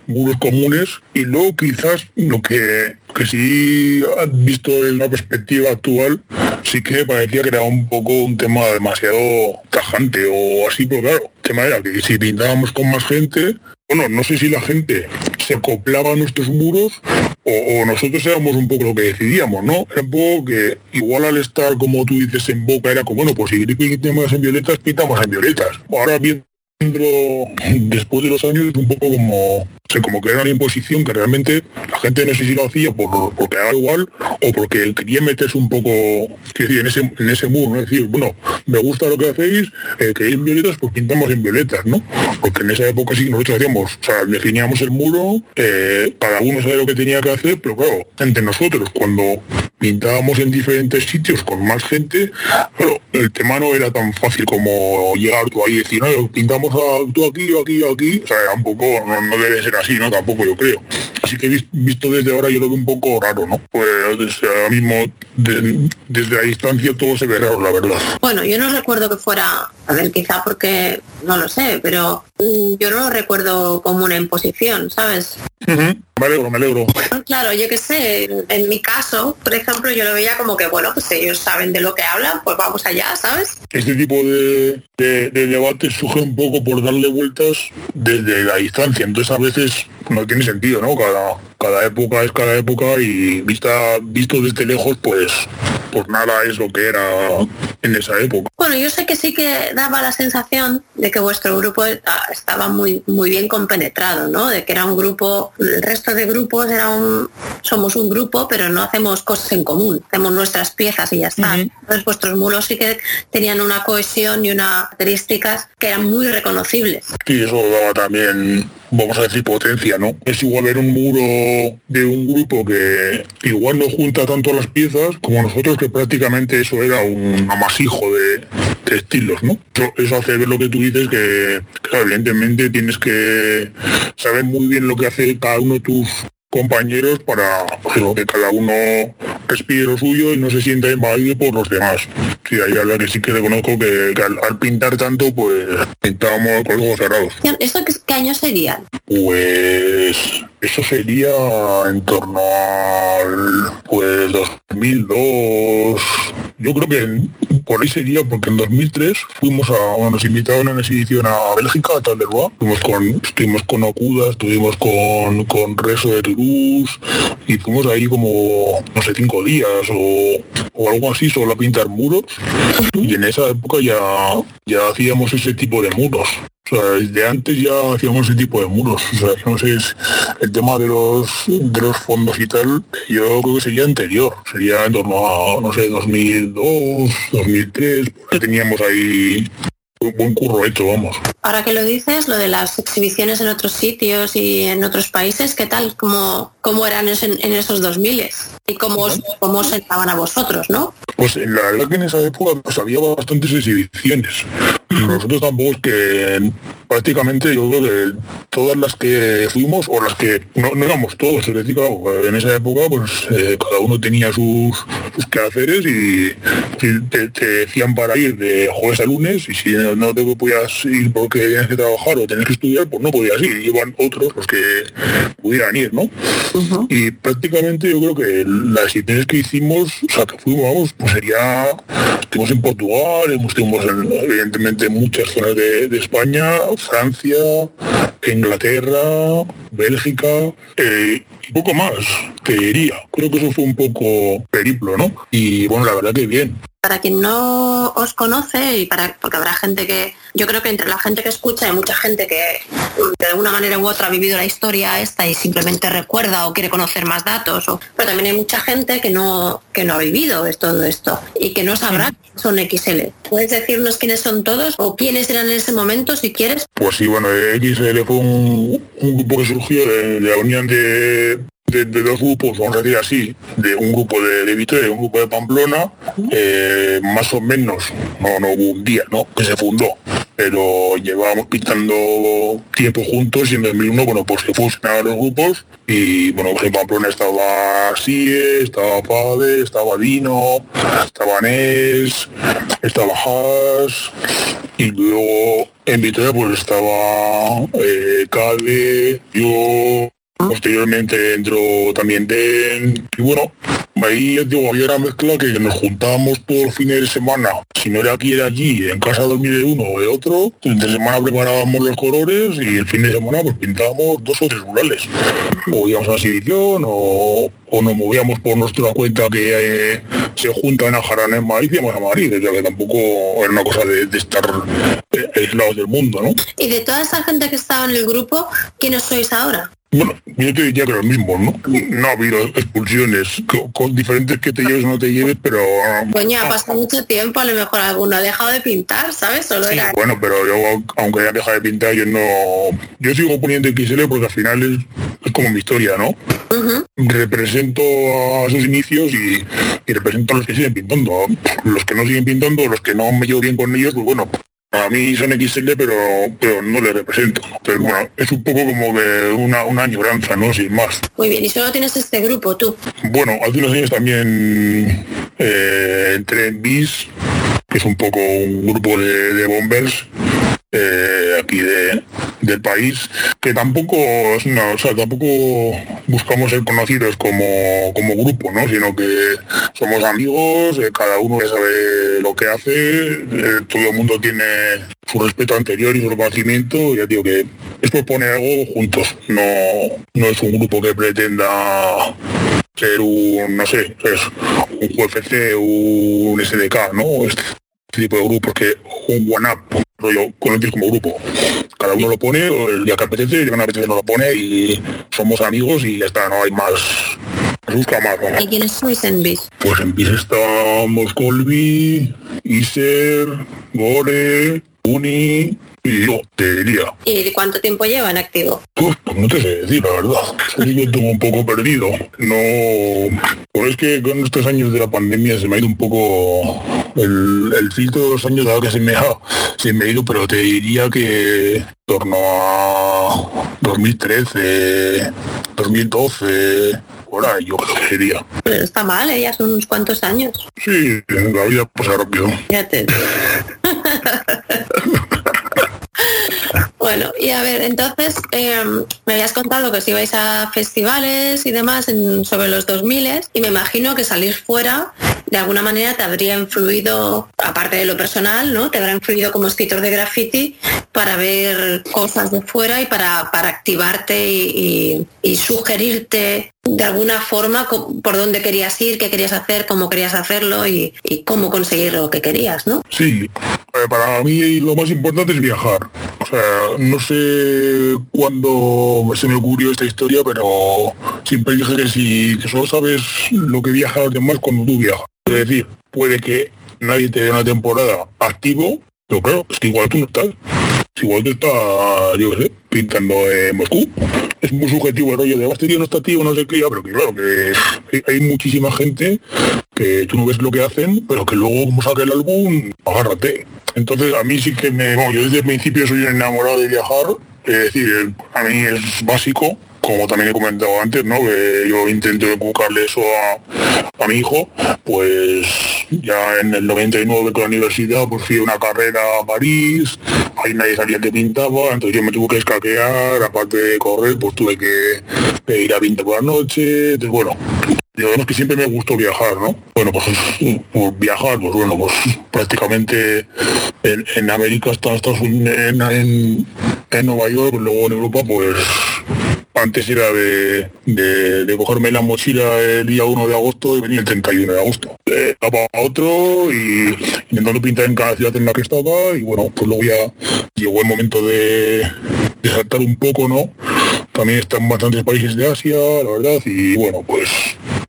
muros comunes y luego quizás lo que que sí, visto en una perspectiva actual, sí que parecía que era un poco un tema demasiado tajante o así, pero claro, el tema era que si pintábamos con más gente, bueno, no sé si la gente se acoplaba a nuestros muros o, nosotros éramos un poco lo que decidíamos, ¿no? Era un poco que igual al estar, como tú dices, en boca, era como, bueno, pues si pintamos en violetas, pintamos en violetas. Ahora bien, después de los años es un poco como como que era una imposición que realmente la gente no sé si lo hacía por, porque era igual o porque quería meterse un poco en ese en ese muro, ¿no? Es decir, bueno, me gusta lo que hacéis, eh, que violetas, pues pintamos en violetas, ¿no? Porque en esa época sí nosotros hacíamos, o sea, definíamos el muro, eh, cada uno sabe lo que tenía que hacer, pero claro, entre nosotros, cuando pintábamos en diferentes sitios con más gente, pero el tema no era tan fácil como llegar tú ahí y decir, no, pintamos tú aquí, yo aquí, yo aquí, o sea, era un poco, no, debe ser así, ¿no? Tampoco yo creo. Así que visto desde ahora yo lo veo un poco raro, ¿no? Pues ahora mismo, desde la distancia todo se ve raro, la verdad.
Bueno, yo no recuerdo que fuera, a ver, quizá porque, no lo sé, pero mm, yo no lo recuerdo como una imposición, ¿sabes?
Me alegro, me alegro.
Claro, yo qué sé, en mi caso, por ejemplo, yo lo veía como que, bueno, pues ellos saben de lo que hablan, pues vamos allá, ¿sabes?
Este tipo de, de, debate surge un poco por darle vueltas desde la distancia, entonces a veces no tiene sentido, ¿no? Cada, cada época es cada época y vista, visto desde lejos, pues pues nada es lo que era en esa época.
Bueno, yo sé que sí que daba la sensación de que vuestro grupo estaba muy, muy bien compenetrado, ¿no? De que era un grupo, el resto de grupos era un, somos un grupo, pero no hacemos cosas en común, hacemos nuestras piezas y ya está. Entonces vuestros muros sí que tenían una cohesión y unas características que eran muy reconocibles.
Y eso daba también vamos a decir, potencia, ¿no? Es igual ver un muro de un grupo que igual no junta tanto las piezas como nosotros, que prácticamente eso era un amasijo de, estilos, ¿no? Eso, hace ver lo que tú dices, que, evidentemente tienes que saber muy bien lo que hace cada uno de tus compañeros para que cada uno respire lo suyo y no se sienta invadido por los demás. Sí, ahí la que sí que reconozco que, al, pintar tanto, pues pintábamos con los cerrados.
¿Esto qué, año sería?
Pues eso sería en torno al pues 2002. Yo creo que por ahí sería porque en 2003 fuimos a, bueno, nos invitaron a una exhibición a Bélgica, a Charleroi. Estuvimos con, estuvimos con Okuda, estuvimos con, con Reso de Y fuimos ahí como, no sé, cinco días o, o algo así, solo a pintar muros. Y en esa época ya, ya hacíamos ese tipo de muros. O sea, desde antes ya hacíamos ese tipo de muros. O sea, no sé, es el tema de los de los fondos y tal, yo creo que sería anterior. Sería en torno a, no sé, 2002, 2003, que teníamos ahí buen curro hecho, vamos.
Ahora que lo dices, lo de las exhibiciones en otros sitios y en otros países, ¿qué tal? ¿Cómo, cómo eran en, esos 2000? ¿Y cómo os, cómo os sentaban a vosotros, no?
Pues la verdad que en esa época pues, había bastantes exhibiciones. Nosotros tampoco es que prácticamente yo creo que todas las que fuimos, o las que no, éramos todos, es decir, en esa época pues eh, cada uno tenía sus, sus quehaceres y, te, decían para ir de jueves a lunes y si no te podías ir porque tenías que trabajar o tenías que estudiar, pues no podías ir, iban otros los que pudieran ir, ¿no? Y prácticamente yo creo que las exhibiciones que hicimos, o sea, que fuimos, vamos, pues sería, estuvimos en Portugal, estuvimos en, evidentemente en muchas zonas de, de España, Francia, Inglaterra, Bélgica eh, y poco más, te diría. Creo que eso fue un poco periplo, ¿no? Y bueno, la verdad que bien
para quien no os conoce y para porque habrá gente que yo creo que entre la gente que escucha hay mucha gente que de alguna manera u otra ha vivido la historia esta y simplemente recuerda o quiere conocer más datos pero también hay mucha gente que no que no ha vivido todo esto y que no sabrá que son XL puedes decirnos quiénes son todos o quiénes eran en ese momento si quieres
pues sí bueno XL fue un, grupo que surgió de, la unión de de, dos grupos, vamos a decir así, de un grupo de, de Vitoria y un grupo de Pamplona, eh, más o menos, no, no hubo un día, ¿no? Que se fundó, pero llevábamos pintando tiempo juntos y en 2001, bueno, pues se fusionaron los grupos y, bueno, pues en Pamplona estaba Sie, estaba Pade, estaba Dino, estaba Nes, estaba Haas y luego en Vitoria pues estaba eh, Cade, yo, posteriormente entró también Den, y bueno, ahí digo, había una mezcla que nos juntábamos todos los fines de semana, si no era aquí era allí, en casa dormir de uno o de otro, entre semana preparábamos los colores y el fin de semana pues pintábamos dos o tres murales. O íbamos a la exhibición o, o nos movíamos por nuestra cuenta que eh, se juntan a Jarana en Madrid y íbamos a Madrid, ya que tampoco era una cosa de, de estar eh, aislados del mundo, ¿no?
Y de toda esa gente que estaba en el grupo, ¿quiénes sois ahora?
Bueno, yo te diría que lo mismo, ¿no? No ha habido expulsiones con, con diferentes que te lleves o no te lleves, pero... ah,
Coño, ha pasado mucho tiempo, a lo mejor alguno ha dejado de pintar, ¿sabes? Solo era...
Bueno, pero yo, aunque haya dejado de pintar, yo no... Yo sigo poniendo XL porque al final es, es como mi historia, ¿no? Represento a sus inicios y, y represento a los que siguen pintando. Los que no siguen pintando, los que no me llevo bien con ellos, pues bueno, a mí son XL, pero, pero no les represento. Entonces, bueno, es un poco como que una, una añoranza, ¿no? Sin más.
Muy bien, y solo tienes este grupo, tú.
Bueno, hace unos años también eh, entré en BIS, que es un poco un grupo de, de bombers eh, aquí de, del país, que tampoco, una- o sea, tampoco buscamos ser conocidos como, como grupo, ¿no? Sino que somos amigos, eh, cada uno sabe lo que hace, eh, todo el mundo tiene su respeto anterior y su reconocimiento, ya digo que es por poner algo juntos, no, no es un grupo que pretenda ser un, no sé, es un UFC, un SDK, ¿no? Este tipo de grupos que un one up, rollo, conocidos como grupo. Cada uno lo pone, el día que apetece, el día que no apetece no lo pone y somos amigos y ya está, no hay más. Se busca más, ¿no?
¿Y quiénes sois en BIS?
Pues en PIS estamos Colby, Iser, Gore, Uni y yo, te diría.
¿Y cuánto tiempo lleva en activo?
Uf, pues no te sé decir, la verdad. Sí, tengo un poco perdido. No... Pues es que con estos años de la pandemia se me ha ido un poco el, el filtro de los años dado que se me ha, se me ha ido, pero te diría que en torno a 2013, 2012, por ahí yo creo que sería.
Pero está mal, ¿eh? ya son unos cuantos años.
Sí, la vida pasa rápido.
Fíjate. Bueno, y a ver, entonces eh, me habías contado que os ibais a festivales y demás en- sobre los 2000 y me imagino que salir fuera de alguna manera te habría influido, aparte de lo personal, ¿no? Te habrá influido como escritor de graffiti para ver cosas de fuera y para, para activarte y sugerirte de alguna forma por dónde querías ir, qué querías hacer, cómo querías hacerlo y, y cómo conseguir lo que querías, ¿no?
Sí, eh, para mí lo más importante es viajar. O sea, no sé cuándo se me ocurrió esta historia, pero siempre dije que si que solo sabes lo que viajan los demás cuando tú viajas. Es decir, puede que nadie te dé una temporada activo, pero claro, es que igual tú no estás. Igual tú estás, yo qué sé, pintando en Moscú. Es muy subjetivo el rollo de este tío no está activo, no sé qué, pero claro, que hay- muchísima gente que tú no ves lo que hacen, pero que luego como saque el álbum, agárrate. Entonces a mí sí que me... bueno, yo desde el principio soy enamorado de viajar, es decir, a mí es básico, como también he comentado antes, ¿no? Que yo intento inculcarle eso a, a mi hijo, pues ya en el 99 con la universidad pues fui una carrera a París, ahí nadie sabía que pintaba, entonces yo me tuve que escaquear, aparte de correr, pues tuve que, ir a pintar por la noche, entonces bueno, digamos que siempre me gustó viajar, ¿no? Bueno, pues, pues viajar, pues bueno, pues prácticamente en, en América hasta Estados Unidos, en, en, en Nueva York, luego en Europa, pues antes era de, de, de cogerme la mochila el día 1 de agosto y venir el 31 de agosto. Eh, a otro y intentando pintar en cada ciudad en la que estaba y bueno, pues luego ya llegó el momento de, de saltar un poco, ¿no? También están bastantes países de Asia, la verdad, y bueno, pues,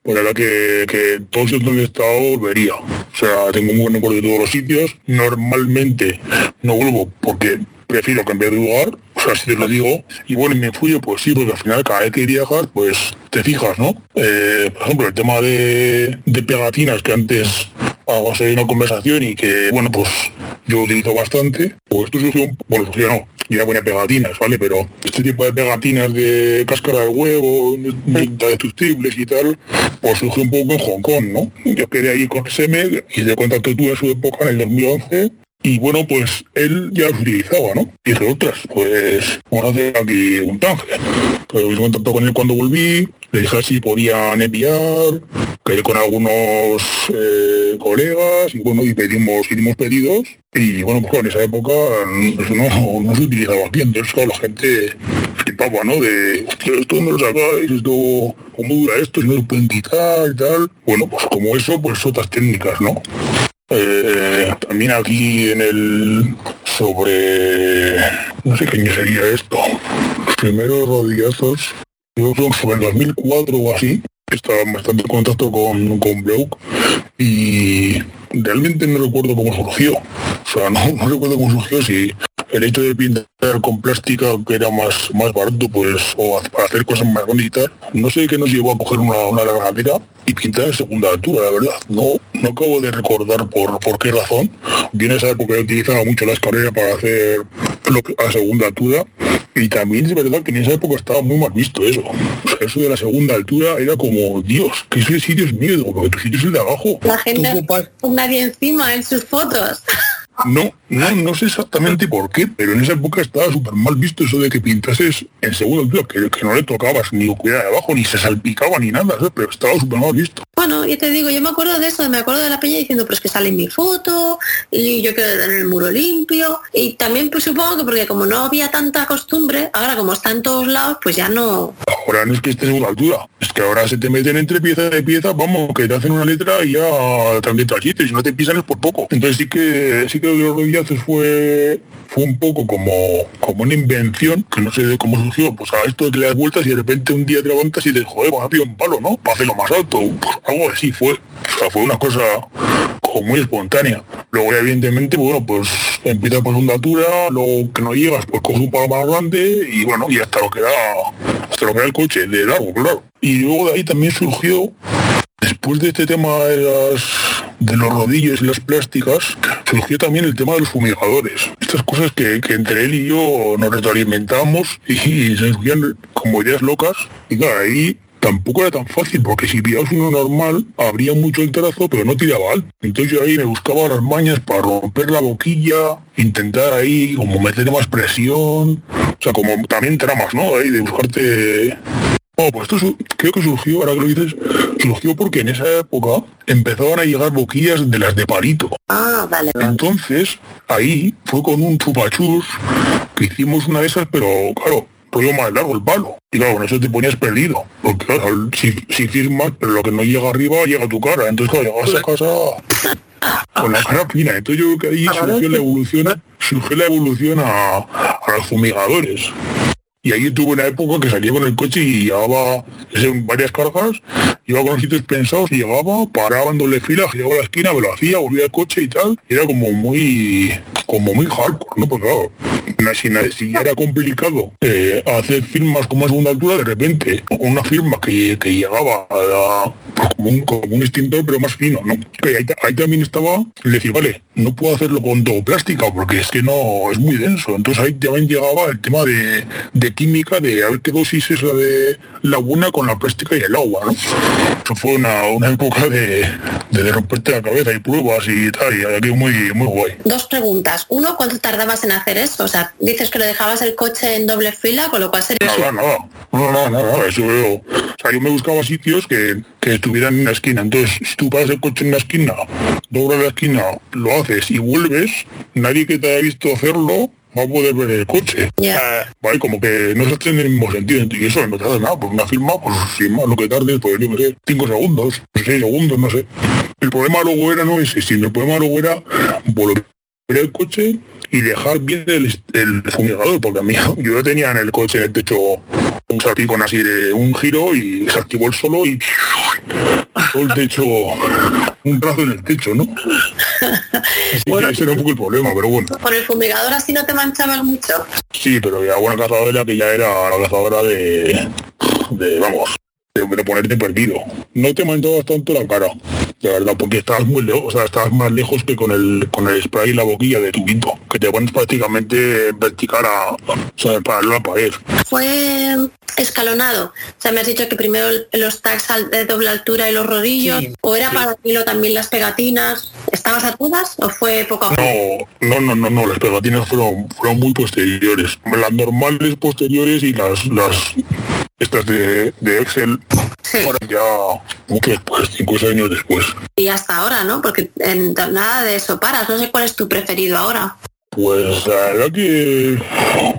pues la que, que todos los donde he estado volvería. O sea, tengo un buen recuerdo de todos los sitios. Normalmente no vuelvo porque prefiero cambiar de lugar, o sea, si te lo digo, y bueno, me influye, pues sí, porque al final cada vez que viajas, pues te fijas, ¿no? Eh, por ejemplo, el tema de, de pegatinas que antes de una conversación y que, bueno, pues yo utilizo bastante, pues esto surgió, bueno, surgió no, yo ya ponía pegatinas, ¿vale? Pero este tipo de pegatinas de cáscara de huevo, indestructibles y tal, pues surgió un poco en Hong Kong, ¿no? Yo quería ir con Seme y de contacto tuve en su época en el 2011 Y bueno, pues él ya los utilizaba, ¿no? Y otras, pues vamos a hacer aquí un tanque. Pero me contacto con él cuando volví, le dije si podían enviar, quedé con algunos eh, colegas y bueno, y pedimos, hicimos pedidos y bueno, pues en esa época pues, no, no, se utilizaba aquí, entonces claro, la gente flipaba, ¿no? De, esto no lo sacáis, esto, ¿cómo dura esto? Si no lo pueden quitar y tal. Bueno, pues como eso, pues otras técnicas, ¿no? Eh, también aquí en el sobre no sé qué año sería esto. Los primeros rodillazos yo creo que sobre el 2004 o así estaba bastante en contacto con, con Bloke y realmente no recuerdo cómo surgió. O sea, no, no recuerdo cómo surgió si el hecho de pintar con plástica que era más, más barato, pues, o para hacer cosas más bonitas, no sé qué nos llevó a coger una, una y pintar en segunda altura, la verdad. No, no acabo de recordar por, por qué razón. Yo en esa época utilizaba mucho la escalera para hacer lo que, a segunda altura y también es verdad que en esa época estaba muy mal visto eso. O sea, eso de la segunda altura era como, Dios, que ese sitio es miedo, porque tu sitio es el de abajo.
La gente con nadie encima en sus fotos.
No, no, no sé exactamente por qué, pero en esa época estaba súper mal visto eso de que pintases en segunda altura, que, que no le tocabas ni lo cuidaba de abajo, ni se salpicaba ni nada, ¿sabes? pero estaba súper mal visto.
Bueno, yo te digo, yo me acuerdo de eso, me acuerdo de la peña diciendo, pero es que sale en mi foto, y yo quiero tener el muro limpio, y también pues supongo que porque como no había tanta costumbre, ahora como está en todos lados, pues ya no...
Ahora no es que esté en segunda altura, es que ahora se te meten entre pieza de pieza, vamos, que te hacen una letra y ya también te y si no te pisan es por poco. Entonces sí que sí que los rodillazos fue fue un poco como, como una invención, que no sé de cómo surgió, pues a esto de que le das vueltas y de repente un día te levantas y te joder, vas a pillar un palo, ¿no? Para hacerlo más alto, pues algo así fue. O sea, fue una cosa como muy espontánea. Luego evidentemente, bueno, pues empieza por una altura, luego que no llegas, pues coges un palo más grande y bueno, y hasta lo que da, hasta lo que el coche de largo, claro. Y luego de ahí también surgió Después de este tema de, las, de los rodillos y las plásticas, surgió también el tema de los fumigadores. Estas cosas que, entre él y yo nos retroalimentamos y, se surgían como ideas locas. Y claro, ahí tampoco era tan fácil, porque si pillabas uno normal, abría mucho el pero no tiraba alto. Entonces yo ahí me buscaba las mañas para romper la boquilla, intentar ahí como meter más presión, o sea, como también tramas, ¿no? Ahí de buscarte Oh, pues esto creo que surgió, ahora que lo dices, surgió porque en esa época empezaban a llegar boquillas de las de palito.
Ah, vale.
Entonces, ahí fue con un chupachus que hicimos una de esas, pero claro, rollo más largo el palo. Y claro, con eso te ponías perdido. Porque claro, si, si firmas, pero lo que no llega arriba llega a tu cara. Entonces claro, llegas a casa con la cara fina. Entonces yo creo que ahí surgió la evolución, surgió la evolución a, a los fumigadores. Y ahí tuve una época que salía con el coche y llevaba varias cargas, iba con los sitios pensados y llegaba, paraba en doble fila, llegaba a la esquina, me lo hacía, volvía al coche y tal. era como muy, como muy hardcore, ¿no? Pues claro, si, si era complicado eh, hacer firmas como a segunda altura, de repente, una firma que, que llegaba a, como, un, como un extintor, pero más fino, ¿no? ahí, también estaba, le decía, vale, no puedo hacerlo con todo plástico porque es que no, es muy denso. Entonces ahí también llegaba el tema de química de a ver qué dosis es la de la buena con la plástica y el agua, ¿no? Eso fue una, una época de, de, romperte la cabeza y pruebas y tal, y aquí muy, muy guay.
Dos preguntas. Uno, ¿cuánto tardabas en hacer eso? O sea, dices que lo dejabas el coche en doble fila, con lo cual sería...
Nada, nada, no, no, no, eso veo. O sea, yo me buscaba sitios que, que estuvieran en la esquina. Entonces, si tú paras el coche en la esquina, doblas la esquina, lo haces y vuelves, nadie que te haya visto hacerlo va a poder ver el coche. Vale, como que no se tiene el mismo sentido. Y eso no te hace nada, por una firma, pues sin más, lo que tarde, pues yo no sé, 5 segundos, 6 segundos, no sé. El problema luego era no ese, sino el problema luego era volver el coche y dejar bien el, el fumigador, porque a mí yo tenía en el coche en el techo un salpicón así de un giro y se activó el solo y el techo, un brazo en el techo, ¿no? bueno, ese era un poco el problema, pero bueno.
Por el fumigador así no te manchabas mucho.
Sí, pero ya buena cazadora que ya era la cazadora de, de vamos, de, ponerte perdido. No te manchabas tanto la cara. De verdad, porque estabas muy lejos, o sea, estabas más lejos que con el con el spray y la boquilla de tubito, que te pones prácticamente vertical a, o sea, para la pared.
Fue escalonado. O sea, me has dicho que primero los tags de doble altura y los rodillos,
Sí,
o era
sí.
para hilo también las pegatinas. ¿Estabas a todas o fue poco a poco?
No, no, no, no, no, las pegatinas fueron, fueron muy posteriores. Las normales posteriores y las, las estas de, de Excel
Sí.
fueron ya mucho después, cinco años después.
Y hasta ahora, ¿no? Porque en nada de eso paras. No sé cuál es tu preferido ahora.
Pues la verdad que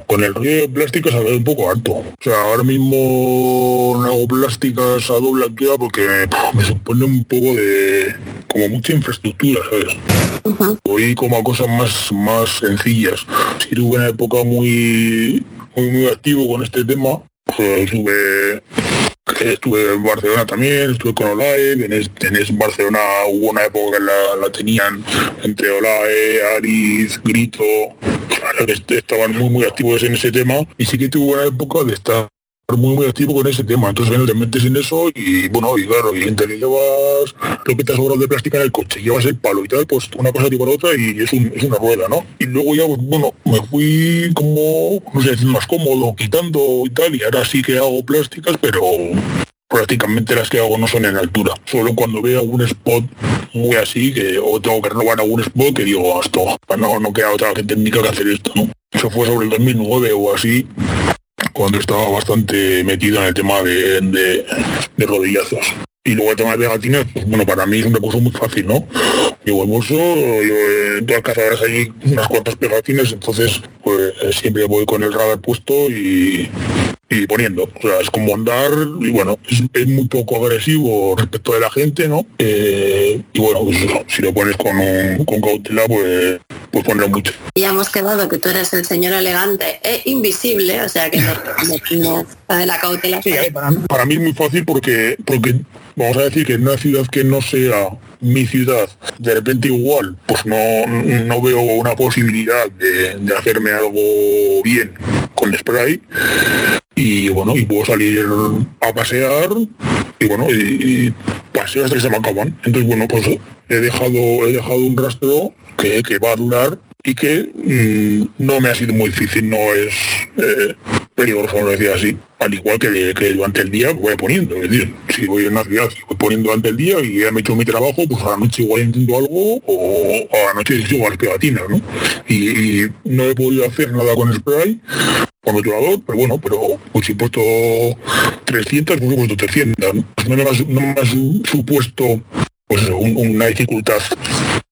con el rollo de plásticas ha quedado un poco alto. O sea, ahora mismo no hago plásticas a doble altura porque me supone un poco de como mucha infraestructura, ¿sabes? Voy como a cosas más, más sencillas. Si tuve una época muy, muy, muy activo con este tema, pues estuve, estuve en Barcelona también, estuve con Olae, en, Barcelona hubo una época que la, la tenían entre Olae, Aris, Grito, estaban muy muy activos en ese tema y sí que tuve una época de estar muy muy activo con ese tema, entonces te metes en eso y bueno, y claro, y que llevas lo que te ha sobrado de plástica en el coche, llevas el palo y tal, pues una cosa tipo la otra y es, un- es una rueda, ¿no? Y luego ya, pues bueno, me fui como, no sé, más cómodo, quitando y tal, y ahora sí que hago plásticas, pero prácticamente las que hago no son en altura. Solo cuando veo algún spot muy así, que o tengo que renovar algún spot, que digo, esto, no, no queda otra técnica que hacer esto, ¿no? Eso fue sobre el 2009 o así, cuando estaba bastante metido en el tema de, de, rodillazos. Y luego el tema de pegatinas, pues bueno, para mí es un recurso muy fácil, ¿no? Llevo el bolso, yo, en todas las cazadoras hay unas cuantas pegatinas, entonces pues eh, siempre voy con el radar puesto y, y poniendo. O sea, es como andar y bueno, es, es muy poco agresivo respecto de la gente, ¿no? Eh, y bueno, pues eso, si lo pones con, un- con cautela, pues, pues mucho.
Y ya hemos quedado que tú eres el señor elegante e invisible, o sea que no, no- no- la de la cautela.
Sí, para,
Para mí es muy fácil porque, porque vamos a decir que en una ciudad que no sea mi ciudad, de repente igual, pues no, no veo una posibilidad de, de hacerme algo bien con spray. Y bueno, y puedo salir a pasear y bueno, y, y paseo hasta que se me acaban. Entonces bueno, pues he dejado, he dejado un rastro que, que va a durar y que mm, no me ha sido muy difícil, no es eh, peligroso, lo decía así. Al igual que, que durante el día voy poniendo, es decir, si voy en una ciudad, voy poniendo durante el día y ya me he hecho mi trabajo, pues a la noche igual intento algo o a la noche sigo las pegatinas, ¿no? Y, y no he podido hacer nada con spray con rotulador, pero bueno, pero pues si he puesto 300, pues he puesto 300, ¿no? No me ha, no me ha su- supuesto pues un- una dificultad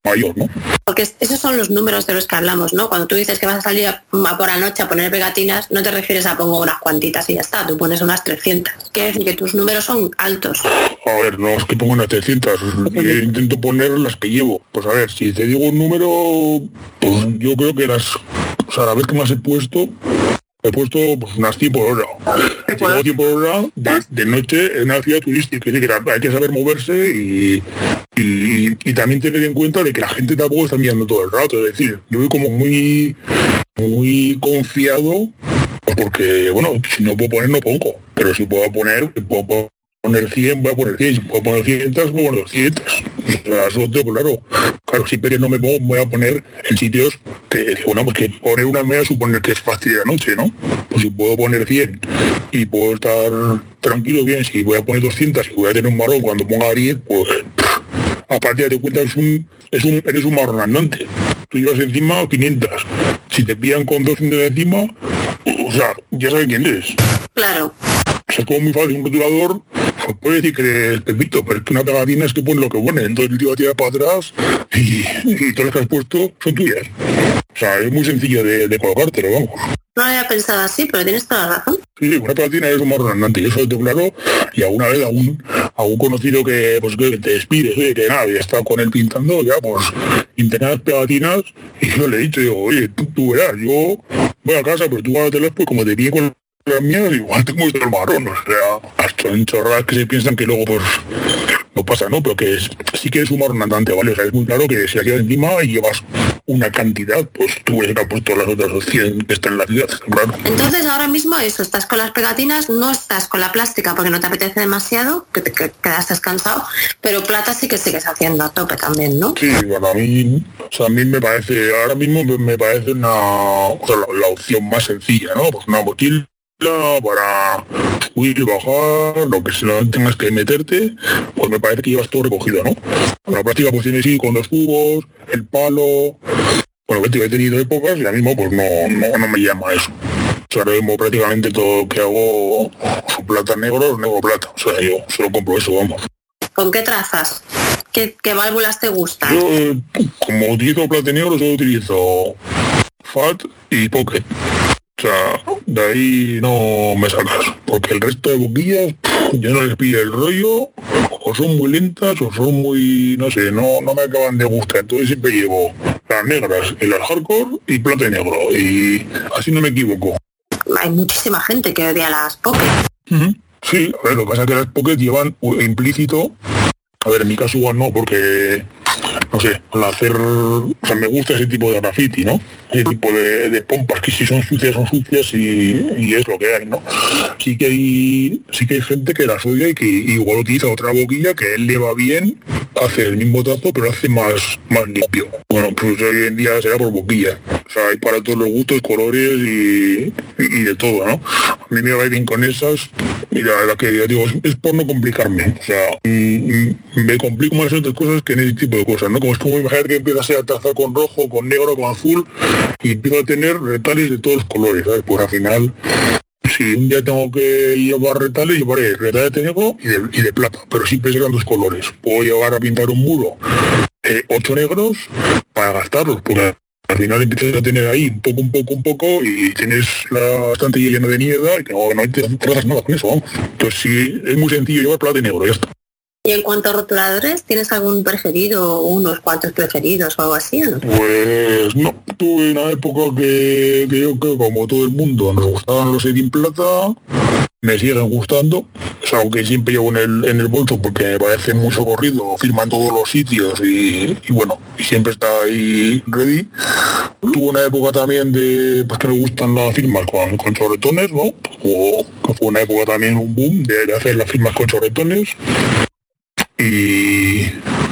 mayor, ¿no?
Porque es- esos son los números de los que hablamos, ¿no? Cuando tú dices que vas a salir a, a por la noche a poner pegatinas, no te refieres a pongo unas cuantitas y ya está, tú pones unas 300. Quiere decir que tus números son altos.
A ver, no es que pongo unas 300, yo intento poner las que llevo. Pues a ver, si te digo un número, pues yo creo que las, o sea, la vez que más he puesto, he puesto pues unas 100 por hora. Digo 100 por hora, de, de noche en una ciudad turística, es decir, que hay que saber moverse y, y, y también tener en cuenta de que la gente tampoco está mirando todo el rato. Es decir, yo voy como muy, muy confiado, pues porque, bueno, si no puedo poner, no pongo. Pero si puedo poner, puedo poner 100, voy a poner 100. Si puedo poner 500, voy a poner 200. O sea, eso lo tengo claro. Claro, siempre que no me pongo, voy a poner en sitios que, bueno, porque poner una media suponer que es fácil de la noche, ¿no? Pues si puedo poner 100 y puedo estar tranquilo bien, si voy a poner 200 y voy a tener un marrón cuando ponga 10, pues aparte de cuenta es un, es un, eres un marrón andante. Tú llevas encima 500. Si te pillan con 200 de encima, o sea, ya saben quién eres.
Claro.
O sea, es como muy fácil un rotulador, pues puede decir que es Pepito, pero es que una pegatina es que pone lo que pone. Entonces el tío va a tirar para atrás y, y todas las que has puesto son tuyas. O sea, es muy sencillo de, de colocártelo, vamos.
No había pensado así, pero tienes toda la razón.
Sí, una pegatina es un marrón andante, yo eso lo tengo claro. Y alguna vez algún, algún conocido que, pues, que te despides, oye, que nada, ya está con él pintando, ya pues, intentar las pegatinas. Y yo le he dicho, digo, oye, tú, tú verás, yo voy a casa, pero tú guárdatelas, pues como te pide con mías, igual tengo el marrón, o sea, hasta en chorradas que se piensan que luego, pues, no pasa, ¿no? Pero que es, sí que es un marrón andante, ¿vale? O sea, es muy claro que si la llevas encima y llevas una cantidad, pues tú hubieras puesto las otras 100 que están en la ciudad, claro.
Entonces ahora mismo eso, estás con las pegatinas, no estás con la plástica porque no te apetece demasiado, que te que quedaste cansado, pero plata sí que sigues haciendo a tope también, ¿no?
Sí, bueno, a mí, o sea, a mí me parece, ahora mismo me parece una, o sea, la, la opción más sencilla, ¿no? Pues una botella para subir y bajar, lo que sea tengas que meterte, pues me parece que llevas todo recogido, ¿no? En la práctica pues tienes ir con los cubos, el palo, bueno, que he tenido épocas y ahora mismo pues no, no, no me llama eso. O sea, ahora mismo prácticamente todo lo que hago su plata negro, negro plata. O sea, yo solo compro eso, vamos.
¿Con qué trazas? ¿Qué, qué válvulas te gustan?
Yo, eh, como utilizo plata negro, solo utilizo FAT y Pocket. O sea, de ahí no me sacas, porque el resto de boquillas yo no les pide el rollo, o son muy lentas o son muy, no sé, no, no me acaban de gustar. Entonces siempre llevo las negras y las hardcore y plata y negro, y así no me equivoco.
Hay muchísima gente que odia las Pocket.
Ujú. Sí, a ver, lo que pasa es que las Pocket llevan u- implícito, a ver, en mi caso igual no, porque, no sé, al hacer, o sea, me gusta ese tipo de graffiti, ¿no? Ese tipo de, de pompas que si son sucias son sucias y, y es lo que hay, ¿no? Sí que hay, sí que hay gente que las odia y que igual utiliza otra boquilla que él le va bien, hace el mismo trazo pero hace más, más limpio. Bueno, pues hoy en día será por boquilla. O sea, hay para todos los gustos, colores y, y de todo, ¿no? A mí me va bien con esas. Mira, la que digo, es, es por no complicarme. O sea, mm, mm, me complico más otras cosas que en ese tipo de cosas, ¿no? Como es como imaginar que empieza a trazar con rojo, con negro, con azul, y empiezo a tener retales de todos los colores, ¿sabes? Pues al final, si un día tengo que llevar retales, llevaré retales de negro y de, plata, pero siempre serán dos colores. Puedo llevar a pintar un muro eh, ocho negros para gastarlos, porque al final empiezas a tener ahí un poco, un poco, un poco y tienes la bastante llena de mierda y no, no te trazas nada con eso, vamos. Entonces sí, es muy sencillo llevar plata y negro, ya está.
Y en cuanto a rotuladores, ¿tienes algún preferido o unos cuantos preferidos o algo así o?
Pues no, tuve una época que, yo creo como todo el mundo nos gustaban los Edin Plata, me siguen gustando, es algo que siempre llevo en el, bolso porque me parece muy socorrido, firman todos los sitios y, bueno, siempre está ahí ready. Tuve una época también de pues que me gustan las firmas con, con chorretones, ¿no? O, que fue una época también un boom de hacer las firmas con chorretones y,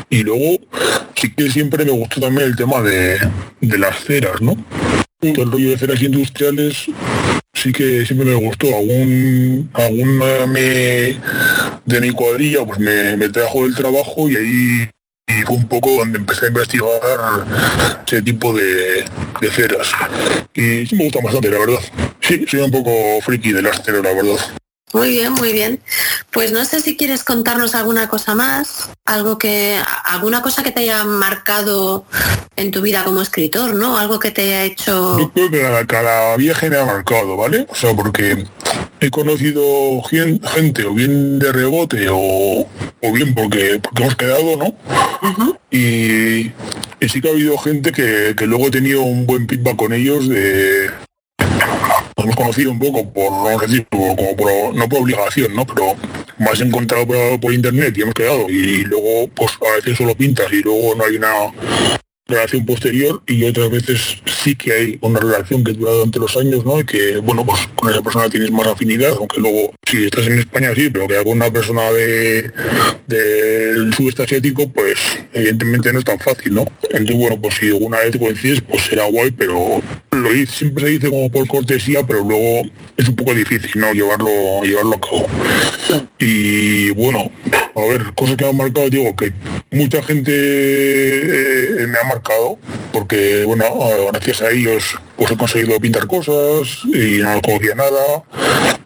y luego sí que siempre me gustó también el tema de, de las ceras, ¿no? Todo el rollo de ceras industriales sí que siempre me gustó. Algún, alguna me, de mi cuadrilla pues me, me trajo del trabajo y ahí y fue un poco donde empecé a investigar ese tipo de, de ceras. Y sí me gusta bastante, la verdad. Sí, soy un poco friki de las ceras, la verdad.
Muy bien, muy bien. Pues no sé si quieres contarnos alguna cosa más, algo que, alguna cosa que te haya marcado en tu vida como escritor, ¿no? Algo que te haya hecho.
Yo creo que cada, cada viaje me ha marcado, ¿vale? O sea, porque he conocido gen- gente o bien de rebote o, o bien porque, porque hemos quedado, ¿no? Y, y sí que ha habido gente que, que luego he tenido un buen feedback con ellos de... Hemos conocido un poco por, como por, no por obligación, ¿no? Pero más encontrado por, por internet y hemos quedado. Y luego, pues a veces solo pintas y luego no hay una relación posterior y otras veces sí que hay una relación que dura durante los años, ¿no? Y que, bueno, pues con esa persona tienes más afinidad, aunque luego, si estás en España sí, pero que con una persona de del sudeste asiático, pues evidentemente no es tan fácil, ¿no? Entonces, bueno, pues si alguna vez coincides, pues será guay, pero lo siempre se dice como por cortesía, pero luego es un poco difícil, ¿no? Llevarlo, llevarlo a cabo. Y bueno, a ver, cosas que han marcado, digo que mucha gente eh, me ha marcado, porque bueno, gracias a ellos pues he conseguido pintar cosas y no conocía nada,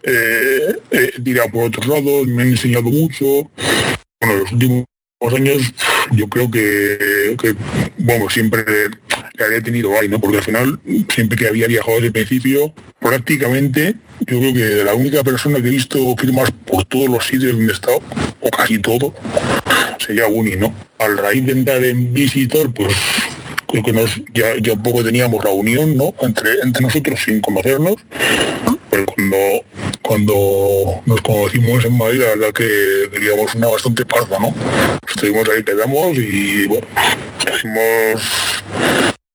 eh, he tirado por otros lados, me han enseñado mucho. Bueno, los últimos años yo creo que, bueno, siempre había tenido ahí, ¿no? Porque al final, siempre que había viajado desde el principio, prácticamente, yo creo que la única persona que he visto firmas por todos los sitios donde he estado, o casi todo, sería Uni, ¿no? Al raíz de entrar en Visitor, pues creo que nos, ya, ya poco teníamos la unión, ¿no? Entre, entre nosotros sin conocernos. Pero cuando, cuando nos conocimos en Madrid, la verdad que teníamos una bastante parda, ¿no? Estuvimos ahí, quedamos y bueno, estuvimos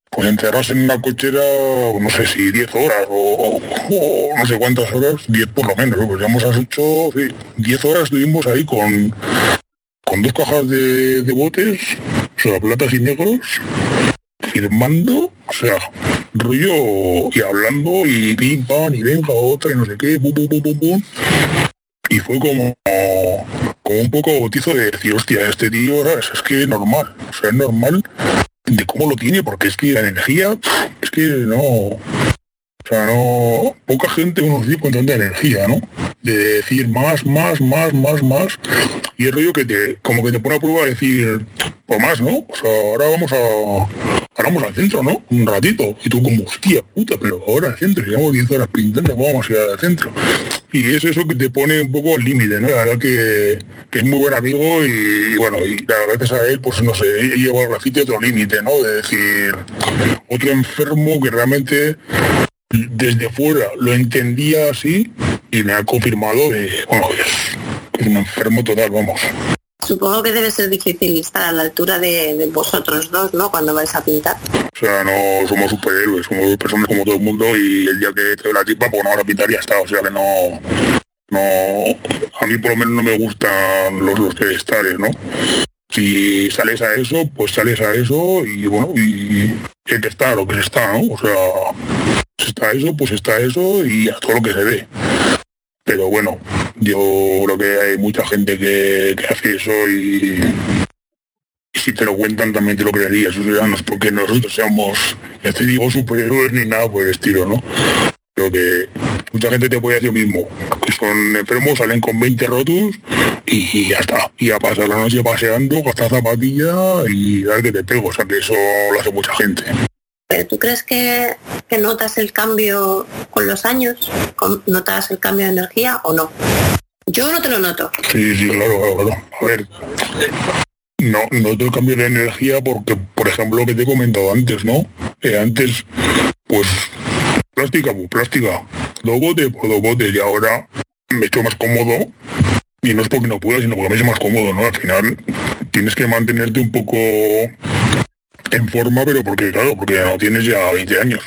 pues encerrarse en una cochera, no sé si 10 horas o, no sé cuántas horas, 10 por lo menos, pues ya hemos hecho, sí, 10 horas estuvimos ahí con, con dos cajas de, botes, o sea, platas y negros, firmando, o sea, rollo y hablando y pim pam y venga otra y no sé qué, pum, pum, pum, pum, Y fue como, como un poco bautizo de decir, hostia, este tío es que es normal, o sea, es normal de cómo lo tiene, porque es que la energía, es que no, o sea, no, poca gente uno dice con tanta energía, ¿no? De decir más, más, más, más, más, y el rollo que te, como que te pone a prueba decir, pues más, ¿no? O sea, ahora vamos a, vamos al centro, ¿no? Un ratito. Y tú como, hostia puta, pero ahora al centro, llevamos 10 horas pintando, vamos a ir al centro. Y es eso que te pone un poco al límite, ¿no? La verdad que, es muy buen amigo y, bueno, y gracias a él, pues no sé, lleva al grafite otro límite, ¿no? De decir, otro enfermo que realmente desde fuera lo entendía así y me ha confirmado que, bueno, es un enfermo total, vamos.
Supongo que debe ser difícil estar a la altura de, vosotros dos, ¿no? Cuando vais a pintar.
O sea, no somos superhéroes, somos personas como todo el mundo y el día que te la tipa, pues no van a pintar ya está. O sea que no, no, a mí por lo menos no me gustan los, los pedestales, ¿no? Si sales a eso, pues sales a eso y bueno, y hay que estar lo que se está, ¿no? O sea, está eso, pues está eso y a todo lo que se ve. Pero bueno, yo creo que hay mucha gente que, hace eso y, si te lo cuentan también te lo creerías. O sea, no es porque nosotros seamos, ya te digo, superiores ni nada por el estilo, ¿no? Creo que mucha gente te puede decir lo mismo, que son enfermos, salen con 20 rotos y, ya está. Y a pasar la noche paseando, gastar zapatilla y dar que te pego. O sea que eso lo hace mucha gente.
¿Tú crees que, notas el cambio con los años? ¿Notas el cambio de energía o no? Yo no te lo noto.
Sí, sí, claro, claro. A ver, no, noto el cambio de energía porque, por ejemplo, lo que te he comentado antes, ¿no? Eh, antes, pues, plástica, pues plástica. Dos botes, pues dos botes. Y ahora me hecho más cómodo. Y no es porque no pueda, sino porque me es más cómodo, ¿no? Al final tienes que mantenerte un poco en forma, pero porque, claro, porque ya no tienes ya 20 años.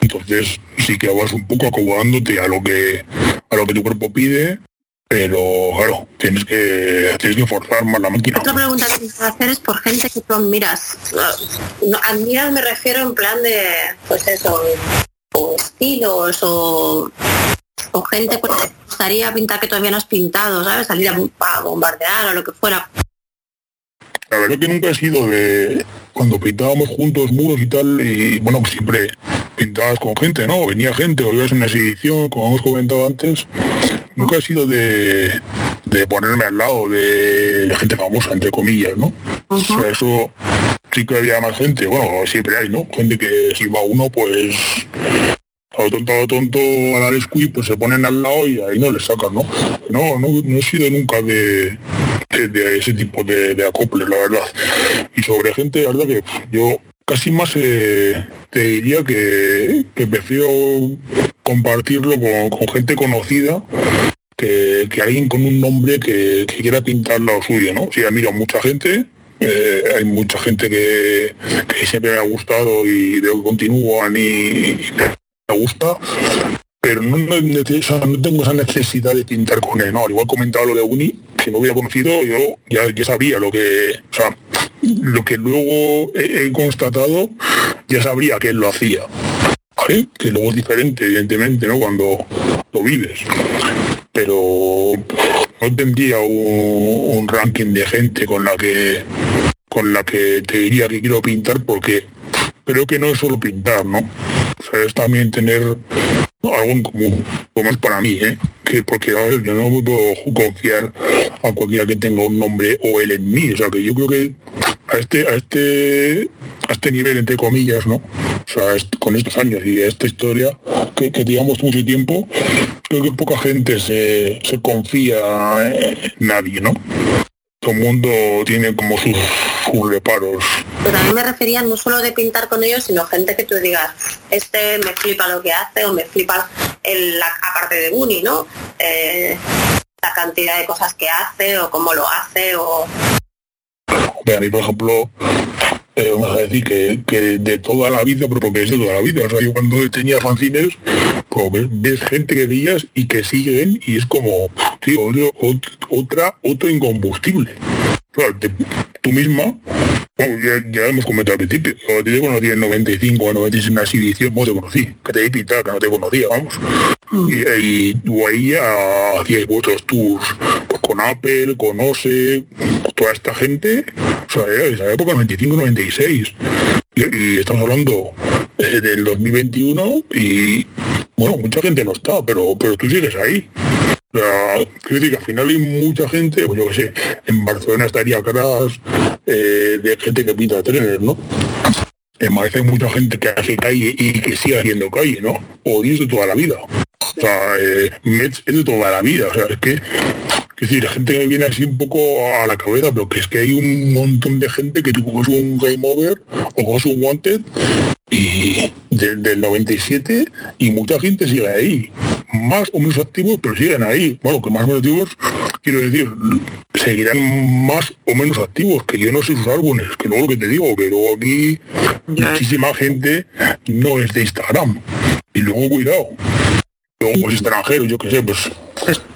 Entonces sí que vas un poco acomodándote a lo que a lo que tu cuerpo pide, pero claro, tienes que tienes que forzar más la máquina.
Otra pregunta que quiero hacer es por gente que tú admiras. admiras me refiero en plan de, pues eso, o estilos o, o gente que te gustaría pintar que todavía no has pintado, ¿sabes? Salir a bombardear o lo que fuera.
La verdad que nunca he sido de cuando pintábamos juntos muros y tal, y bueno, siempre pintabas con gente, ¿no? Venía gente, o ibas en una exhibición, como hemos comentado antes. Nunca he sido de, ponerme al lado de, gente famosa, entre comillas, ¿no? O sea, eso sí que había más gente, bueno, siempre hay, ¿no? Gente que si va uno, pues a lo tonto, a lo tonto, a dar squeeze, pues se ponen al lado y ahí no les sacan, ¿no? No, no, no he sido nunca de, de, ese tipo de, de acoples, la verdad. Y sobre gente, la verdad que yo casi más eh, te diría que, prefiero compartirlo con, gente conocida que, alguien con un nombre que, quiera pintar lo suyo, ¿no? Si mira mucha gente, eh, hay mucha gente que, siempre me ha gustado y de continúan y, me gusta, pero no, tengo esa necesidad de pintar con él, ¿no? Al igual comentaba lo de Uni, si no hubiera conocido, yo ya, sabía lo que, lo que luego he, constatado, ya sabría que él lo hacía. Que luego es diferente, evidentemente, ¿no? Cuando lo vives. Pero no tendría un, ranking de gente con la que con la que te diría que quiero pintar porque creo que no es solo pintar, ¿no? O es también tener algo en común, como es para mí, ¿eh? Que porque a ver, yo no puedo confiar a cualquiera que tenga un nombre o él en mí, o sea que yo creo que a este, a este, a este nivel entre comillas, ¿no? O sea, con estos años y esta historia que, que digamos mucho tiempo, creo que poca gente se, se confía en nadie, ¿no? todo el mundo tiene como sus, reparos.
Pero a mí me refería no solo de pintar con ellos, sino gente que tú digas, este me flipa lo que hace o me flipa el, la, aparte de Buni, ¿no? Eh, la cantidad de cosas que hace o cómo lo hace o...
A mí, por ejemplo, eh, vamos a decir que, de toda la vida, pero porque es de toda la vida. O sea, yo cuando tenía fanzines, pues ves, gente que veías y que siguen y es como, tío, otra, otro incombustible. Tú misma, ya, hemos comentado al principio, te conocí en 95 o 96 una exhibición, no te conocí, que te di que no te conocía, vamos. Mm. Y, tú ahí ya hacíais vuestros tours pues, con Apple, con OSE, toda esta gente, o sea, esa época 95-96. Y, estamos hablando eh, del 2021 y bueno, mucha gente no está, pero, pero tú sigues ahí. Quiero decir que al final hay mucha gente, pues yo qué sé, en Barcelona estaría atrás eh, de gente que pinta trenes, ¿no? Me parece mucha gente que hace calle y que sigue haciendo calle, ¿no? O de toda la vida. O sea, eh, es de toda la vida. O sea, es que es decir, la gente que viene así un poco a la cabeza, pero que es que hay un montón de gente que coges un game over o coges un wanted y del 97 y mucha gente sigue ahí. Más o menos activos, pero siguen ahí. Bueno, que más o menos activos, quiero decir, seguirán más o menos activos, que yo no sé sus álbumes, que luego que te digo, que luego aquí muchísima gente no es de Instagram. Y luego cuidado. Luego pues extranjeros, yo qué sé, pues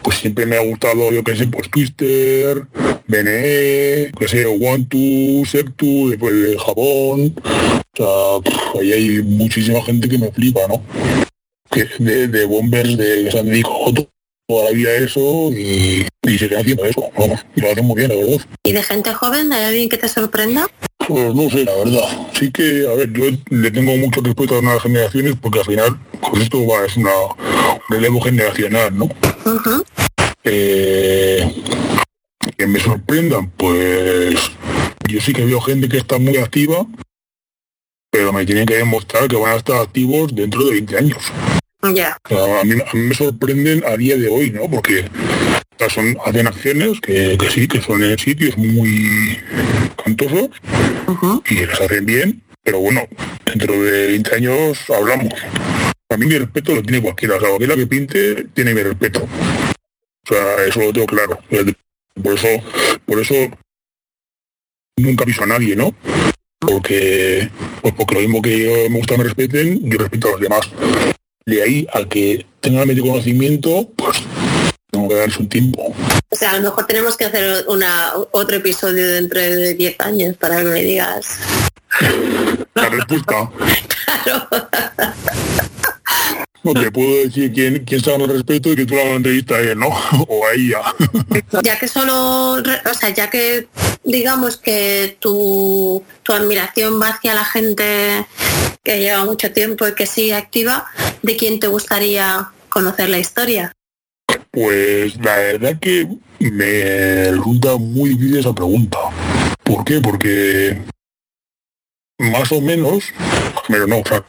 pues siempre me ha gustado, yo que sé, pues Twister, BNE, que sé, One Two, Septu, después el Jabón. O sea, ahí hay muchísima gente que me flipa, ¿no? Que de, de bombers de San Diego toda la vida eso y, y se queda haciendo eso, vamos, y lo hacen muy bien, la verdad.
¿Y de gente joven? ¿Hay alguien que te sorprenda?
Pues no sé, la verdad. Sí que, a ver, yo le tengo mucho respeto a las nuevas generaciones porque al final, con esto va, es una, un relevo generacional, ¿no? Eh, que me sorprendan, pues yo sí que veo gente que está muy activa, pero me tienen que demostrar que van a estar activos dentro de 20 años.
Ya.
a, mí, me sorprenden a día de hoy, ¿no? Porque son, hacen acciones que, sí, que son en sitios muy cantosos y las hacen bien, pero bueno, dentro de 20 años hablamos. A mí mi respeto lo tiene cualquiera, o sea, cualquiera que pinte tiene mi respeto. O sea, eso lo tengo claro. Por eso, por eso nunca aviso a nadie, ¿no? Porque, pues porque lo mismo que yo me gusta me respeten, yo respeto a los demás. De ahí al que tenga medio conocimiento, pues tengo que darse un tiempo.
O sea, a lo mejor tenemos que hacer una, otro episodio dentro de 10 años para que me digas.
La respuesta. claro. No te puedo decir quién, quién sabe el respeto y que tú la entrevista a él, ¿no? O a ella.
Ya que solo, o sea, ya que digamos que tu, tu admiración va hacia la gente que lleva mucho tiempo y que sigue activa, ¿de quién te gustaría conocer la historia?
Pues la verdad que me resulta muy difícil esa pregunta. ¿Por qué? Porque más o menos, pero no, o sea,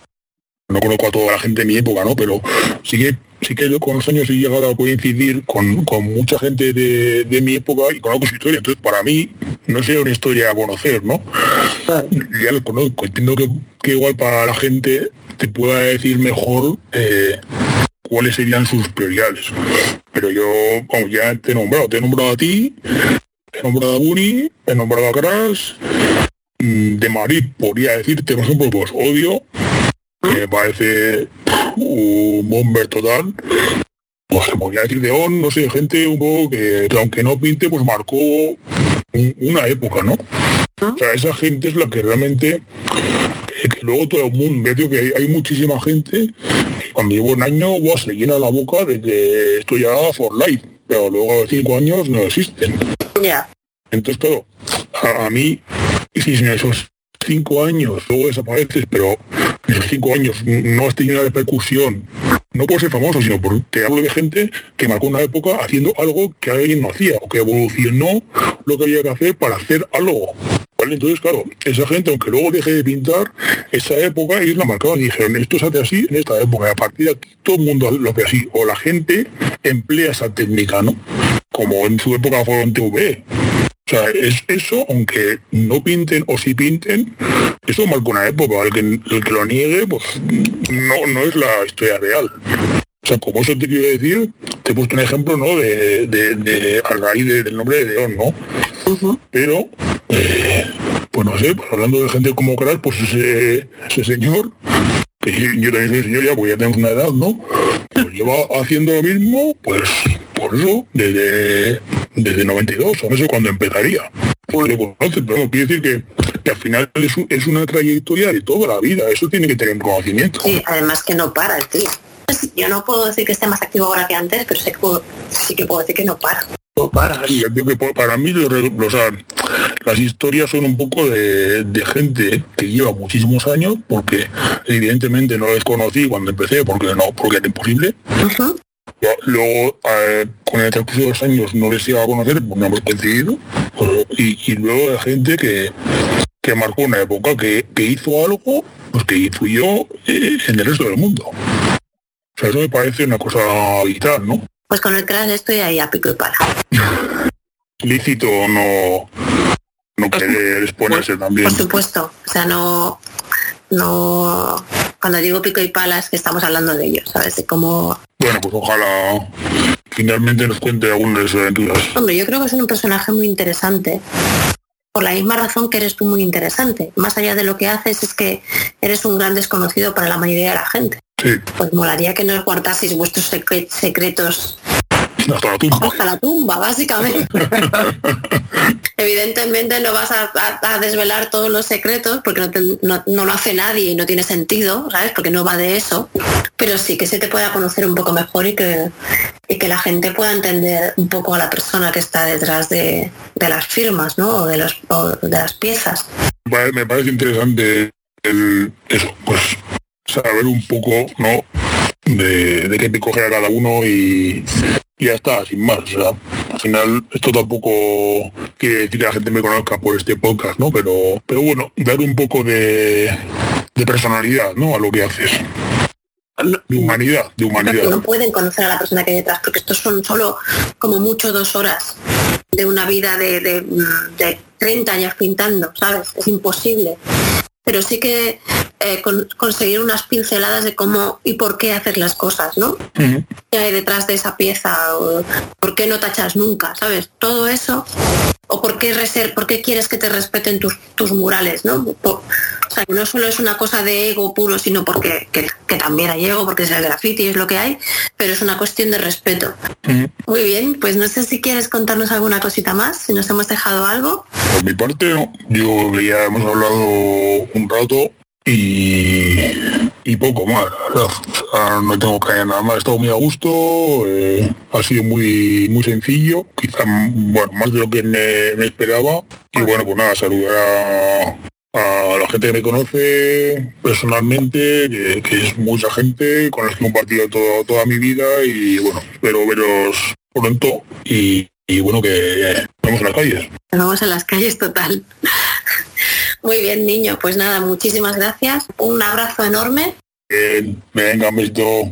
no conozco a toda la gente de mi época, ¿no? Pero sí que sí que con los años he llegado a coincidir con, mucha gente de, mi época y conozco su historia. Entonces, para mí, no sería una historia a conocer, ¿no? Ya lo conozco. Entiendo que, igual para la gente te pueda decir mejor eh, cuáles serían sus prioridades. Pero yo, vamos, ya te he nombrado, te he nombrado a ti, he nombrado a Buni, he nombrado a Crash, mm, de Madrid podría decirte, por ejemplo, pues odio, me parece un bomber total. Pues se podría decir de On, no sé, gente un poco que, aunque no pinte, pues marcó una época, ¿no? O sea, esa gente es la que realmente que luego todo el mundo, veo que hay, muchísima gente cuando llevo un año se le llena la boca de que esto ya for life, pero luego de cinco años no existen.
Ya.
Entonces, claro, a, a mí, si en esos cinco años luego desapareces, pero esos cinco años no has tenido una repercusión, no por ser famoso, sino por te hablo de gente que marcó una época haciendo algo que alguien no hacía, o que evolucionó lo que había que hacer para hacer algo. Entonces, claro, esa gente, aunque luego deje de pintar, esa época ellos la marcaban y dijeron, esto se hace así en esta época, y a partir de aquí todo el mundo lo hace así, o la gente emplea esa técnica, ¿no? Como en su época fue en TV. O sea, es eso, aunque no pinten o si pinten, eso marca una época. El que, el que lo niegue, pues no, no es la historia real. O sea, como eso te quiero decir, te he puesto un ejemplo, ¿no? De, de, de a raíz del nombre de León, ¿no? Pero, eh, pues no sé, pues hablando de gente como Crash, pues ese, ese señor, que yo también soy señor ya, pues ya tenemos una edad, ¿no? Pues lleva haciendo lo mismo, pues por eso, desde, desde 92, o no sé cuándo empezaría. Pues lo conoce, pero quiere decir que, que al final es, un- es una trayectoria de toda la vida, eso tiene que tener conocimiento.
Sí, además que no para el tío. Yo no puedo decir que esté más activo ahora que antes, pero sé que puedo- sí que puedo decir que no para. No para.
Para mí lo re- o sea, las historias son un poco de, de gente que lleva muchísimos años, porque evidentemente no les conocí cuando empecé, porque no, porque era imposible. Luego, eh, con el transcurso de los años no les iba a conocer, pues no hemos coincidido. Pues, y, y luego hay gente que, que marcó una época, que, que hizo algo, pues que influyó eh, en el resto del mundo. O sea, eso me parece una cosa vital, ¿no?
Pues con el crash estoy ahí a pico y pala.
lícito no no querer exponerse también.
Por supuesto. O sea, no. No. Cuando digo pico y pala es que estamos hablando de ellos, ¿sabes? De cómo.
Bueno, pues ojalá finalmente nos cuente algunas de sus aventuras.
Hombre, yo creo que es un personaje muy interesante. Por la misma razón que eres tú muy interesante. Más allá de lo que haces es que eres un gran desconocido para la mayoría de la gente.
Sí,
Pues molaría que nos guardaseis vuestros secre- secretos
hasta la tumba.
hasta la tumba, básicamente. Evidentemente no vas a, a- a desvelar todos los secretos porque no, te- no- no lo hace nadie y no tiene sentido, ¿sabes? Porque no va de eso. Pero sí que se te pueda conocer un poco mejor y que, y que la gente pueda entender un poco a la persona que está detrás de, de las firmas, ¿no? O de, los, o de las piezas.
Me pare- Me parece interesante el, eso, pues saber un poco, ¿no? De, de qué pico a cada uno y, y ya está, sin más. O sea, al final esto tampoco quiere decir que la gente me conozca por este podcast, ¿no? Pero, pero bueno, dar un poco de, de personalidad, ¿no? A lo que haces. De humanidad, de humanidad.
No pueden conocer a la persona que hay detrás porque estos son solo como mucho dos horas de una vida de, de, de 30 años pintando, ¿sabes? Es imposible. Pero sí que eh, con- conseguir unas pinceladas de cómo y por qué hacer las cosas, ¿no?
Ujú.
¿Qué hay detrás de esa pieza? O ¿Por qué no tachas nunca? ¿Sabes? Todo eso. ¿O por qué, reser por qué quieres que te respeten tus, tus murales? ¿no? Por- o sea, no solo es una cosa de ego puro, sino porque que, que también hay ego, porque es el graffiti, es lo que hay, pero es una cuestión de respeto. Muy bien, pues no sé si quieres contarnos alguna cosita más, si nos hemos dejado algo.
Por mi parte. Yo ya hemos hablado un rato y, poco más. la verdad. O sea, no tengo que nada más. He estado muy a gusto. eh, ha sido muy muy sencillo. Quizá, bueno, más de lo que me, esperaba. Y bueno, pues nada, saludar a, la gente que me conoce personalmente, que, es mucha gente con la que he compartido todo- toda mi vida y bueno, espero veros pronto y, y bueno, que nos vemos en las calles.
Nos vamos a las calles total. Muy bien, niño, pues nada, muchísimas gracias. Un abrazo enorme.
Eh, venga, besito.